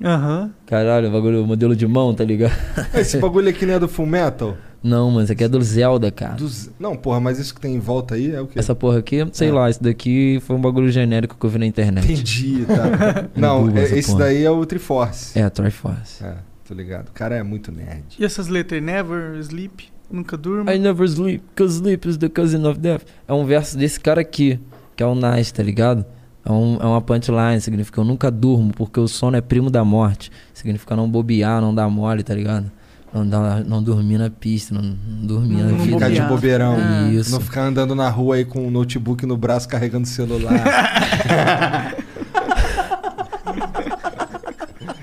Aham. Caralho, o bagulho, modelo de mão, tá ligado? Esse bagulho aqui não é do Full Metal? Não, mano, isso aqui é do Zelda, cara. Dos- Não, porra, mas isso que tem em volta aí é o quê? Essa porra aqui, sei É. lá, esse daqui foi um bagulho genérico que eu vi na internet. Entendi, tá. Não, Google é- esse porra. daí é o Triforce. É, Triforce. É, tô ligado. O cara é muito nerd. E essas letras? Never sleep, nunca durma. I never sleep, cause sleep is the cousin of death. É um verso desse cara aqui, que é o Nice, tá ligado? É, um, é uma punchline, significa eu nunca durmo, porque o sono é primo da morte. Significa não bobear, não dar mole, tá ligado? Não, dar, não dormir na pista, não, não dormir Não- na não vida. Ficar de bobeirão. Ah. Isso. Não ficar andando na rua aí com o notebook no braço carregando o celular.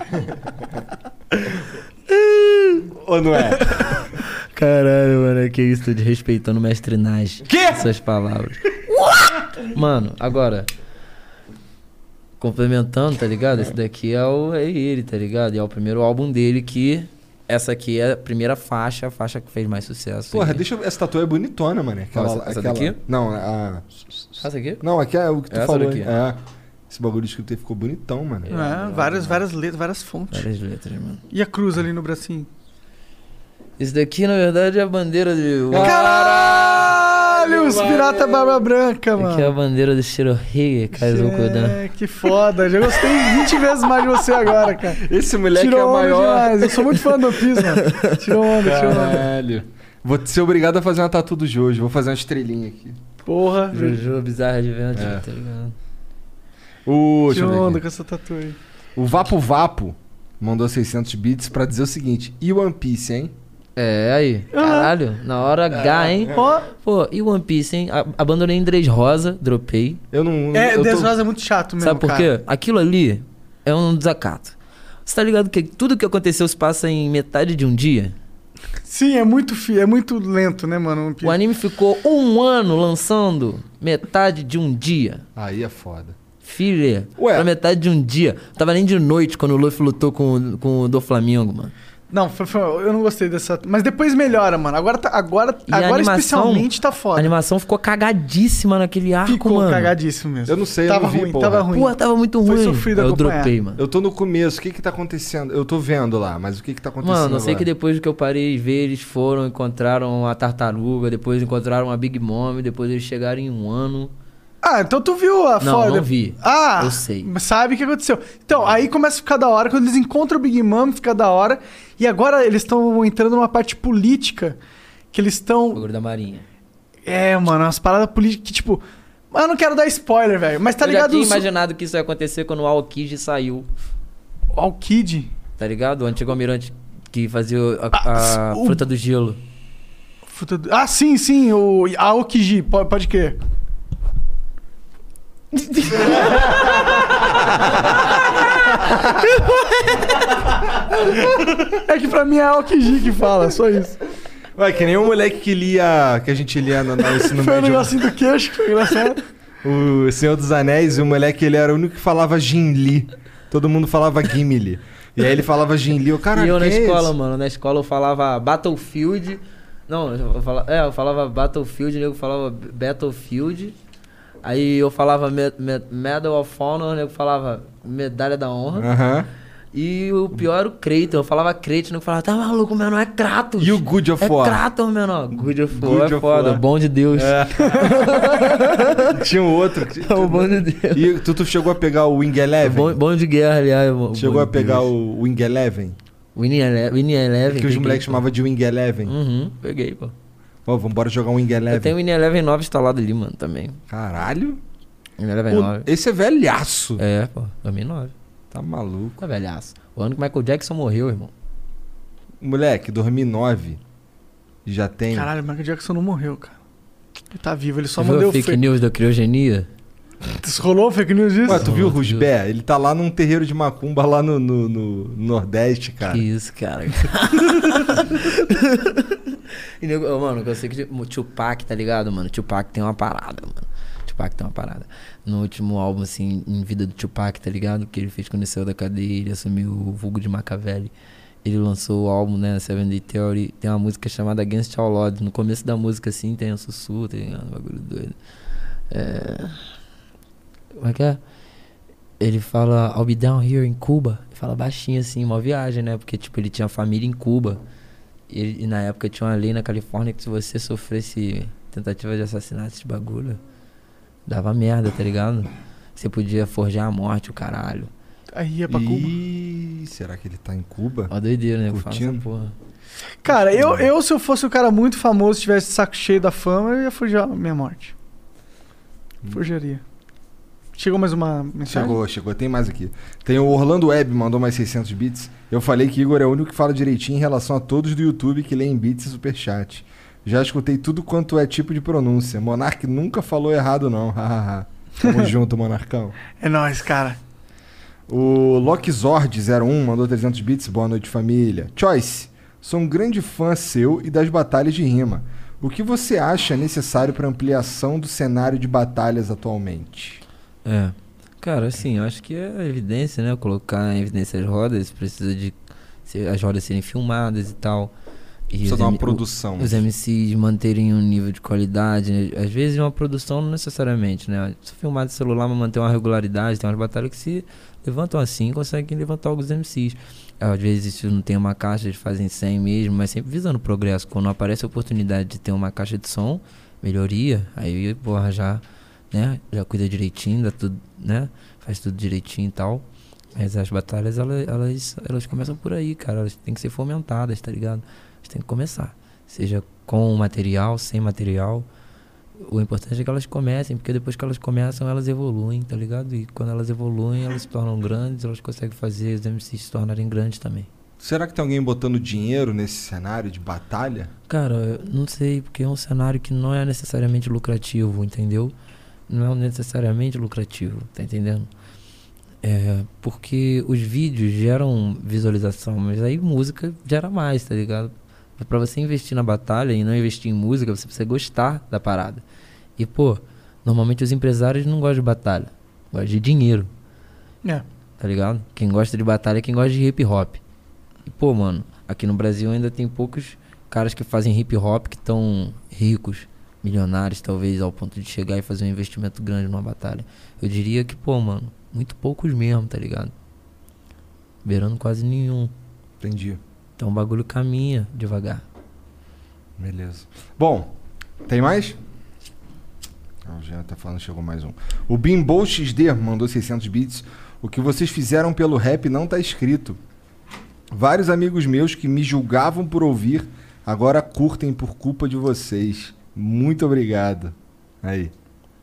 Ou não é? Caralho, mano, que isso, tô desrespeitando o mestre Nage. Quê? Essas palavras. Mano, agora. Complementando, tá ligado? Esse daqui é, o, é ele, tá ligado? E é o primeiro álbum dele que. Essa aqui é a primeira faixa, a faixa que fez mais sucesso. Porra, E- deixa eu ver. Essa tatuagem é bonitona, mano. Aquela, essa- essa aquela... daqui? Não, a... Essa aqui? Não, aqui é o que tu Essa falou. daqui. É. Esse bagulho escrito aí ficou bonitão, mano. É, várias, várias letras, várias fontes. Várias letras, mano. E a cruz ali no bracinho? Esse daqui, na verdade, é a bandeira de. Caralho, os pirata barba branca, mano. Aqui é a bandeira do Shirohige, Kaizokudan. É, que foda. Já gostei 20 vezes mais de você agora, cara. Esse moleque Tirou é maior. demais. Eu sou muito fã do Piso, mano. Tirou onda, tirou onda. Caralho. Vou ser obrigado a fazer uma tatu do Jojo. Vou fazer uma estrelinha aqui. Porra. Jojo Bizarre Adventure, É. tá ligado? O, ver onda com essa tatu aí. o Vapo Vapo mandou 600 bits pra dizer o seguinte. E One Piece, hein? É, aí. Caralho, na hora H, hein? Ó, Pô, e One Piece, hein? A- Abandonei em Dress Rosa, dropei. Eu não... é, eu tô- Desrosa é muito chato mesmo, Sabe por cara. quê? Aquilo ali é um desacato. Você tá ligado que tudo que aconteceu se passa em metade de um dia? Sim, é muito, fi... é muito lento, né, mano? One Piece. O anime ficou um ano lançando metade de um dia. Aí é foda. Filha, Ué. pra metade de um dia. Tava nem de noite quando o Luffy lutou com, com o do Flamengo, mano. Não, foi- foi- eu não gostei dessa. Mas depois melhora, mano. Agora, tá, agora, E a agora animação- especialmente tá A foda. animação ficou cagadíssima naquele arco, Ficou mano. cagadíssimo mesmo. Eu não sei, eu tava não vi, ruim, porra. tava ruim. Pô, tava muito Foi ruim. sofrido eu acompanhar. dropei, mano. Eu tô no começo. O que que tá acontecendo? Eu tô vendo lá, mas o que que tá acontecendo Mano, eu sei agora? que depois que eu parei de ver, eles foram, encontraram a tartaruga, depois encontraram a Big Mom, depois eles chegaram em um ano. Ah, então tu viu a Não, foda? não vi. Ah, Eu sei. Sabe o que aconteceu. Então, aí começa a ficar da hora. Quando eles encontram o Big Mom, fica da hora. E agora eles estão entrando numa parte política. Que eles O estão. bagulho da marinha. É, mano, umas paradas políticas que, tipo. Mas eu não quero dar spoiler, velho. Mas tá eu ligado? já tinha os- imaginado que isso ia acontecer quando o Aokiji saiu, o Kid. tá ligado? O antigo almirante que fazia a, Ah, a o- fruta do gelo. Fruta do- Ah, sim, sim. O Aokiji. Pode, pode crer. É que pra mim é Aokiji que fala, só isso. Ué, que nem o moleque que lia... Que a gente lia no, no ensino Foi um médio. negocinho do queixo, que foi engraçado. O Senhor dos Anéis, o moleque, ele era o único que falava Gimli. Todo mundo falava Gimli. E aí ele falava Gimli. O cara, e eu na é escola, esse? mano, na escola eu falava Battlefield, Não, eu falava, é, eu falava Battlefield, o nego falava Battlefield. Aí eu falava me, me, Medal of Honor, o nego falava Medalha da Honra. Aham. E o pior era o Kratos. Eu falava Kratos, o nego falava, tá maluco, meu não é Kratos. E o Good of É War? Kratos, meu não. Good of War Good é of foda, War. bom de Deus. Tinha um outro. É o bom de Deus. E tu, tu chegou a pegar o Wing Eleven? Bom, bom de guerra, aliás. bom- Chegou bom a pegar Deus. o Wing Eleven? Winning Eleven. Eleven. Que os moleques chamavam de Wing Eleven. Uhum, peguei, pô. Ó, vambora jogar um Wing Eu Eleven. tenho o Winning Eleven 9 instalado ali, mano, também. Caralho. Winning Eleven Pô, 9. esse é velhaço. É, pô, 2009. Tá maluco. Tá velhaço. O ano que o Michael Jackson morreu, irmão. Moleque, 2009. Já tem. Caralho, o Michael Jackson não morreu, cara. Ele tá vivo, ele só Você viu mandou a fake fake news da criogenia? Rolou fake news disso? Ué, tu viu o viu? Rusbé? Ele tá lá num terreiro de macumba lá no, no- no Nordeste, cara. Que isso, cara. mano, eu sei que Tupac, tá ligado, mano? Tupac tem uma parada, mano. Tupac tem uma parada. No último álbum, assim, em vida do Tupac, tá ligado? Que ele fez quando ele saiu da cadeia, ele assumiu o vulgo de Machiavelli. Ele lançou o álbum, né, Seven Day Theory. Tem uma música chamada Against All Odds. No começo da música, assim, tem um sussurro, tá ligado? Um bagulho doido. É... Como é que é? Ele fala, I'll be down here in Cuba. Ele fala baixinho assim, uma viagem, né? Porque, tipo, ele tinha família em Cuba. E, e na época tinha uma lei na Califórnia que se você sofresse tentativa de assassinato, esse bagulho, dava merda, tá ligado? Você podia forjar a morte, o caralho. Aí ia pra Cuba. Ih, será que ele tá em Cuba? Ó, doideira, né? Curtindo? porra. Cara, eu, eu, se eu fosse um cara muito famoso, tivesse saco cheio da fama, eu ia fugir a minha morte. Fugiria. Chegou mais uma mensagem? Chegou, chegou. Tem mais aqui. Tem o Orlando Web, mandou mais 600 bits. Eu falei que Igor é o único que fala direitinho em relação a todos do YouTube que leem bits e superchat. Já escutei tudo quanto é tipo de pronúncia. Monark nunca falou errado, não. Tamo junto, Monarcão. É nóis, cara. O Lockzord01 mandou 300 bits. Boa noite, família. Choice, sou um grande fã seu e das batalhas de rima. O que você acha necessário para ampliação do cenário de batalhas atualmente? É. Cara, assim, acho que é evidência, né? Colocar em evidência as rodas, precisa de ser- as rodas serem filmadas e tal. E Precisa dar uma o- produção. Os MCs manterem um nível de qualidade. né? Às vezes uma produção não necessariamente, né? Se filmar de celular, mas manter uma regularidade, tem umas batalhas que se levantam assim conseguem levantar alguns MCs. Às vezes isso não tem uma caixa, eles fazem 100 mesmo, mas sempre visando progresso. Quando aparece a oportunidade de ter uma caixa de som, melhoria, aí, porra, já, né? Já cuida direitinho, dá tudo, né? Faz tudo direitinho e tal. Mas as batalhas, elas, elas, elas começam por aí, cara. Elas têm que ser fomentadas, tá ligado? Elas têm que começar. Seja com material, sem material. O importante é que elas comecem, porque depois que elas começam, elas evoluem, tá ligado? E quando elas evoluem, elas se tornam grandes, elas conseguem fazer os MCs se tornarem grandes também. Será que tem alguém botando dinheiro nesse cenário de batalha? Cara, eu não sei, porque é um cenário que não é necessariamente lucrativo, entendeu? Não é necessariamente lucrativo, tá entendendo? É, porque os vídeos geram visualização, mas aí música gera mais, tá ligado? Pra você investir na batalha e não investir em música, você precisa gostar da parada. E, pô, normalmente os empresários não gostam de batalha, gostam de dinheiro É. tá ligado? Quem gosta de batalha é quem gosta de hip hop. E, pô, mano, aqui no Brasil ainda tem poucos caras que fazem hip hop que estão ricos, milionários, talvez, ao ponto de chegar e fazer um investimento grande numa batalha. Eu diria que, pô, mano, muito poucos mesmo, tá ligado? Beirando quase nenhum. Entendi. Então o bagulho caminha devagar. Beleza. Bom, tem mais? Ah, o Jean tá falando, chegou mais um. O Bimbo XD mandou 600 bits. O que vocês fizeram pelo rap não tá escrito. Vários amigos meus que me julgavam por ouvir, agora curtem por culpa de vocês. Muito obrigado. Aí.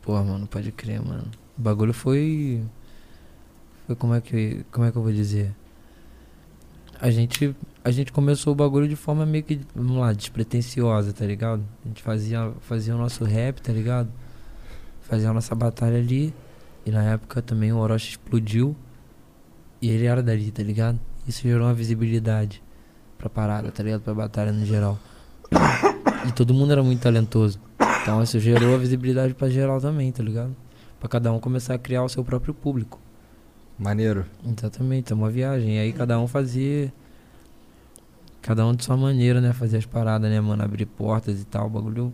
Pô, mano, pode crer, mano. O bagulho foi. Foi como é que. Como é que eu vou dizer? A gente. A gente começou o bagulho de forma meio que, vamos lá, despretensiosa, tá ligado? A gente fazia, fazia o nosso rap, tá ligado? Fazia a nossa batalha ali. E na época também o Orochi explodiu. E ele era dali, tá ligado? Isso gerou uma visibilidade pra parada, tá ligado? Pra batalha no geral. E todo mundo era muito talentoso. Então isso gerou a visibilidade pra geral também, tá ligado? Pra cada um começar a criar o seu próprio público. Maneiro. Exatamente, é uma viagem. E aí cada um fazia. cada um de sua maneira, né? Fazer as paradas, né, mano? Abrir portas e tal. O bagulho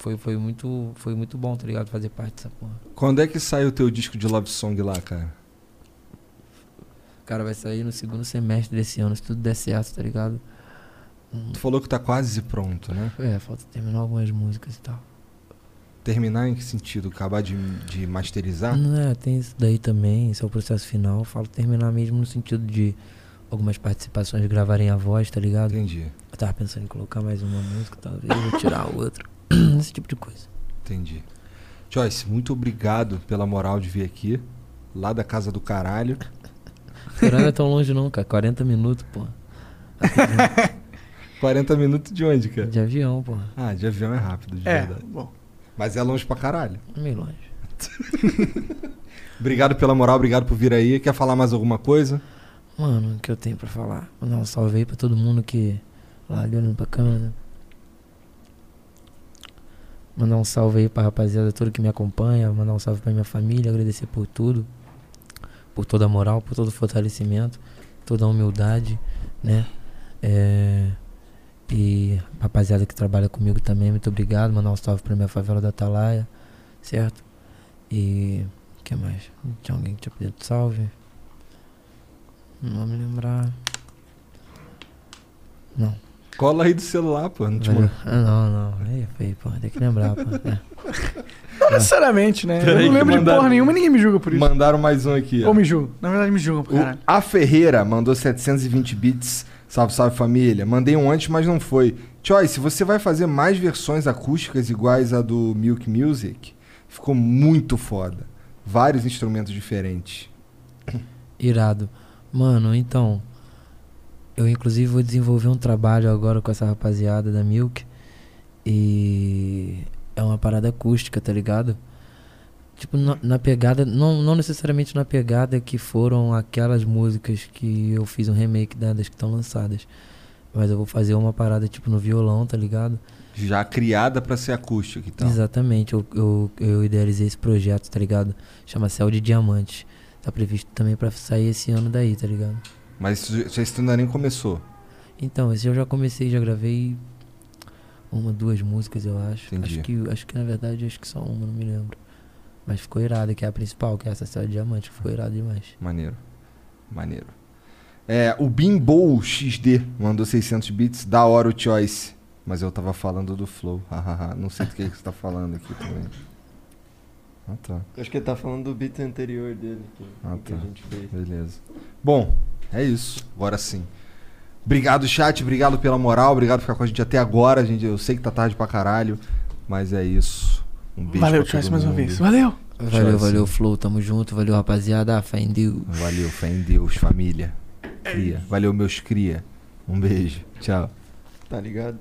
foi, foi, muito, foi muito bom, tá ligado? Fazer parte dessa porra. Quando é que sai o teu disco de love song lá, cara? Cara, vai sair no segundo semestre desse ano, se tudo der certo, tá ligado? Tu falou que tá quase pronto, né? É, falta terminar algumas músicas e tal. Terminar em que sentido? Acabar de, de masterizar? Não é, tem isso daí também, esse é o processo final. Eu falo terminar mesmo no sentido de algumas participações gravarem a voz, tá ligado? Entendi, Eu tava pensando em colocar mais uma música, talvez, ou tirar outra. Esse tipo de coisa. entendi. Joyce, muito obrigado pela moral de vir aqui, lá da casa do caralho. Caralho, não é tão longe não, cara. 40 minutos, pô. 40 minutos de onde, cara? De avião, pô. Ah, de avião é rápido, de É, verdade. bom. Mas é longe pra caralho. Meio longe. Obrigado pela moral, obrigado por vir aí. Quer falar mais alguma coisa? Mano, o que eu tenho pra falar? Mandar um salve aí pra todo mundo que. Lá ali olhando pra câmera. Mandar um salve aí pra rapaziada toda que me acompanha. Mandar um salve pra minha família. Agradecer por tudo. Por toda a moral, por todo o fortalecimento. Toda a humildade, né? É, E rapaziada que trabalha comigo também, muito obrigado. Mandar um salve pra minha favela da Atalaia, certo? E. O que mais? Tinha alguém que tinha pedido salve? Não vou me lembrar. Não. Cola aí do celular, pô. Não Valeu. Ah, não, não. Aí foi, pô, tem que lembrar, pô. É. Não necessariamente, né? Peraí eu não lembro de mandaram- porra nenhuma e ninguém me julga por isso. Mandaram mais um aqui. Ou me julgam. Na verdade, me julgam O caralho. A Ferreira mandou 720 bits. Salve, salve família. Mandei um antes, mas não foi. Choice, você vai fazer mais versões acústicas iguais a do Milk Music? Ficou muito foda. Vários instrumentos diferentes. Irado. Mano, então. Eu inclusive vou desenvolver um trabalho agora com essa rapaziada da Milk. E é uma parada acústica, tá ligado? Tipo, na, na pegada, não, não necessariamente na pegada que foram aquelas músicas que eu fiz um remake né, das que estão lançadas. Mas eu vou fazer uma parada tipo no violão, tá ligado? Já criada pra ser acústica e tal. Exatamente, eu, eu, eu idealizei esse projeto, tá ligado? Chama Céu de Diamantes. Tá previsto também pra sair esse ano daí, tá ligado? Mas isso isso ainda nem começou. Então, esse eu já comecei, já gravei uma, duas músicas, eu acho. Entendi. Acho que, acho que na verdade acho que só uma, não me lembro. Mas ficou irado, que é a principal, que é essa Céu de Diamante, ficou irado demais. Maneiro. Maneiro. É, o Bimbo XD mandou 600 bits. Da hora o Choice. Mas eu tava falando do Flow. Não sei do que que você tá falando aqui também. Ah, tá. Acho que ele tá falando do beat anterior dele, que, Ah, que tá. a gente fez. Beleza. Bom, é isso. Agora sim. Obrigado, chat. Obrigado pela moral. Obrigado por ficar com a gente até agora. Gente, eu sei que tá tarde pra caralho. Mas é isso. Um beijo Valeu, Choice, mais uma vez. Valeu! Valeu, Choice. valeu, Flow, tamo junto, valeu, rapaziada. Ah, Fé em Deus. Valeu, fé em Deus, família. Cria. Valeu, meus cria. Um beijo. Tchau. Tá ligado?